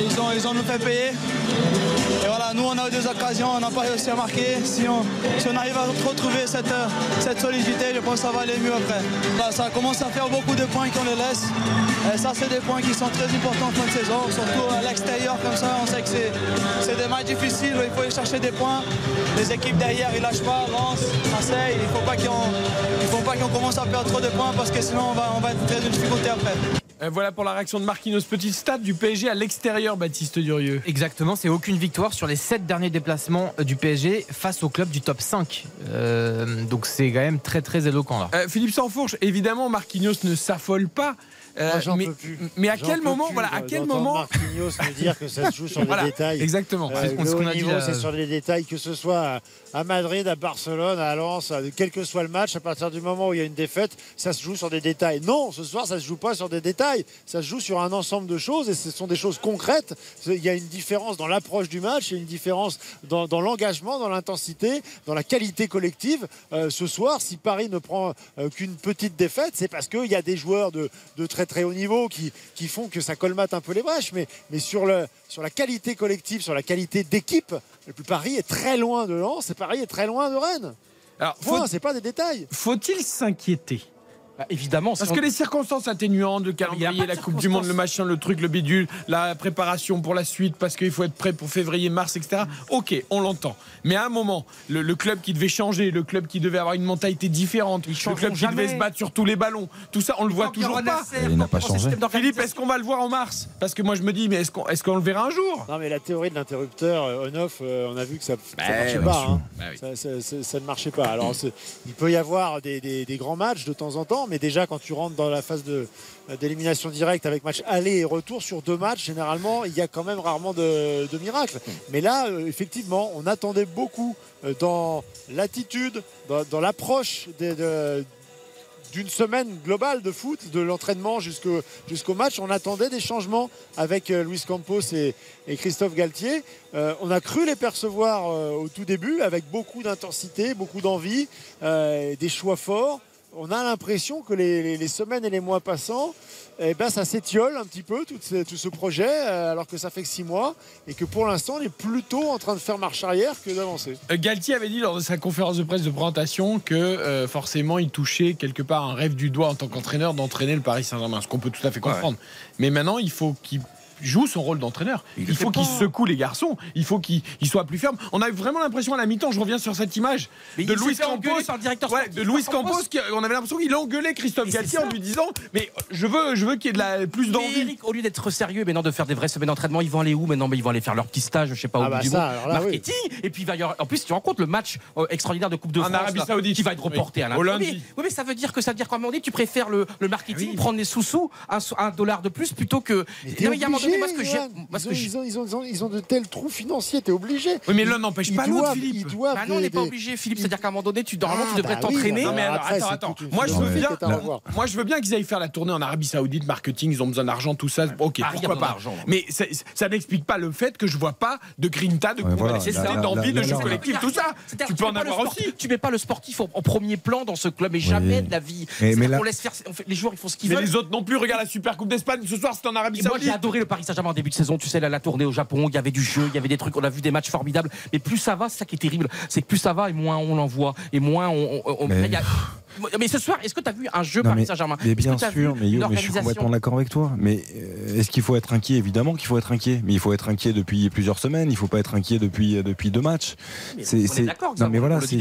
ils, ont, ils ont nous fait payer. Et voilà, nous on a eu des occasions, on n'a pas réussi à marquer. Si on, si on arrive à retrouver cette, euh, cette solidité, je pense que ça va aller mieux après. Ça commence à faire beaucoup de points qu'on les laisse. Ça, c'est des points qui sont très importants en fin de saison, surtout à l'extérieur comme ça. On sait que c'est, des matchs difficiles il faut aller chercher des points. Les équipes derrière, ils lâchent pas, Lens, Marseille. Il ne faut pas qu'on, il faut pas qu'on commence à perdre trop de points parce que sinon on va, on va être très en difficulté après. Euh, Voilà pour la réaction de Marquinhos. Petit stade du PSG à l'extérieur, Baptiste Durieux. Exactement, c'est aucune victoire sur les 7 derniers déplacements euh, du PSG face au club du top 5. Euh, donc c'est quand même très très éloquent là. Euh, Philippe Sansfourche, évidemment, Marquinhos ne s'affole pas. Euh, Moi, j'en mais, mais à quel moment, plus voilà, à quel moment Marquinhos me dire que ça se joue sur Voilà, les détails. exactement. Euh, C'est ce qu'on- ce qu'on a dit, niveau, euh, c'est sur les détails, que ce soit à, Madrid, à Barcelone, à Lens, quel que soit le match, à partir du moment où il y a une défaite, ça se joue sur des détails. Non, ce soir, ça se joue pas sur des détails. Ça se joue sur un ensemble de choses et ce sont des choses concrètes. Il y a une différence dans l'approche du match, il y a une différence dans, dans l'engagement, dans l'intensité, dans la qualité collective. Euh, ce soir, si Paris ne prend euh, qu'une petite défaite, c'est parce qu'il y a des joueurs de, de très très haut niveau qui, qui font que ça colmate un peu les brèches. Mais, mais sur, le, sur la qualité collective, sur la qualité d'équipe, le plus Paris est très loin de Lens et Paris est très loin de Rennes. Alors, c'est pas des détails. Faut-il s'inquiéter? Bah, évidemment, Parce si que on- les circonstances atténuantes, le calendrier, la Coupe du Monde, le machin, le truc, le bidule, la préparation pour la suite, parce qu'il faut être prêt pour février, mars, etc. Ok, on l'entend. Mais à un moment, le, le club qui devait changer, le club qui devait avoir une mentalité différente, le club qui devait se battre sur tous les ballons, tout ça, on le voit toujours pas. Il n'a pas changé. Philippe, est-ce qu'on va le voir en mars? Parce que moi je me dis, mais est-ce qu'on est le verra un jour? Non mais la théorie de l'interrupteur euh, on-off, euh, on a vu que ça ne Bah, marchait bien pas. hein. Bah oui. ça, ça- ça- ça ne marchait pas. Alors il peut y avoir des, des- des grands matchs de temps en temps, mais déjà quand tu rentres dans la phase d'élimination directe avec match aller et retour sur deux matchs, généralement il y a quand même rarement de, de miracles. Mais là, euh, effectivement, on attendait beaucoup euh, dans l'attitude, dans, l'approche d'une semaine globale de foot, de l'entraînement jusqu'au match. On attendait des changements avec euh, Luis Campos et, Christophe Galtier. On a cru les percevoir au tout début avec beaucoup d'intensité, beaucoup d'envie, des choix forts. On a l'impression que les, les- les semaines et les mois passant, eh ben, ça s'étiole un petit peu tout ce, tout ce projet, euh, alors que ça fait que six mois, et que pour l'instant, on est plutôt en train de faire marche arrière que d'avancer. Euh, Galtier avait dit lors de sa conférence de presse de présentation que euh, forcément il touchait quelque part un rêve du doigt en tant qu'entraîneur d'entraîner le Paris Saint-Germain, ce qu'on peut tout à fait comprendre. Mais maintenant il faut qu'il joue son rôle d'entraîneur. Il, faut qu'il secoue les garçons, il faut qu'il il soit plus ferme. On a eu vraiment l'impression à la mi-temps, je reviens sur cette image Mais de Luis Campos, par le directeur Ouais, de Luis Campos. Qui- on avait l'impression qu'il engueulait Christophe Galtier en lui disant mais je veux je veux qu'il y ait de la plus d'envie. Eric, au lieu d'être sérieux, maintenant de faire des vraies semaines d'entraînement, ils vont aller où maintenant? Mais ils vont aller faire leur petit stage, je sais pas, Ah au bah du ça, monde, oui. marketing. Et puis il va y avoir. En plus, tu compte le match euh, extraordinaire de Coupe de En France Arabie là, Saoudite. qui va être reporté Oui. à lundi. lundi. Oui, mais ça veut dire que ça veut dire qu'à un moment donné, tu préfères le, le marketing, oui. prendre les sous-sous, un, dollar de plus plutôt que. Mais t'es Non, mais il y a un moment donné, moi ce que j'ai. Ils ont- j'ai- ils ont- ils ont- ils ont- ils ont de tels trous financiers, t'es obligé. Oui, mais l'un n'empêche pas l'autre, Philippe. Ils doivent Bah non, on n'est pas des- obligé, Philippe. C'est-à-dire qu'à un moment donné, tu, normalement, tu Ah, devrais bah t'entraîner. Non mais alors, Après, attends, attends. Moi je veux bien, moi je veux bien qu'ils aillent faire la tournée en Arabie Saoudite, marketing, ils ont besoin d'argent, tout ça. Ok, Paris a pourquoi pas. d'argent. Mais ça, ça n'explique pas le fait que je vois pas de grinta, de d'envie, de jeu collectif, tout ça. Tu peux en avoir aussi. Tu mets pas le sportif en, premier plan dans ce club, mais jamais de la vie. Laisse faire. les joueurs, ils font ce qu'ils Mais veulent. les autres non plus. Regarde la Super Coupe d'Espagne ce soir, c'est en Arabie moi j'ai Saoudite. adoré le Paris Saint-Germain en début de saison. Tu sais, là, la tournée au Japon, il y avait du jeu, il y avait des trucs, on a vu des matchs formidables. Mais plus ça va, c'est ça qui est terrible. C'est que plus ça va et moins on l'envoie. Et moins on. on- on- Mais- il y a- mais ce soir, est-ce que tu as vu un jeu Non, Paris Saint-Germain mais bien sûr, mais, yo, une mais je suis complètement d'accord avec toi. Mais euh, est-ce qu'il faut être inquiet? Évidemment qu'il faut être inquiet. Mais il faut être inquiet depuis plusieurs semaines. Il ne faut pas être inquiet depuis, depuis deux matchs. C'est- d'accord, Non, mais voilà, c'est-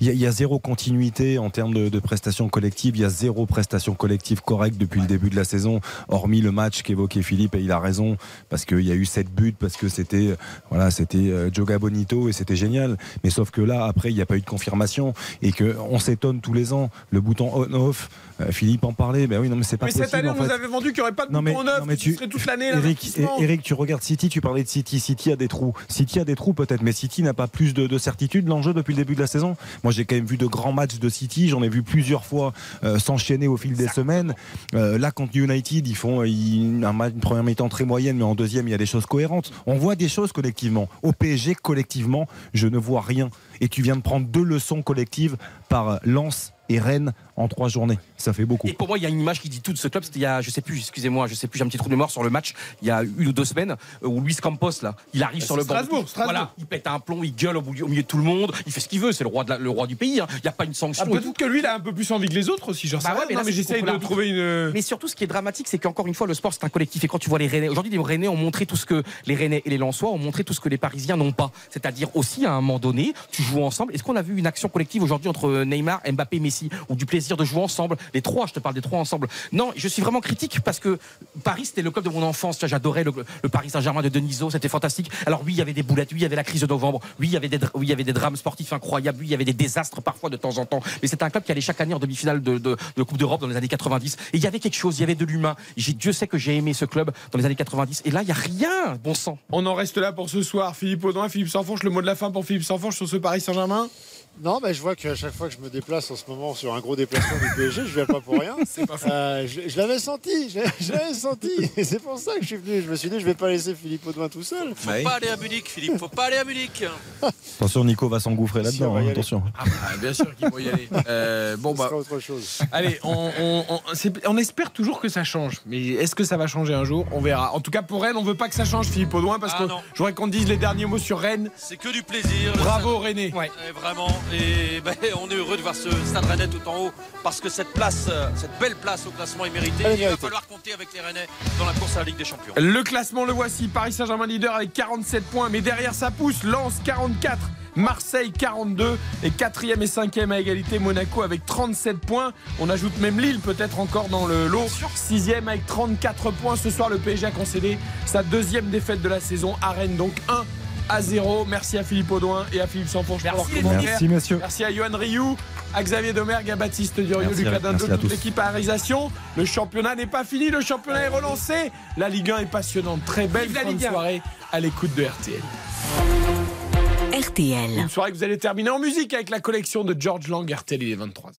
il y, a- il y a zéro continuité en termes de, de prestations collectives. Il y a zéro prestation collective correcte depuis le début de la saison, hormis le match qu'évoquait Philippe. Et il a raison parce qu'il y a eu sept buts, parce que c'était voilà, c'était euh, Joga Bonito et c'était génial. Mais sauf que là, après, il n'y a pas eu de confirmation et que on s'étonne tous les ans. Le bouton on/off, euh, Philippe en parlait. Ben oui, non, mais c'est pas Mais possible. cette année, en on nous avait vendu qu'il n'y aurait pas de Non, mais- bouton non, mais qui tu- serait toute l'année Eric. Eric, tu regardes City, tu parlais de City. City a des trous. City a des trous peut-être, mais City n'a pas plus de, de certitude dans le jeu depuis le début de la saison. Moi, j'ai quand même vu de grands matchs de City. J'en ai vu plusieurs fois euh, s'enchaîner au fil des semaines. Euh, là, contre United, ils font ils- un match- une première mi-temps très moyenne, mais en deuxième, il y a des choses cohérentes. On voit des choses collectivement. Au PSG, collectivement, je ne vois rien. Et tu viens de prendre deux leçons collectives par Lens et Rennes en trois journées. Ça fait beaucoup. Et pour moi, il y a une image qui dit tout de ce club. C'était il y a, je sais plus, excusez-moi, je sais plus, j'ai un petit trou de mémoire sur le match. Il y a une ou deux semaines euh, où Luis Campos là, il arrive Bah, sur le c'est banc. Strasbourg, Strasbourg. Voilà, il pète un plomb, il gueule au, milieu- de tout le monde. Il fait ce qu'il veut. C'est le roi de la- le roi du pays. hein. Il n'y a pas une sanction. Ah, Peut-être que lui, il a un peu plus envie que les autres aussi. J'en Bah ouais, mais Non, là, mais j'essaye de trouver une. Mais surtout, ce qui est dramatique, c'est qu'encore une fois, le sport, c'est un collectif. Et quand tu vois les Rennais, aujourd'hui, les Rennais ont montré tout ce que les Rennais et les Lensois ont montré tout ce que les Parisiens n'ont pas. C'est-à-dire aussi, à un moment donné, tu joues ensemble. Est-ce qu'on a vu une action collective aujourd'hui entre Neymar, Mbappé, Messi, ou du plaisir de jouer ensemble Les trois, je te parle des trois ensemble. Non, je suis vraiment critique parce que Paris, c'était le club de mon enfance. J'adorais le, Paris Saint-Germain de Denisot, c'était fantastique. Alors oui, il y avait des boulettes, oui, il y avait la crise de novembre, oui, il y avait des, oui, il y avait des drames sportifs incroyables, oui, il y avait des désastres parfois de temps en temps. Mais c'était un club qui allait chaque année en demi-finale de, de, de Coupe d'Europe dans les années 90. Et il y avait quelque chose, il y avait de l'humain. Dieu sait que j'ai aimé ce club dans les années 90. Et là, il n'y a rien, bon sang. On en reste là pour ce soir. Philippe Audouin, Philippe Sanfonche, le mot de la fin pour Philippe Sanfonche sur ce Paris Saint-Germain Non, mais je vois qu'à chaque fois que je me déplace en ce moment sur un gros déplacement du PSG, je viens pas pour rien. Euh, je je l'avais senti, je, je l'avais senti. Et c'est pour ça que je suis venu. Je me suis dit, je vais pas laisser Philippe Audouin tout seul. Faut pas aller à Munich, Philippe. Faut pas aller à Munich. Attention, Nico va s'engouffrer là-dedans. hein, attention. Ah bah, bien sûr qu'il faut y aller. Euh, bon bah. autre chose. Allez, on, on- on- c'est- on espère toujours que ça change. Mais est-ce que ça va changer un jour? On verra. En tout cas, pour Rennes, on veut pas que ça change, Philippe Audouin, parce Ah que non. je voudrais qu'on dise les derniers mots sur Rennes. C'est que du plaisir. Bravo, René. Et vraiment, et ben, on est heureux de voir ce stade rennais tout en haut parce que cette place, euh, cette belle place au classement est méritée. Est Il va falloir compter avec les Rennais dans la course à la Ligue des Champions. Le classement, le voici. Paris Saint-Germain leader avec 47 points, mais derrière ça pousse. Lens 44, Marseille 42 et 4e et 5e à égalité Monaco avec 37 points. On ajoute même Lille peut-être encore dans le lot. 6e avec 34 points. Ce soir, le PSG a concédé sa deuxième défaite de la saison à Rennes, donc 1 à 0. Merci à Philippe Audouin et à Philippe Sanfonche pour leur les commentaires. Merci, messieurs. Merci à Johan Rioux, à Xavier Domergue, à Baptiste Durieux, Merci, Lucas merci Dindo, à toute l'équipe à réalisation. Le championnat n'est pas fini, le championnat est relancé. La Ligue 1 est passionnante. Très belle fin de Ligue 1. soirée à l'écoute de RTL. RTL. Une soirée que vous allez terminer en musique avec la collection de George Lang RTL, il est 23.